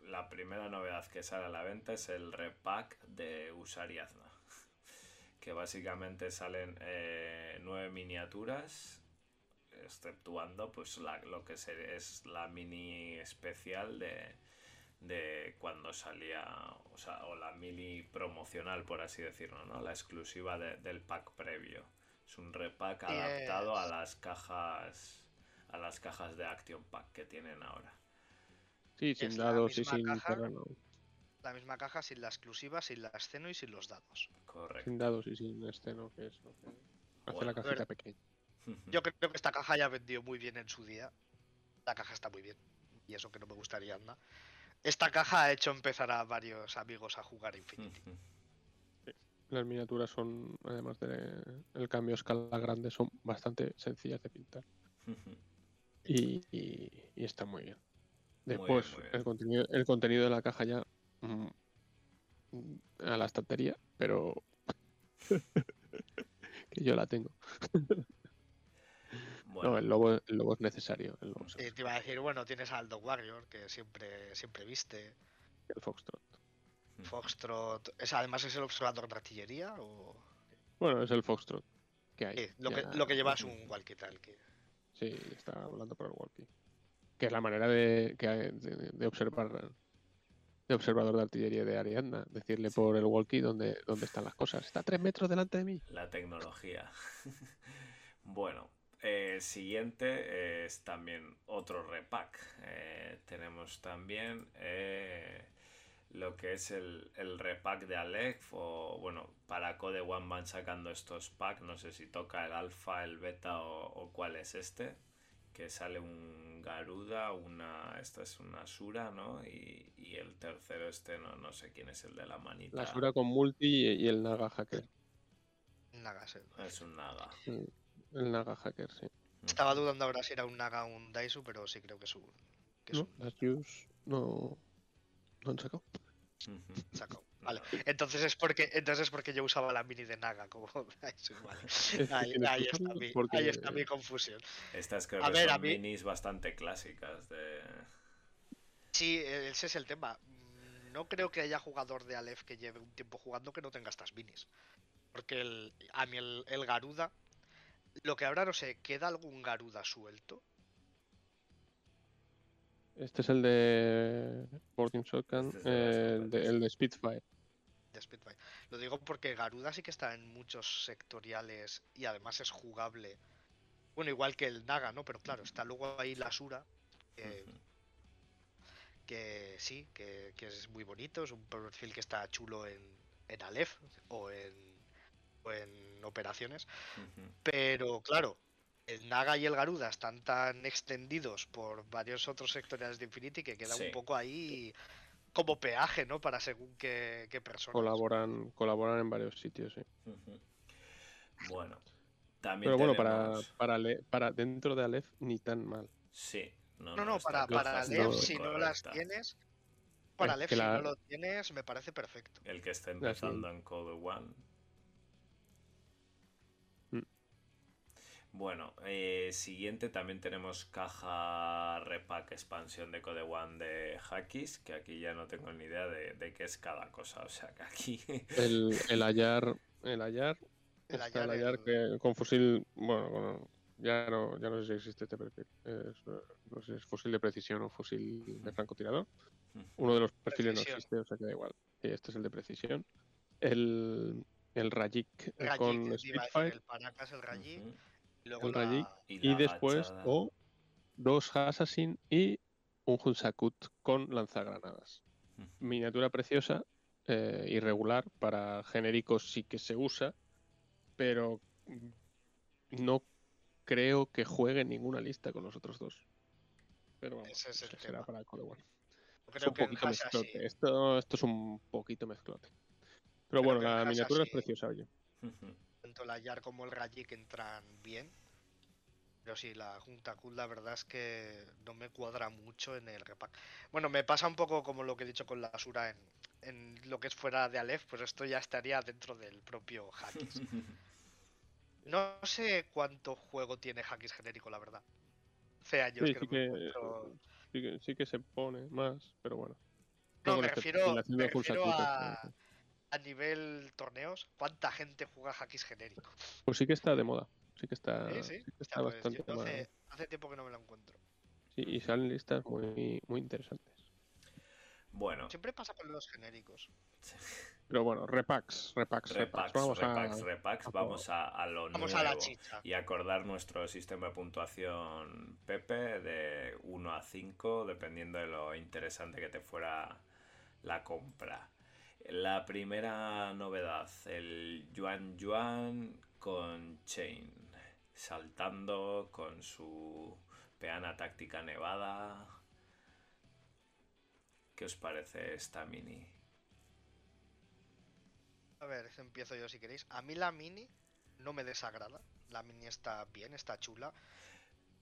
la primera novedad que sale a la venta es el repack de Usariazna. Que básicamente salen eh, nueve miniaturas, exceptuando pues la- lo que es la mini especial de, de cuando salía, o sea, o la mini promocional, por así decirlo, ¿no? La exclusiva de- del pack previo. Es un repack adaptado a las cajas a las cajas de Action Pack que tienen ahora. Sí, sin dados y misma sin caja. terreno. la misma caja sin la exclusiva, sin la esceno y sin los dados. Correcto. Sin dados y sin esceno, que es lo que hace Bueno, la cajita ver. pequeña. Yo creo que esta caja ya vendió muy bien en su día. La caja está muy bien. Y eso que no me gustaría nada. Esta caja ha hecho empezar a varios amigos a jugar Infinity. Las miniaturas son, además del cambio a escala grande, son bastante sencillas de pintar. Y, y- y está muy bien. Después, muy bien. El, contenido, el contenido de la caja ya mm, a la estantería, pero que yo la tengo. Bueno, No, el lobo, el lobo es necesario. El, lobo es Y te iba a decir, bueno, tienes al Dog Warrior, que siempre, siempre viste. el Foxtrot. Foxtrot. ¿Es, además es el observador de artillería o. Bueno, es el Foxtrot que hay. Sí, lo, que, lo que lleva es un walkie-talkie. Sí, está hablando por el walkie. Que es la manera de, que hay de, de observar de observador de artillería de Ariadna. Decirle por el walkie dónde, dónde están las cosas. Está a tres metros delante de mí. la tecnología. bueno, eh, siguiente es también otro repack. Eh, tenemos también eh, lo que es el, el repack de Aleph o bueno, para Code One van sacando estos packs, no sé si toca el alfa, el beta o, o cuál es este, que sale un Garuda, una, esta es una Sura, ¿no? Y, y el tercero este, no, no sé quién es el de la manita. La Sura con multi y, y el Naga Hacker. Naga, sí. Es un Naga. Sí, El Naga Hacker, sí. Estaba dudando ahora si era un Naga o un Daisu, pero sí creo que es un. Que es No, las Yus no, no han sacado. Un. Vale. Entonces es porque entonces es porque yo usaba la mini de Naga como Daisu, vale. Ahí, ahí está mi, porque- ahí está mi confusión. Estas creo A que ver, a son mí- minis bastante clásicas de... Sí, ese es el tema. No creo que haya jugador de Aleph que lleve un tiempo jugando que no tenga estas minis. Porque el, a mí el, el Garuda. Lo que ahora no sé, ¿queda algún Garuda suelto? Este es el de Boarding Shotgun, Este eh, el, de, el de Spitfire. de Spitfire. Lo digo porque Garuda sí que está en muchos sectoriales y además es jugable. Bueno, igual que el Naga, ¿no? Pero claro, está luego ahí la Sura. que- sí, que, que es muy bonito, es un perfil que está chulo en, en Aleph o en, en operaciones. Pero claro, el Naga y el Garuda están tan extendidos por varios otros sectoriales de Infinity que queda Sí. un poco ahí como peaje, ¿no? Para según qué, qué personas. Colaboran, colaboran en varios sitios, sí. Bueno, también Pero bueno, para, tenemos- para, Ale- para dentro de Aleph ni tan mal. Sí. No, No, no, para, para Aleph, no, si no las tienes. Para Aleph, si la- no lo tienes, me parece perfecto. El que está sí. empezando en Code One. Bueno, eh, siguiente también tenemos caja repack expansión de Code One de Hakis, que aquí ya no tengo ni idea de, de qué es cada cosa. O sea que aquí El, el Ayar, el Ayar, El está el el- que, con fusil, bueno, con- ya no, ya no sé si existe este perfil. Es, no sé si es fusil de precisión o fusil de francotirador. Uno de los perfiles no existe, o sea que da igual. Sí, este es el de precisión. El, el Rajik Rajik, con Spitfire el Paracas, el Rajik, luego el la-. Y, después o dos Assassin y un Hunsakut con lanzagranadas. Miniatura preciosa, eh, irregular, para genéricos sí que se usa, pero no creo que juegue ninguna lista con los otros dos. Pero vamos, Ese es el se- será tema. para creo que en mezclote. Esto, esto es un poquito mezclote. Pero Creo bueno, la miniatura es preciosa, oye. Tanto el Ayar como el Rajik entran bien. Pero sí, la Junta Cool la verdad es que no me cuadra mucho en el repack. Bueno, me pasa un poco como lo que he dicho con la Sura en, en lo que es fuera de Aleph, pues esto ya estaría dentro del propio Hakis. No sé cuánto juego tiene Hakis genérico, la verdad. Hace años Sí, que sí no me que, encuentro- sí, que, sí que se pone más, pero bueno. No, me la refiero, me refiero a, a nivel torneos. ¿Cuánta gente juega Hakis genérico? Pues sí que está de moda. Sí que está, Sí, sí. sí que Hostia, está pues bastante más. hace, hace tiempo que no me lo encuentro. Sí, y salen listas muy, muy interesantes. Bueno, Siempre pasa con los genéricos. Pero bueno, repacks, repacks, repacks. repacks, Vamos repacks, a. repacks, a vamos a, a lo Vamos nuevo. a la chicha. Y acordar nuestro sistema de puntuación, Pepe, de 1 a 5, dependiendo de lo interesante que te fuera la compra. La primera novedad, el Yuan Yuan con Chain, saltando con su peana táctica nevada. ¿Qué os parece esta mini? A ver, empiezo yo si queréis. A mí la mini no me desagrada. La mini está bien, está chula.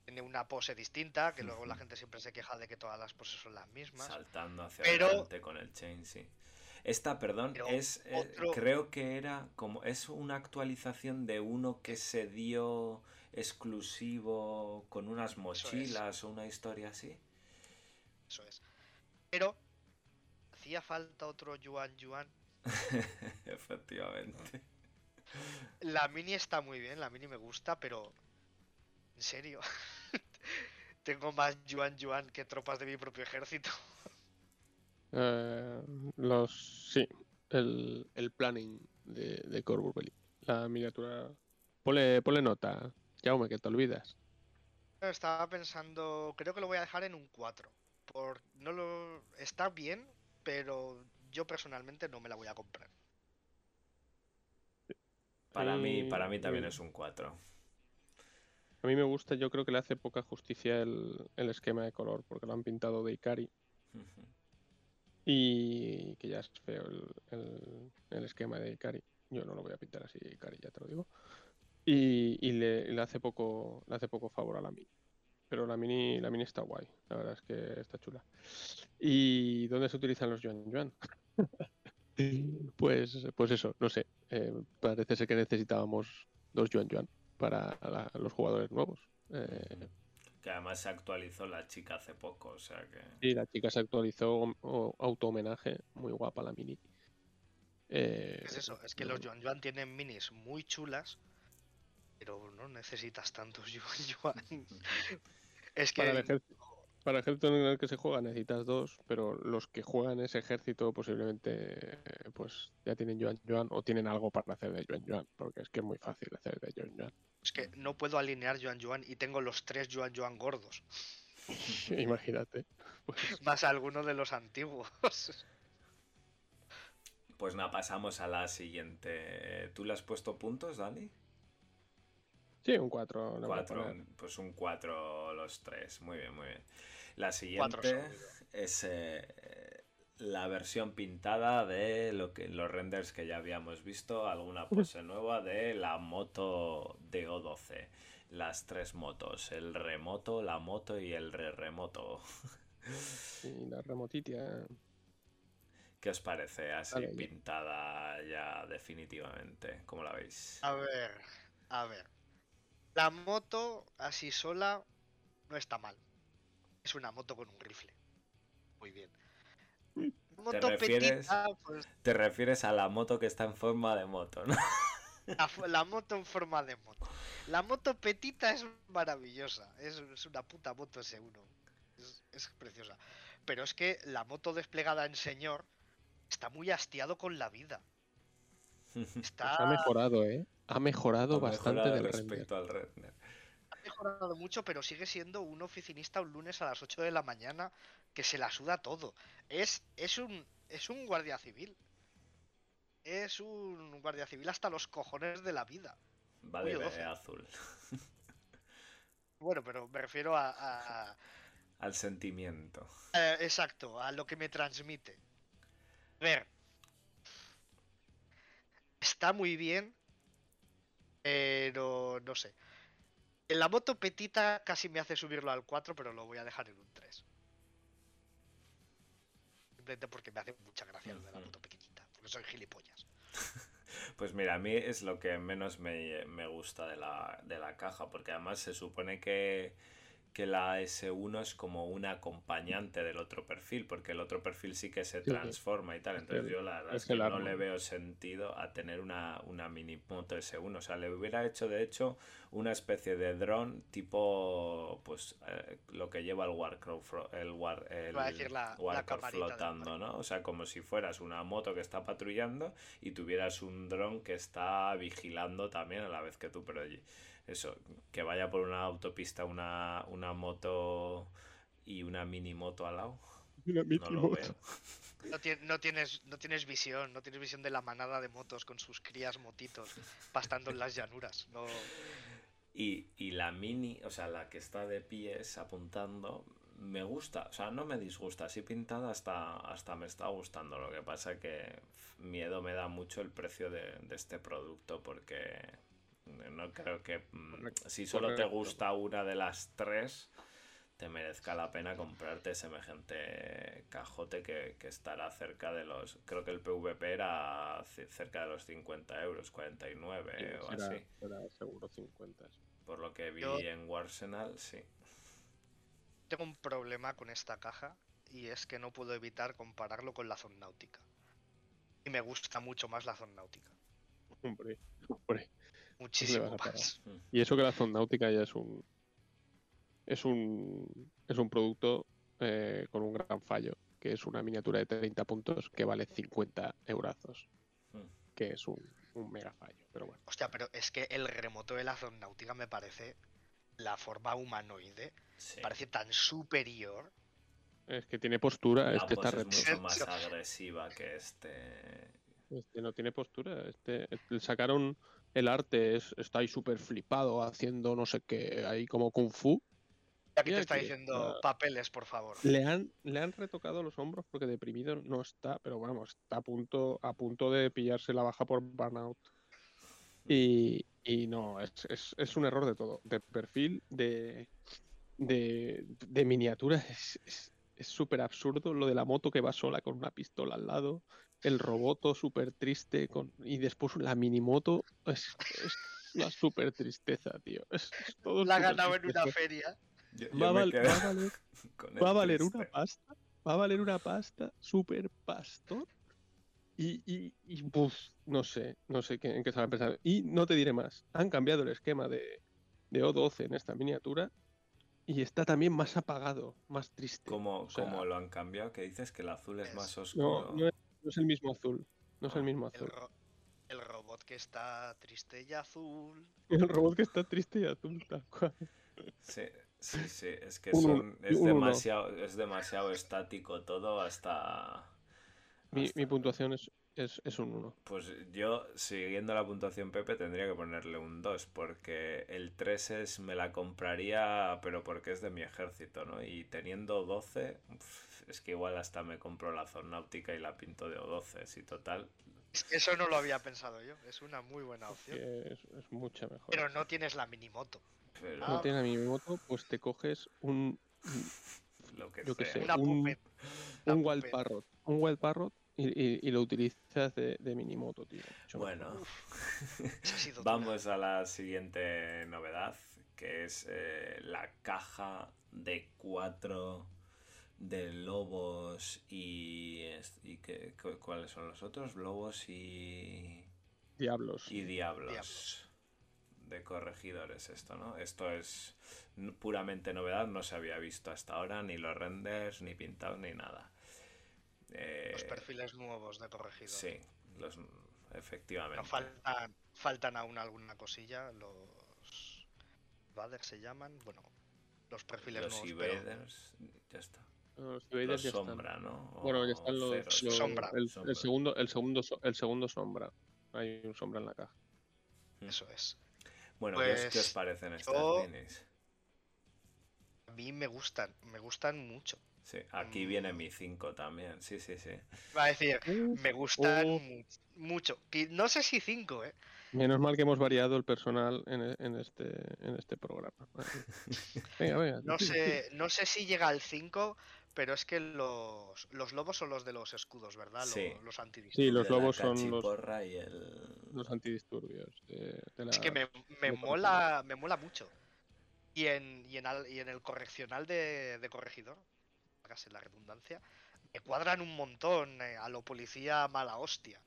Tiene una pose distinta, que luego la gente siempre se queja de que todas las poses son las mismas. Saltando hacia Pero- adelante con el chain, sí. Esta, perdón, Pero es eh, creo que era como es una actualización de uno que se dio exclusivo con unas mochilas o una historia así. Eso es. Pero hacía falta otro Yuan Yuan. Efectivamente. La mini está muy bien, la mini me gusta, pero en serio. Tengo más Yuan Yuan que tropas de mi propio ejército. Eh, los. Sí, el, el planning de, de Corvus Belli. La miniatura. Ponle, ponle nota, Jaume, que te olvidas. Estaba pensando, creo que lo voy a dejar en un 4. Por, no lo, está bien, pero yo personalmente no me la voy a comprar. Para mí, para mí también es un 4. A mí me gusta, yo creo que le hace poca justicia el, el esquema de color, porque lo han pintado de Ikari y que ya es feo el, el- el esquema de Ikari. Yo no lo voy a pintar así Ikari, ya te lo digo. Y, y le, le hace poco, le hace poco favor a la mini. Pero la mini, la mini está guay, la verdad es que está chula. ¿Y dónde se utilizan los Yuan Yuan? Pues, pues eso, no sé. eh, parece ser que necesitábamos dos Yuan Yuan para la- los jugadores nuevos. Eh, Que además se actualizó la chica hace poco, o sea que. y la chica se actualizó auto homenaje, muy guapa la mini. Eh, Es eso, es que no- los Yuan Yuan tienen minis muy chulas, pero no necesitas tantos Yuan Yuan. Es que Para el, ejército, para el ejército en el que se juega necesitas dos, pero los que juegan ese ejército posiblemente eh, pues ya tienen Yuan Yuan o tienen algo para hacer de Yuan Yuan, porque es que es muy fácil hacer de Yuan Yuan. Es que no puedo alinear Yuan Yuan y tengo los tres Yuan Yuan gordos, Imagínate. Pues, más alguno de los antiguos. Pues nada, pasamos a la siguiente. ¿Tú le has puesto puntos, Dani? Sí, un 4. 4, pues un 4 los tres. Muy bien, muy bien. La siguiente es eh, la versión pintada de lo que, los renders que ya habíamos visto, alguna pose nueva de la moto de O12. Las tres motos, el remoto, la moto y el re remoto. Y la remotitia. ¿Qué os parece así pintada ya definitivamente? ¿Cómo la veis? A ver, a ver. La moto así sola no está mal. Es una moto con un rifle. Muy bien. Moto refieres? petita, pues Te refieres a la moto que está en forma de moto, ¿no? la, moto en forma de moto. La moto petita es maravillosa. Es, es una puta moto S1. Es, es preciosa. Pero es que la moto desplegada en señor está muy hastiado con la vida. Está, Ha mejorado, ¿eh? Ha mejorado Ha bastante mejorado del render. respecto al render. ha mejorado mucho, pero sigue siendo un oficinista un lunes a las 8 de la mañana que se la suda todo. Es, es un es un guardia civil. Es un guardia civil hasta los cojones de la vida. Va de Uy, doce. azul. Bueno, pero me refiero a, a- Al sentimiento. a- exacto, a lo que me transmite. A ver. Está muy bien, pero no sé. En la moto petita casi me hace subirlo al 4, pero lo voy a dejar en un 3. Simplemente porque me hace mucha gracia lo de la moto pequeñita, porque soy gilipollas. Pues mira, a mí es lo que menos me, me gusta de la, de la caja, porque además se supone que, que la S1 es como un acompañante del otro perfil, porque el otro perfil sí que se Sí. transforma y tal. Entonces yo la verdad es que no le veo sentido a tener una, una mini moto S1. O sea, le hubiera hecho de hecho una especie de dron tipo pues eh, lo que lleva el Warcraft, fro- el, War, el Iba a decir la- la Warcraft flotando, ¿no? O sea, como si fueras una moto que está patrullando y tuvieras un dron que está vigilando también a la vez que tú, pero allí. Eso, que vaya por una autopista una, una moto y una mini moto al lado. Una No lo moto. veo. No, ti- no tienes, no tienes visión, no tienes visión de la manada de motos con sus crías motitos pastando en las llanuras. No, Y, y la mini, o sea, la que está de pies apuntando, me gusta. O sea, no me disgusta. Así pintada hasta, hasta me está gustando. Lo que pasa que miedo me da mucho el precio de, de este producto porque no creo que mm, Correcto, si solo te gusta una de las tres te merezca la pena comprarte semejante cajote que, que estará cerca de los creo que el PVP era ce- cerca de los 50 euros 49 Sí, o será- así será seguro 50. sí. por lo que vi Yo- en Warsenal, sí. tengo un problema con esta caja y es que no puedo evitar compararlo con la Náutica. Y me gusta mucho más la Náutica. Hombre, hombre. Muchísimo más. Y eso que la zona náutica ya es un es un es un producto eh, con un gran fallo, que es una miniatura de 30 puntos que vale 50 eurazos, Mm. que es un, un mega fallo, pero bueno. Hostia, pero es que el remoto de la Náutica me parece la forma humanoide, Sí. parece tan superior Es que tiene postura, La este está es mucho más agresiva que este. Este no tiene postura. Este le sacaron el arte, es, está ahí súper flipado haciendo no sé qué, ahí como kung fu. Aquí Mira te está que, diciendo papeles, por favor. Le han, le han retocado los hombros porque deprimido no está, pero vamos, está a punto, a punto de pillarse la baja por burnout. Y, y no, es, es- es un error de todo. De perfil, de, de, de miniatura, es súper absurdo lo de la moto que va sola con una pistola al lado, el roboto súper triste con, y después la minimoto, es, es una súper tristeza, tío. Es, es todo La ha súper ganado en una tristeza. feria. Yo, Va yo a, val- va a valer va a valer una pasta, va a valer una pasta super pastor y, y, y, buf, no sé, no sé qué, en qué estaban pensando. Y no te diré más, han cambiado el esquema de, de O12 en esta miniatura y está también más apagado, más triste. ¿Cómo, O sea, cómo lo han cambiado? Que dices que el azul es más no, oscuro. no es, no es el mismo azul, no es el Ah, mismo El, azul. ro- el robot que está triste y azul. El robot que está triste y azul, tal cual. Sí, sí, sí, es que son- es, uno. demasiado, es demasiado estático todo hasta... Mi, hasta- mi puntuación es, es, es un 1. Pues yo, siguiendo la puntuación Pepe, tendría que ponerle un 2, porque el 3 es, me la compraría, pero porque es de mi ejército, ¿no? Y teniendo 12, uf, es que igual hasta me compro la Zornáutica y la pinto de O12, y total. Es que Eso no lo había pensado yo. Es una muy buena opción. Es, es mucha mejor. Pero no tienes la minimoto. Pero no tienes a mi moto, pues te coges un, lo que sea. sé, Una un-. Una un wild parrot, un wild parrot y, y- y lo utilizas de, de minimoto, tío. Mucho Bueno, vamos a la siguiente novedad, que es eh, la caja de cuatro de lobos y, y que, cu- cuáles son los otros lobos y Diablos. y diablos Diablos. de corregidores esto no esto es puramente novedad no se había visto hasta ahora ni los renders ni pintados ni nada Eh, Los perfiles nuevos de corregido. sí los efectivamente Pero faltan, faltan aún alguna cosilla. Los. Vaders se llaman. Bueno, los perfiles los nuevos. pero- invaders ya está Los los invaders ya están. sombra no O Bueno, ya están los, Sombra. El, segundo, el segundo, el segundo sombra. Hay un sombra en la caja. Eso es. bueno ¿qué os- ¿qué os Pues, parecen estas yo- minis? A mí me gustan. Me gustan mucho. Sí, aquí viene Mm. mi 5 también sí sí sí Va a decir, Uf, me gustan mu- mucho. No sé si 5, ¿eh? Menos mal que hemos variado el personal en, e- en este, en este programa. Venga, venga. No sé, no sé si llega al 5, pero es que los, los lobos son los de los escudos, ¿verdad? Lo- Sí. Los, Sí, antidisturbios. los De la lobos son los, cachiporra y el los antidisturbios. de- de Es que me, me de mola, me mola mucho. Y en, y en, al- y en el correccional de, de corregidor, hágase la redundancia, me cuadran un montón eh, a lo policía mala hostia.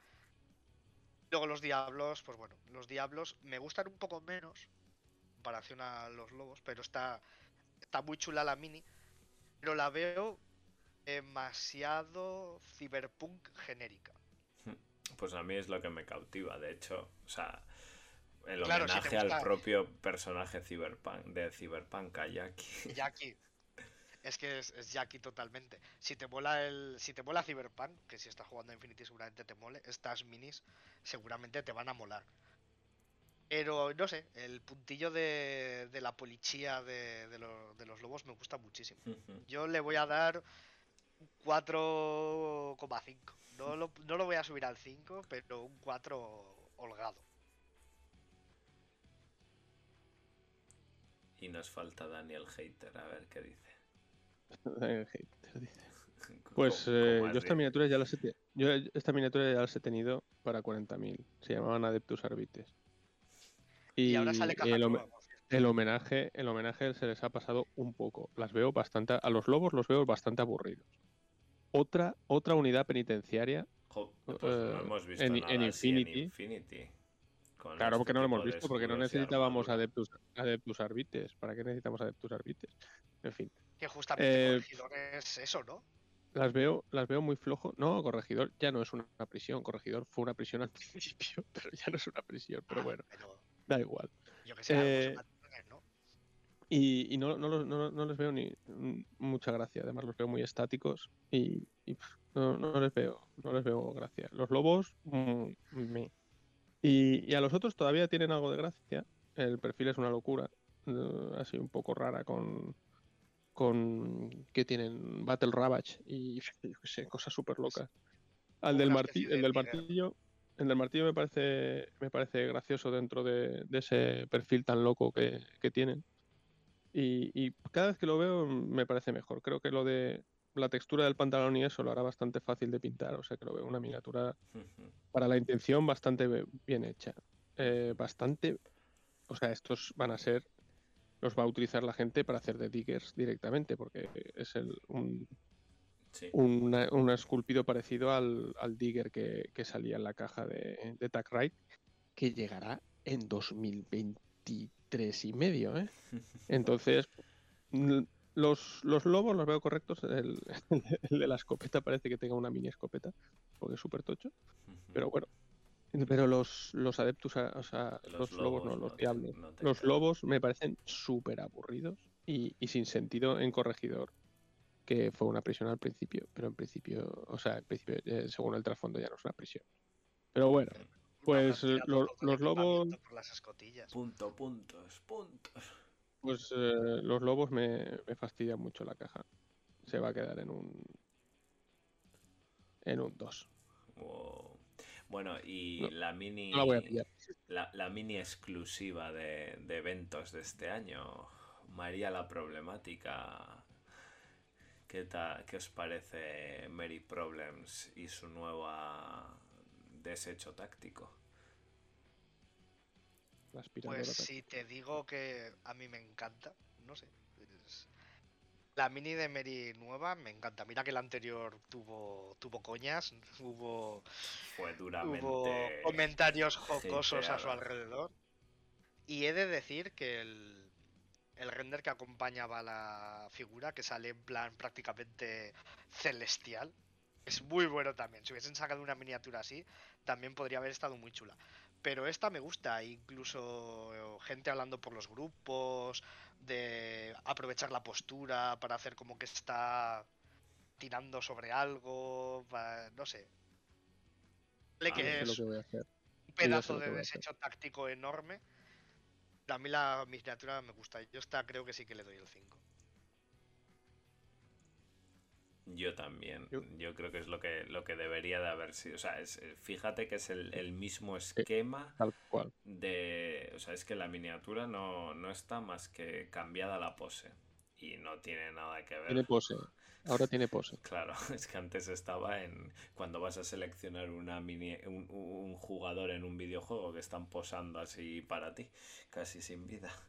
Luego los diablos, pues bueno, los diablos me gustan un poco menos en comparación a los lobos, pero está, está muy chula la mini. Pero la veo demasiado cyberpunk genérica. Pues a mí es lo que me cautiva, de hecho, o sea, el Claro, si te homenaje al propio personaje cyberpunk, de Cyberpunk Kayaki. Jackie. Es que es, es Jackie totalmente. Si te mola el. Si te mola Cyberpunk, que si estás jugando a Infinity seguramente te mole, estas minis seguramente te van a molar. Pero no sé, el puntillo de, de la policía de, de lo- de los lobos me gusta muchísimo. Yo le voy a dar un 4,5. No lo, no lo voy a subir al 5, pero un 4 holgado. Y nos falta Daniel Hater, a ver qué dice. Daniel Hater dice. Pues ¿Cómo- eh, yo esta miniatura ya las he, yo esta miniatura ya las he tenido para 40.000. Se llamaban Adeptus Arbites. Y, ahora sale el, home- el homenaje, el homenaje se les ha pasado un poco. Las veo bastante, a los lobos los veo bastante aburridos. Otra, otra unidad penitenciaria. Jo, pues no eh, hemos visto en- nada en así Infinity. Claro, este porque no lo hemos visto, porque no necesitábamos adeptus, adeptus arbites. ¿Para qué necesitamos adeptus arbites? En fin, Que justamente eh, corregidor es eso, ¿no? las veo, las veo muy flojo. No, corregidor ya no es una prisión. Corregidor fue una prisión al principio, pero ya no es una prisión. Pero Ah, bueno, Pero da igual. yo que sé, Eh, ¿no? Y, y no, no los- no- no les veo ni mucha gracia. Además, los veo muy estáticos y, y, no, no les veo, no les veo gracia. Los lobos, mm, me. Y, y a los otros todavía tienen algo de gracia. El perfil es una locura, eh, así un poco rara con con que tienen Battle Ravage y yo qué sé, cosas súper locas. Al del, el del martillo, el del martillo me parece me parece gracioso dentro de, de ese perfil tan loco que, que tienen. Y, y cada vez que lo veo me parece mejor. Creo que lo de la textura del pantalón y eso lo hará bastante fácil de pintar. O sea que lo veo una miniatura para la intención bastante bien hecha. Eh, bastante. O sea, estos van a ser. Los va a utilizar la gente para hacer de diggers directamente, porque es el, un, Sí. una- un esculpido parecido al, al digger que, que salía en la caja de, de Tag Ride, que llegará en 2023 y medio. ¿eh? Entonces, los, los lobos los veo correctos. El, el de la escopeta parece que tenga una mini escopeta, porque es súper tocho. Pero bueno, pero los, los adeptus, o sea, los, lobos, no, los diablos. no te Los lobos me parecen súper aburridos y, y sin sentido en corregidor, que fue una prisión al principio, pero en principio, o sea, en principio, eh, según el trasfondo ya no es una prisión. Pero bueno, Pues, los lobos- equipamiento Por las escotillas. Punto, puntos, puntos. pues eh, los lobos me, me fastidian mucho la caja. Se va a quedar en un en un 2. Wow. Bueno, y No, la mini. No la voy a pillar. La, la mini exclusiva de, de eventos de este año, María la Problemática. ¿Qué, tal, ¿Qué os parece Mary Problems y su nueva desecho táctico? Pues si te digo que a mí me encanta, no sé. es- La mini de Mary nueva me encanta. Mira que la anterior tuvo, tuvo coñas, hubo, Fue duramente. hubo comentarios jocosos a su alrededor. Y he de decir que el, el render que acompañaba a la figura, que sale en plan prácticamente celestial, es muy bueno también. Si hubiesen sacado una miniatura así, también podría haber estado muy chula. Pero esta me gusta, incluso gente hablando por los grupos, de aprovechar la postura para hacer como que está tirando sobre algo, no sé. Vale Ah, que es lo que voy a hacer. un pedazo de desecho táctico enorme. A mí la miniatura me gusta. Yo esta creo que sí que le doy el 5. Yo también. Yo- creo que es lo que, lo que debería de haber sido. O sea, es, eh, fíjate que es el, el mismo esquema Tal cual. de... O sea, es que la miniatura no, no está más que cambiada la pose. Y no tiene nada que ver. Tiene pose. Ahora tiene pose. Claro, es que antes estaba en cuando vas a seleccionar una mini, un, un jugador en un videojuego que están posando así para ti, casi sin vida.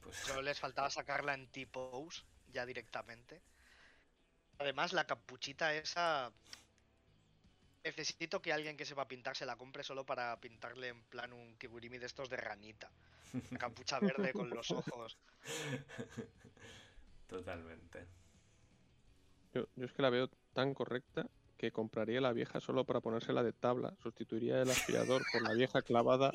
Pues Solo les faltaba sacarla en T-Pose ya directamente. Además, la capuchita esa. Necesito que alguien que sepa pintar se la compre solo para pintarle en plan un kigurumi de estos de ranita. La capucha verde con los ojos. totalmente. Yo, yo es que la veo tan correcta que compraría la vieja solo para ponérsela de tabla. Sustituiría el aspirador por la vieja clavada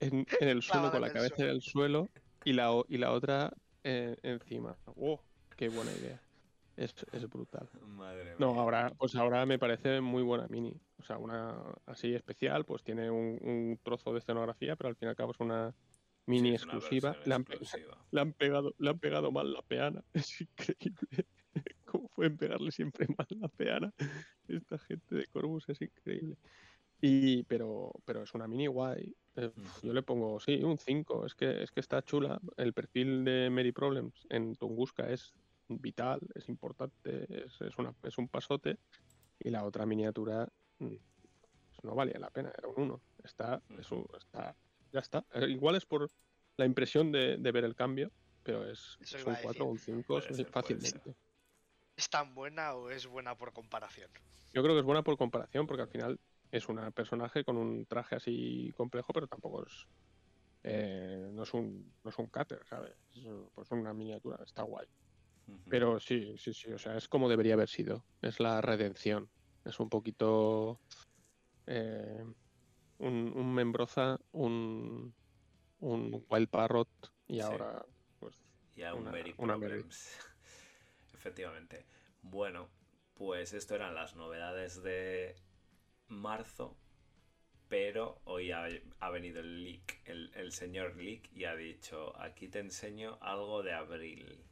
en, en el suelo Clavada con la cabeza en el suelo y la, o- y la otra eh, encima. ¡Oh! ¡Qué buena idea! Es, es brutal. Madre No, mía. ahora, pues ahora me parece muy buena mini. O sea, una así especial, pues tiene un, un trozo de escenografía, pero al fin y al cabo es una mini Sí, es una exclusiva. versión Le han, pe- exclusiva. le han pegado, le han pegado mal la peana. Es increíble. ¿Cómo pueden pegarle siempre mal la peana? Esta gente de Corvus es increíble. Y, pero, pero es una mini guay. Eh. Yo le pongo, sí, un 5. Es que, es que está chula. El perfil de Mary Problems en Tunguska es vital, es importante, es, es, una, es un pasote. Y la otra miniatura mm, pues no valía la pena, era un 1. Está, es un- está, ya está. Eh, Igual es por la impresión de, de ver el cambio, pero es, es un a 4 o un decir. 5 Puede ser, puede fácilmente. ¿Es tan buena o es buena por comparación? Yo creo que es buena por comparación, porque al final es un personaje con un traje así complejo, pero tampoco es. eh, no es un no es un cáter, ¿sabes? Es, pues una miniatura, está guay. Pero sí, sí, sí, o sea, es como debería haber sido. Es la redención. Es un poquito. eh, un, un membroza, un, un wild parrot y Sí. ahora, pues, y a un Una- Very una Mary. Efectivamente. Bueno, pues esto eran las novedades de marzo, pero hoy ha, venido el leak, el, señor leak, y ha dicho, aquí te enseño algo de abril.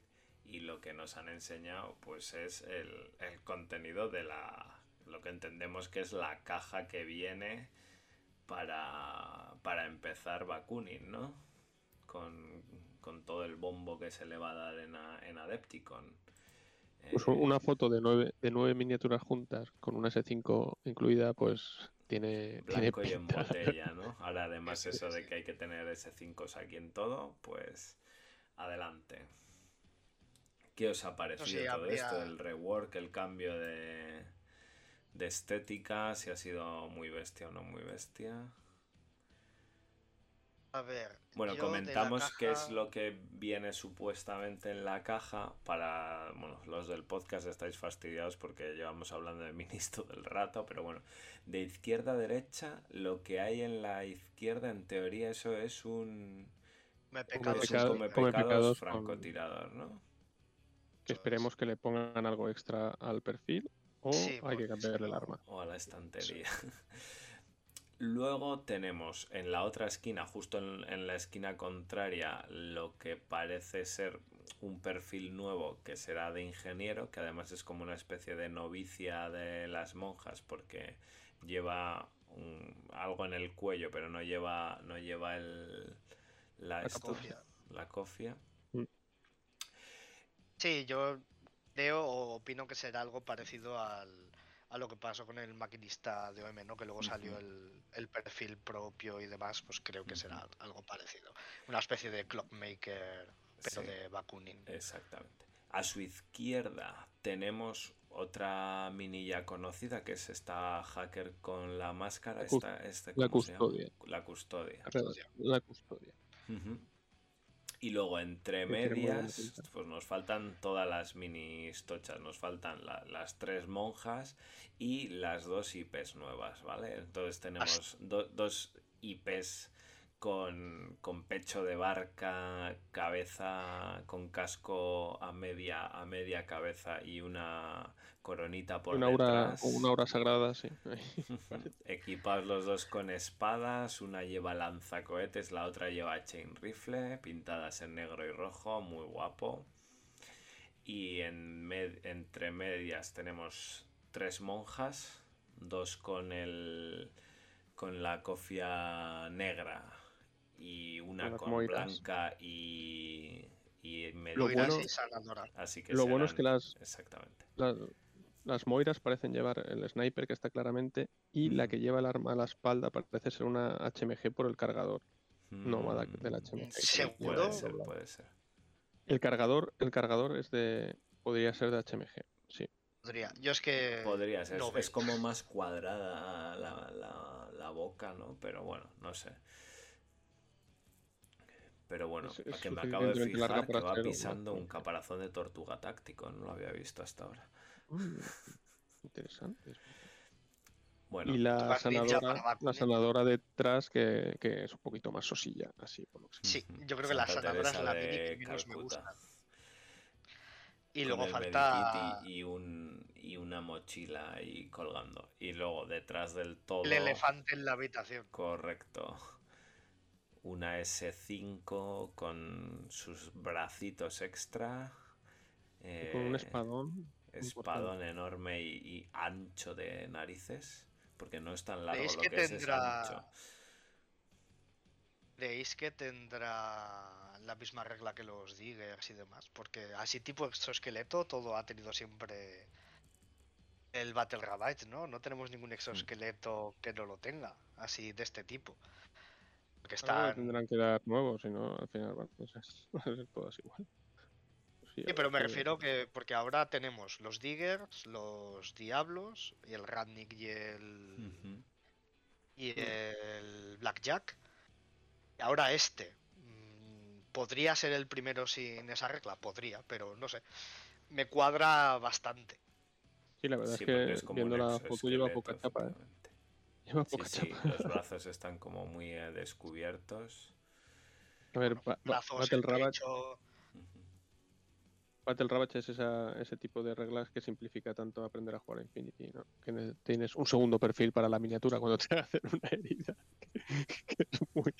Y lo que nos han enseñado, pues es el, el contenido de la, lo que entendemos que es la caja que viene para, para empezar Bakunin, ¿no? Con, con todo el bombo que se le va a dar en, en Adepticon. Pues una foto de nueve, de nueve miniaturas juntas con una S5 incluida, pues tiene, tiene blanco y en botella, ¿no? Ahora además eso de que hay que tener S5 aquí en todo, pues adelante. ¿Qué os ha parecido sí, todo habría- esto? El rework, el cambio de, de estética, si ha sido muy bestia o no muy bestia. A ver. Bueno, comentamos qué es lo que viene supuestamente en la caja para, bueno, los del podcast estáis fastidiados porque llevamos hablando de minis todo el rato, pero bueno, de izquierda a derecha, lo que hay en la izquierda en teoría eso es un, Me pecado come pecados pecados francotirador, ¿no? Que esperemos que le pongan algo extra al perfil o Sí, hay que cambiarle el arma. O a la estantería. Luego tenemos en la otra esquina, justo en, en la esquina contraria, lo que parece ser un perfil nuevo que será de ingeniero, que además es como una especie de novicia de las monjas, porque lleva un- algo en el cuello, pero no lleva, no lleva el, la, La esto, cofia. la cofia. Sí, yo creo o opino que será algo parecido al, a lo que pasó con el maquinista de OM, ¿no? Que luego salió el, el perfil propio y demás, pues creo que será algo parecido. Una especie de clockmaker, pero Sí. de Bakunin. Exactamente. A su izquierda tenemos otra mini ya conocida que es esta hacker con la máscara. La esta, este, la custodia. La custodia. La custodia. Y luego entre medias, pues nos faltan todas las mini tochas. Nos faltan la- las tres monjas y las dos IPs nuevas, ¿vale? Entonces tenemos do- dos IPs con, con pecho de barca, cabeza con casco a media, a media cabeza y una coronita por Una aura, detrás. una aura sagrada, sí. Equipados los dos con espadas, una lleva lanzacohetes, la otra lleva chain rifle, pintadas en negro y rojo, muy guapo. Y en med- entre medias tenemos tres monjas, dos con el con la cofia negra y una Con blanca y y Lo medias. Moiras bueno-. Así que lo bueno es que las- exactamente. Las, las moiras parecen llevar el sniper que está claramente y la que lleva el arma a la espalda parece ser una HMG por el cargador. nómada del Mm, HMG. ¿Seguro? puede ser, puede ser. El cargador, el cargador es de podría ser de HMG, sí. Podría. Yo es que. Podría ser, no es- como más cuadrada la, la- la boca, ¿no? Pero bueno, no sé. Pero bueno, Es- que me acabo de fijar que va pisando un caparazón de tortuga táctico, no lo había visto hasta ahora. Mm, interesante. Bueno, y la sanadora, la sanadora detrás que, que es un poquito más sosilla, así por lo que. Sí, yo creo que la sanadora es la de que menos me gusta. Y luego falta y un, y una mochila ahí colgando. Y luego detrás del todo... el elefante en la habitación. Correcto. Una S5 con sus bracitos extra. Y con un eh, espadón. espadón enorme y, y ancho de narices. Porque no es tan largo ¿Veis lo que que es, es tendrá- ancho. ¿Creéis que tendrá la misma regla que los diggers y demás? Porque así tipo exoesqueleto todo ha tenido siempre el Battle Ravage, ¿no? No tenemos ningún exoesqueleto que no lo tenga, así de este tipo. Están... tendrán que dar nuevo, si no, al final van ser, van a ser todas igual. Sí, pero me refiero que porque ahora tenemos los diggers, los diablos y el Radnik y el y el Blackjack. Y ahora este. Mm, ¿Podría ser el primero sin esa regla? Podría, pero no sé. Me cuadra bastante. Sí, la verdad Sí, es que es como viendo la foto lleva poca chapa, ¿eh? Efectivamente. Lleva Sí, poca sí, chapa. los brazos están como muy eh, descubiertos. A ver, Brazos, Battle el Ravage. Battle Ravage es esa- ese tipo de reglas que simplifica tanto aprender a jugar a Infinity, ¿no? Que ne- tienes un segundo perfil para la miniatura cuando te hacen una herida, que es muy,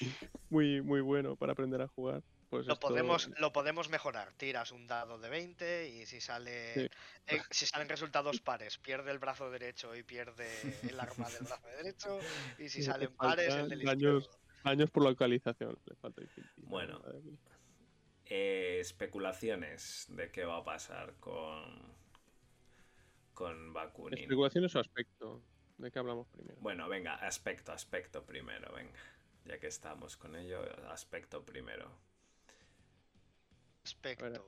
muy, muy bueno para aprender a jugar. Pues Lo esto- podemos, lo podemos mejorar. Tiras un dado de 20 y si sale Sí. eh, si salen resultados pares, pierde el brazo derecho y pierde el arma del brazo derecho. Y si Le salen pares, el del daños. izquierdo. Años por localización, le falta. Bueno. Eh, especulaciones de qué va a pasar con con Bakunin. Especulaciones o aspecto. ¿De qué hablamos primero? Bueno, venga, aspecto, aspecto primero, venga. Ya que estamos con ello, aspecto primero. Aspecto.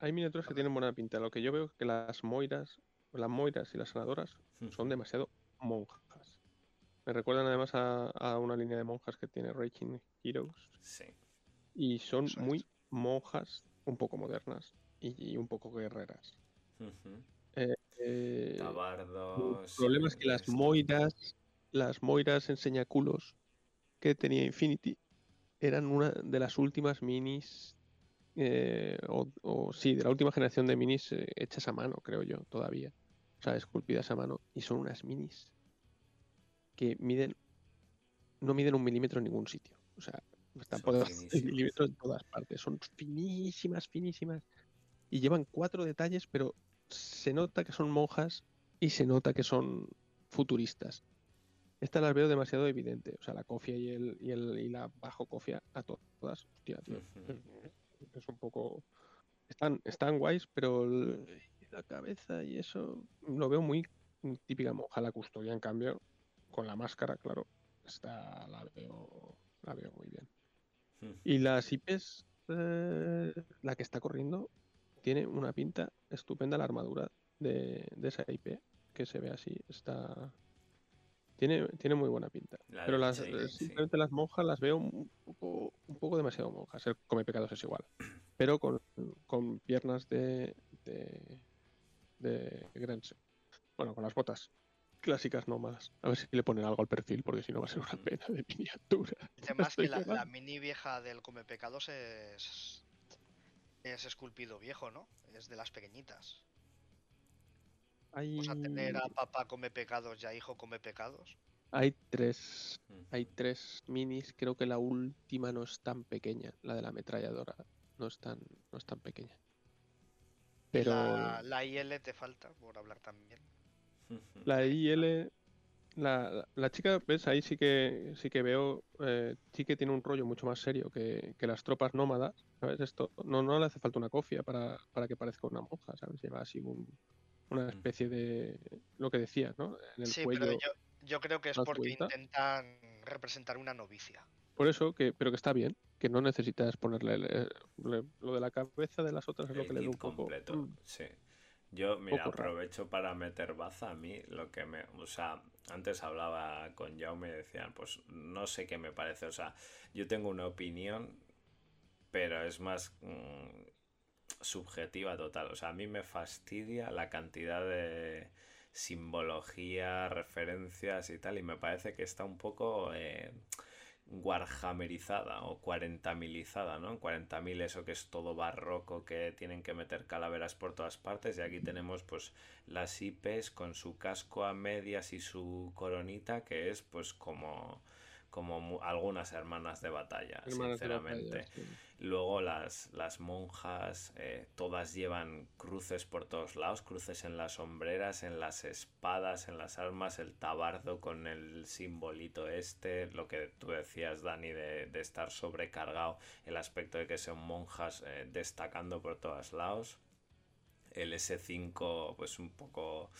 Hay miniaturas que tienen buena pinta. Lo que yo veo es que las moiras, las moiras y las sanadoras son demasiado monjas. Me recuerdan además a, a una línea de monjas que tiene Raging Heroes. Sí. Y son muy monjas, un poco modernas y, y un poco guerreras. Ujú. Eh, Tabardos. el problema es que las moiras, las moiras enseñaculos que tenía Infinity eran una de las últimas minis, eh, o, o sí, de la última generación de minis eh, hechas a mano, creo yo, todavía. O sea, esculpidas a mano. Y son unas minis que miden, no miden un milímetro en ningún sitio. O sea, están por debajo del finísimas. milímetro en todas partes. Son finísimas, finísimas. Y llevan cuatro detalles, pero se nota que son monjas y se nota que son futuristas. Estas las veo demasiado evidente. O sea, la cofia y, el, y, el, y la bajo cofia a to- todas. Hostia, tío. Es un poco. Están, están guays, pero el- la cabeza y eso lo veo muy típica monja. La custodia, en cambio, con la máscara, claro, está, la veo, la veo muy bien. Ujú. Y las IPs, eh, la que está corriendo, tiene una pinta estupenda la armadura de, de esa IP, que se ve así, está... Tiene, tiene muy buena pinta. La Pero las, eh, sí. simplemente las monjas las veo un poco, un poco demasiado monjas. El come pecados es igual. Pero con, con piernas de, de, de Grense. Bueno, con las botas clásicas nómadas. A ver si le ponen algo al perfil, porque si no va a ser una Ujú. pena de miniatura. Además que la, mini vieja del Come Pecados es. Es esculpido viejo, ¿no? Es de las pequeñitas. Vamos a tener a Hay, papá come pecados y a hijo come pecados. hay tres. Hay tres minis, creo que la última no es tan pequeña, la de la ametralladora no es tan, no es tan pequeña. Pero La, la IL te falta, por hablar también. La IL, la, la- la chica, ves, ahí sí que sí que veo, eh, sí que tiene un rollo mucho más serio que, que las tropas nómadas, ¿sabes? Esto no, no le hace falta una cofia para, para que parezca una monja, ¿sabes? Lleva así un- una Mm. especie de lo que decías, ¿no? En el Sí, cuello. pero yo, yo creo que es ¿das porque vuelta? intentan representar una novicia. Por eso, que, pero que está bien, que no necesitas ponerle le- lo de la cabeza de las otras es lo que le da un poco. completo, mm, sí. Yo, mira, raro. aprovecho para meter baza a mí, lo que me, o sea, antes hablaba con Jaume y decían, pues no sé qué me parece, o sea, yo tengo una opinión, pero es más mm, subjetiva total, o sea, a mí me fastidia la cantidad de simbología, referencias y tal, y me parece que está un poco eh, warhammerizada o 40.000izada, ¿no? 40.000 eso que es todo barroco, que tienen que meter calaveras por todas partes, y aquí tenemos pues las IPs con su casco a medias y su coronita, que es pues como como algunas hermanas de batalla, hermanas de sinceramente. batalla, sí. Luego las, las monjas, eh, todas llevan cruces por todos lados, cruces en las sombreras, en las espadas, en las armas, el tabardo con el simbolito este, lo que tú decías, Dani, de, de estar sobrecargado, el aspecto de que son monjas eh, destacando por todos lados. El S5, pues un poco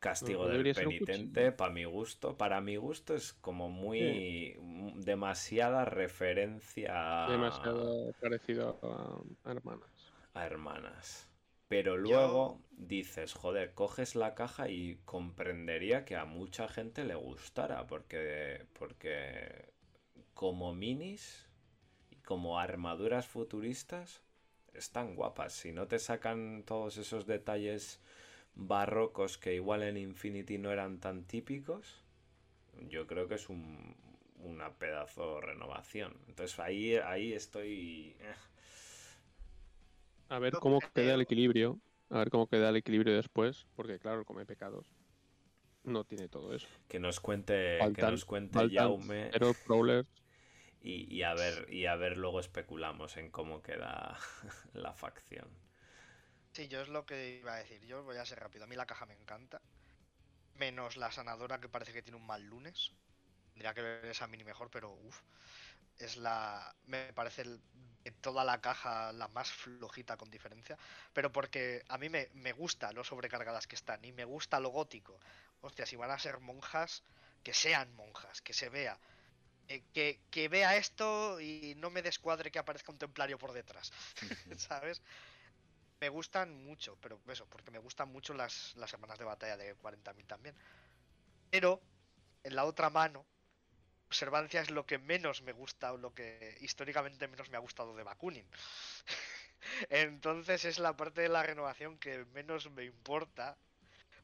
castigo No, del penitente, para mi gusto. Para mi gusto es como muy m- demasiada referencia a- Demasiado parecido a, a hermanas. a hermanas. Pero luego dices, joder, coges la caja y comprendería que a mucha gente le gustara, porque, porque como minis y como armaduras futuristas están guapas. Si no te sacan todos esos detalles barrocos que igual en Infinity no eran tan típicos, yo creo que es un, una pedazo renovación. Entonces ahí, ahí estoy... eh. A ver cómo que queda el equilibrio. A ver cómo queda el equilibrio después. Porque claro, el come pecados no tiene todo eso. Que nos cuente, que nos cuente faltan Jaume Pero Prowlers, y, y a ver, y a ver luego especulamos en cómo queda la facción. Sí, yo es lo que iba a decir. Yo voy a ser rápido. A mí la caja me encanta. Menos la sanadora que parece que tiene un mal lunes. Tendría que ver esa mini mejor, pero uff. Es la. Me parece el- de toda la caja la más flojita con diferencia. Pero porque a mí me, me gusta lo sobrecargadas que están. Y me gusta lo gótico. Hostia, si van a ser monjas, que sean monjas, que se vea. Eh, que, que vea esto y no me descuadre que aparezca un templario por detrás. ¿Sabes? Me gustan mucho, pero eso, porque me gustan mucho las, las semanas de batalla de 40.000 también. Pero, en la otra mano, observancia es lo que menos me gusta o lo que históricamente menos me ha gustado de Bakunin. Entonces es la parte de la renovación que menos me importa.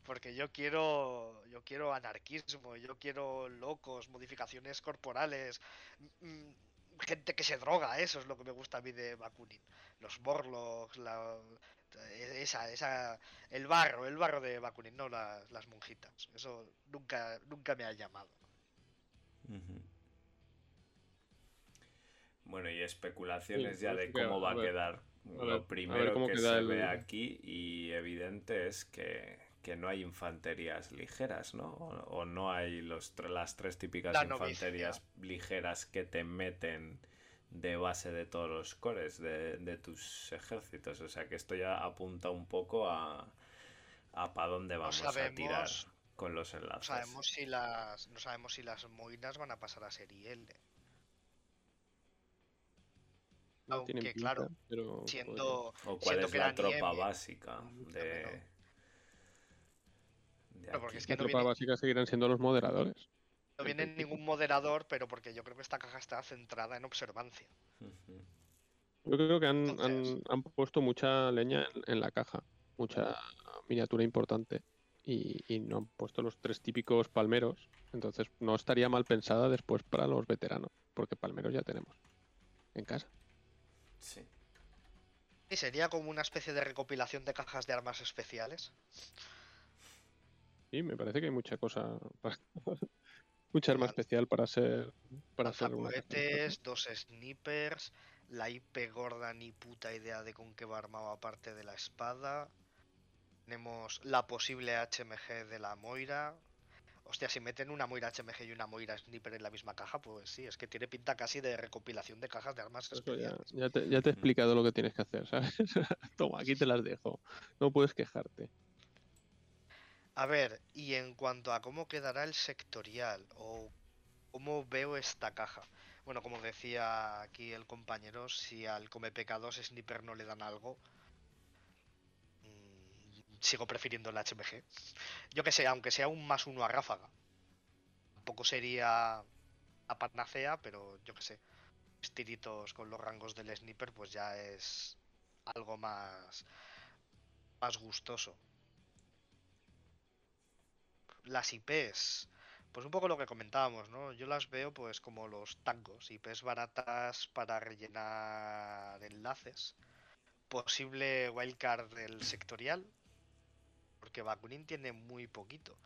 Porque yo quiero. Yo quiero anarquismo, yo quiero locos, modificaciones corporales. Gente que se droga, eso es lo que me gusta a mí de Bakunin. Los Borlocks, la, esa, esa, el barro, el barro de Bakunin, no las, las monjitas. Eso nunca, nunca me ha llamado. Bueno, y especulaciones Sí, ya de que, cómo va a a ver, quedar. a Lo ver primero cómo que queda se el- ve aquí y evidente es que, que no hay infanterías ligeras, ¿no? O, o no hay los, las tres típicas La novicia. infanterías ligeras que te meten de base de todos los cores de, de tus ejércitos. O sea que esto ya apunta un poco a, a para dónde vamos a tirar con los No enlaces. sabemos si las, no sabemos si las moinas van a pasar a ser IL. no Aunque, pinta, claro, pero Siendo, O cuál siendo es que la tropa básica de. Claro, porque aquí. es que la no tropa viene- básica seguirán siendo los moderadores. no en viene ningún moderador, pero porque yo creo que esta caja está centrada en observancia. Yo creo que han, han puesto mucha leña en, en la caja, mucha miniatura importante. Y, y no han puesto los tres típicos palmeros. Entonces no estaría mal pensada después para los veteranos, porque palmeros ya tenemos en casa. Sí. Y sería como una especie de recopilación de cajas de armas especiales. Y me parece que hay mucha cosa, para- mucha arma especial para ser para ser una caja. Lanzacohetes, dos snipers, la IP gorda ni puta idea de con qué va armado aparte de la espada. Tenemos la posible HMG de la Moira. Hostia, si meten una Moira HMG y una Moira Sniper en la misma caja, pues sí, es que tiene pinta casi de recopilación de cajas de armas Eso ya, especiales. ya te, ya te he explicado lo que tienes que hacer, ¿sabes? Toma, aquí te las dejo. No puedes quejarte. A ver, y en cuanto a cómo quedará el sectorial o cómo veo esta caja. Bueno, como decía aquí el compañero, si al Come Pecados Sniper no le dan algo, mm, sigo prefiriendo el HMG. Yo que sé, aunque sea un más uno a ráfaga. Tampoco sería a panacea, pero yo que sé. Tiritos con los rangos del sniper, pues ya es algo más, más gustoso las IPs, pues un poco lo que comentábamos, ¿no? Yo las veo pues como los tangos, IPs baratas para rellenar enlaces. Posible wildcard del sectorial, porque Bakunin tiene muy poquito.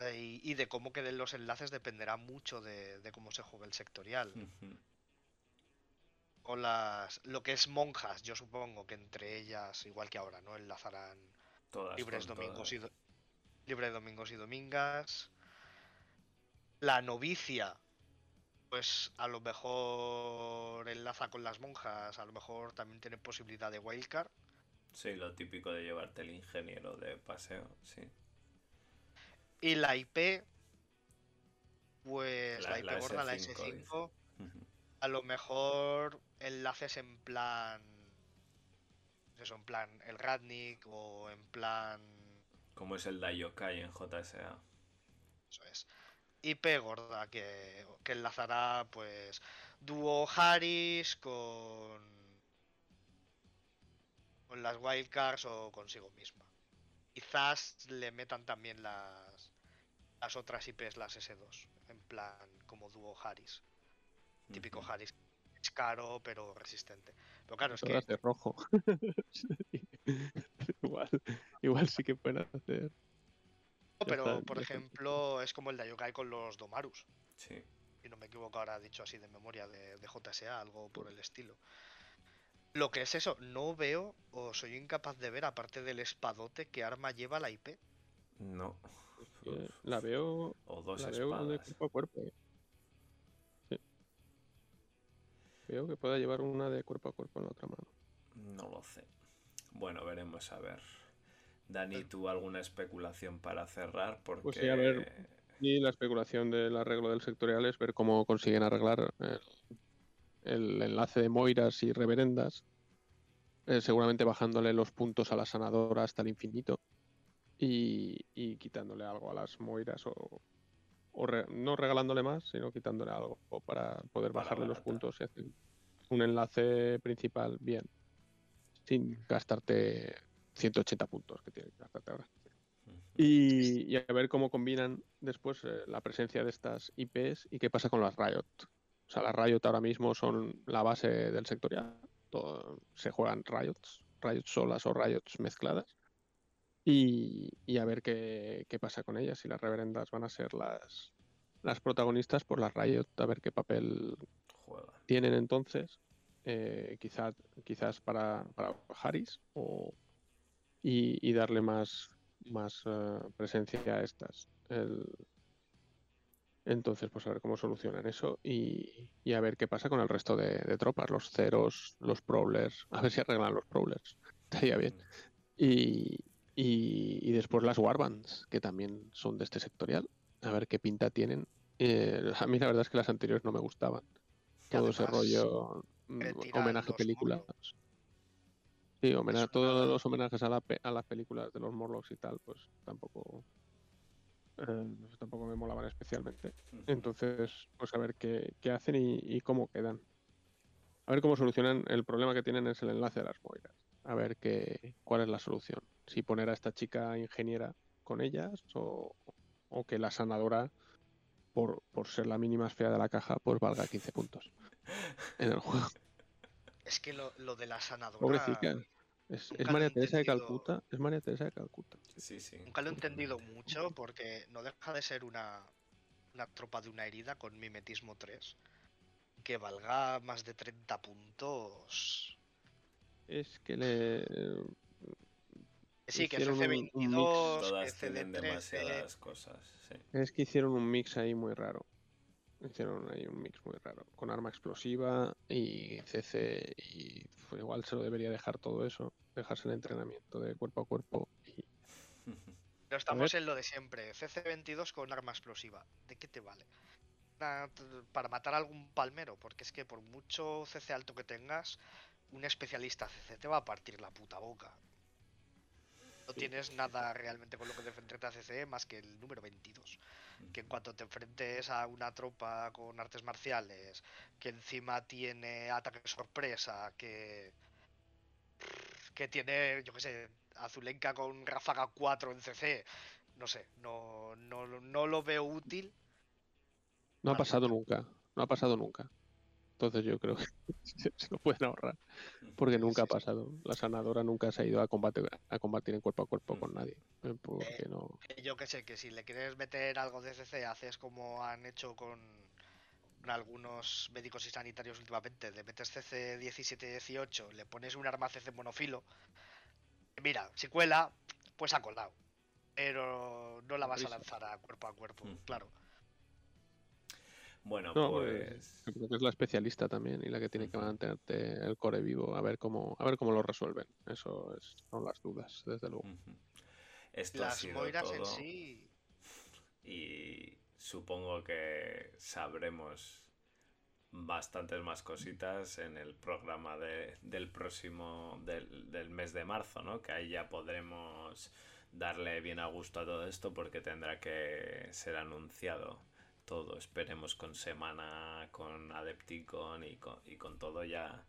Eh, Y, y de cómo queden los enlaces dependerá mucho de, de cómo se juegue el sectorial. O las, lo que es monjas, yo supongo que entre ellas, igual que ahora, ¿no? Enlazarán Todas libres domingos todas. Libre domingos y domingas. La novicia, pues a lo mejor enlaza con las monjas, a lo mejor también tiene posibilidad de wildcard. Sí, lo típico de llevarte el ingeniero de paseo, sí. Y la IP, pues La- la, IP la gorda, la S5, S5, dice. Ujú. a lo mejor enlaces en plan, eso, en plan el Radnik o en plan Como es el Daiokai en JSA. Eso es. IP gorda que, que enlazará pues dúo Harris con con las wildcards o consigo misma. Quizás le metan también las las otras IPs, las S2, en plan como dúo Harris. Típico. Harris es caro, pero resistente. Pero claro, es que de rojo. Igual, igual sí que pueden hacer. No, pero está, por está. ejemplo, es como el de Yokai con los Domarus. Sí. Si no me equivoco ahora dicho así de memoria de, de JSA, algo por el estilo. Lo que es eso, no veo o soy incapaz de ver, aparte del espadote, qué arma lleva la IP. No. La veo, O dos la veo de espadas. cuerpo a cuerpo. eh. Sí. Veo que pueda llevar una de cuerpo a cuerpo en la otra mano. No lo sé. Bueno, veremos a ver. Dani, ¿tú alguna especulación para cerrar? Porque... Pues sí, a ver. Y la especulación del arreglo del sectorial es ver cómo consiguen arreglar el, el enlace de Moiras y Reverendas, eh, seguramente bajándole los puntos a la sanadora hasta el infinito y, y quitándole algo a las Moiras o, o re- no regalándole más, sino quitándole algo para poder Para bajarle los puntos y hacer un enlace principal bien, sin gastarte 180 puntos que tiene que gastarte ahora. Y, y a ver cómo combinan después eh, la presencia de estas IPs y qué pasa con las Riot. O sea, las Riot ahora mismo son la base del sectorial. Todo- se juegan Riots, Riots solas o Riots mezcladas. Y, y a ver qué, qué pasa con ellas. Si las reverendas van a ser las, las protagonistas, por las Riot, a ver qué papel Juega. tienen entonces, eh, quizás, quizás para, para Harris o, y, y darle más, más eh, presencia a estas. El- entonces, pues a ver cómo solucionan eso y, y a ver qué pasa con el resto de, de tropas, los ceros, los prowlers, a ver si arreglan los prowlers, estaría bien. Y, y, y después las warbands, que también son de este sectorial, a ver qué pinta tienen. Eh, a mí la verdad es que las anteriores no me gustaban todo ese rollo mm, homenaje los películas. Morlocks. Sí, homena- Es todos los homenajes a, la a las películas de los Morlocks y tal, pues tampoco eh, tampoco me molaban especialmente. Entonces, pues a ver qué, qué hacen y, y cómo quedan. A ver cómo solucionan. El problema que tienen es el enlace de las Moiras. A ver qué, cuál es la solución. Si poner a esta chica ingeniera con ellas o, o que la sanadora, por, por ser la mínima fea de la caja, pues valga 15 puntos en el juego. Es que lo, lo de la sanadora. Es, María Teresa de. Calcuta. Es María Teresa de Calcuta. Sí, sí. Nunca lo he entendido mucho porque no deja de ser una, una tropa de una herida con mimetismo 3 que valga más de 30 puntos. Es que le. Sí, que Hicieron un- un mix. CC22, Todas que tienen CD13. demasiadas cosas. Sí. Es que hicieron un mix ahí muy raro. Hicieron ahí un mix muy raro. Con arma explosiva y CC. Y pues, igual se lo debería dejar todo eso. Dejarse el entrenamiento de cuerpo a cuerpo. Y Pero estamos en lo de siempre. CC22 con arma explosiva. ¿De qué te vale? Para matar a algún palmero, porque es que por mucho CC alto que tengas, un especialista CC te va a partir la puta boca. No tienes nada realmente con lo que defenderte a CC más que el número 22. Que en cuanto te enfrentes a una tropa con artes marciales, que encima tiene ataque sorpresa, que. que tiene, yo qué sé, Azulenka con ráfaga 4 en CC, no sé, no, no, no lo veo útil. no ha pasado nunca. No ha pasado nunca. Entonces yo creo que se, lo pueden ahorrar. Porque nunca ha pasado. La sanadora nunca se ha ido a combatir, a combatir en cuerpo a cuerpo Mm. con nadie. eh, Porque no. Eh, Yo que sé, que si le quieres meter algo de CC, haces como han hecho con, con algunos médicos y sanitarios últimamente, le metes CC 17-18, le pones un arma CC monofilo, mira, si cuela, pues ha colado. Pero no la vas a lanzar a cuerpo a cuerpo, Ujú. claro. Bueno, No, pues. Yo creo que es la especialista también y la que tiene que mantenerte el core vivo a ver cómo a ver cómo lo resuelven. Eso es, son las dudas, desde luego. Esto ha Las sido moiras en todo. sí, y supongo que sabremos bastantes más cositas en el programa de- del próximo del, del mes de marzo, ¿no? Que ahí ya podremos darle bien a gusto a todo esto porque tendrá que ser anunciado todo, esperemos con semana, con Adepticon y con, y con todo ya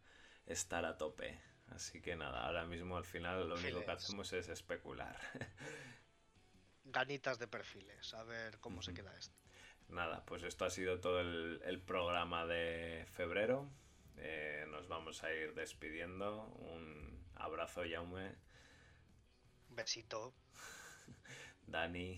estar a tope. Así que nada, ahora mismo al final lo único que hacemos es especular. ganitas de perfiles, a ver cómo se queda esto. Nada, pues esto ha sido todo el, el programa de febrero. eh, nos vamos a ir despidiendo. Un abrazo, Yaume. Besito. Dani.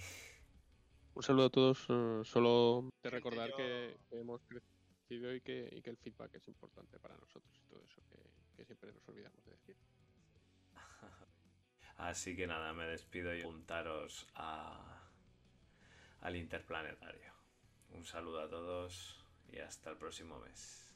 Un saludo a todos. eh, solo de recordar que, que hemos crecido y que, y que el feedback es importante para nosotros y todo eso que, que siempre nos olvidamos de decir. Así que nada, me despido y juntaros a, al interplanetario. Un saludo a todos y hasta el próximo mes.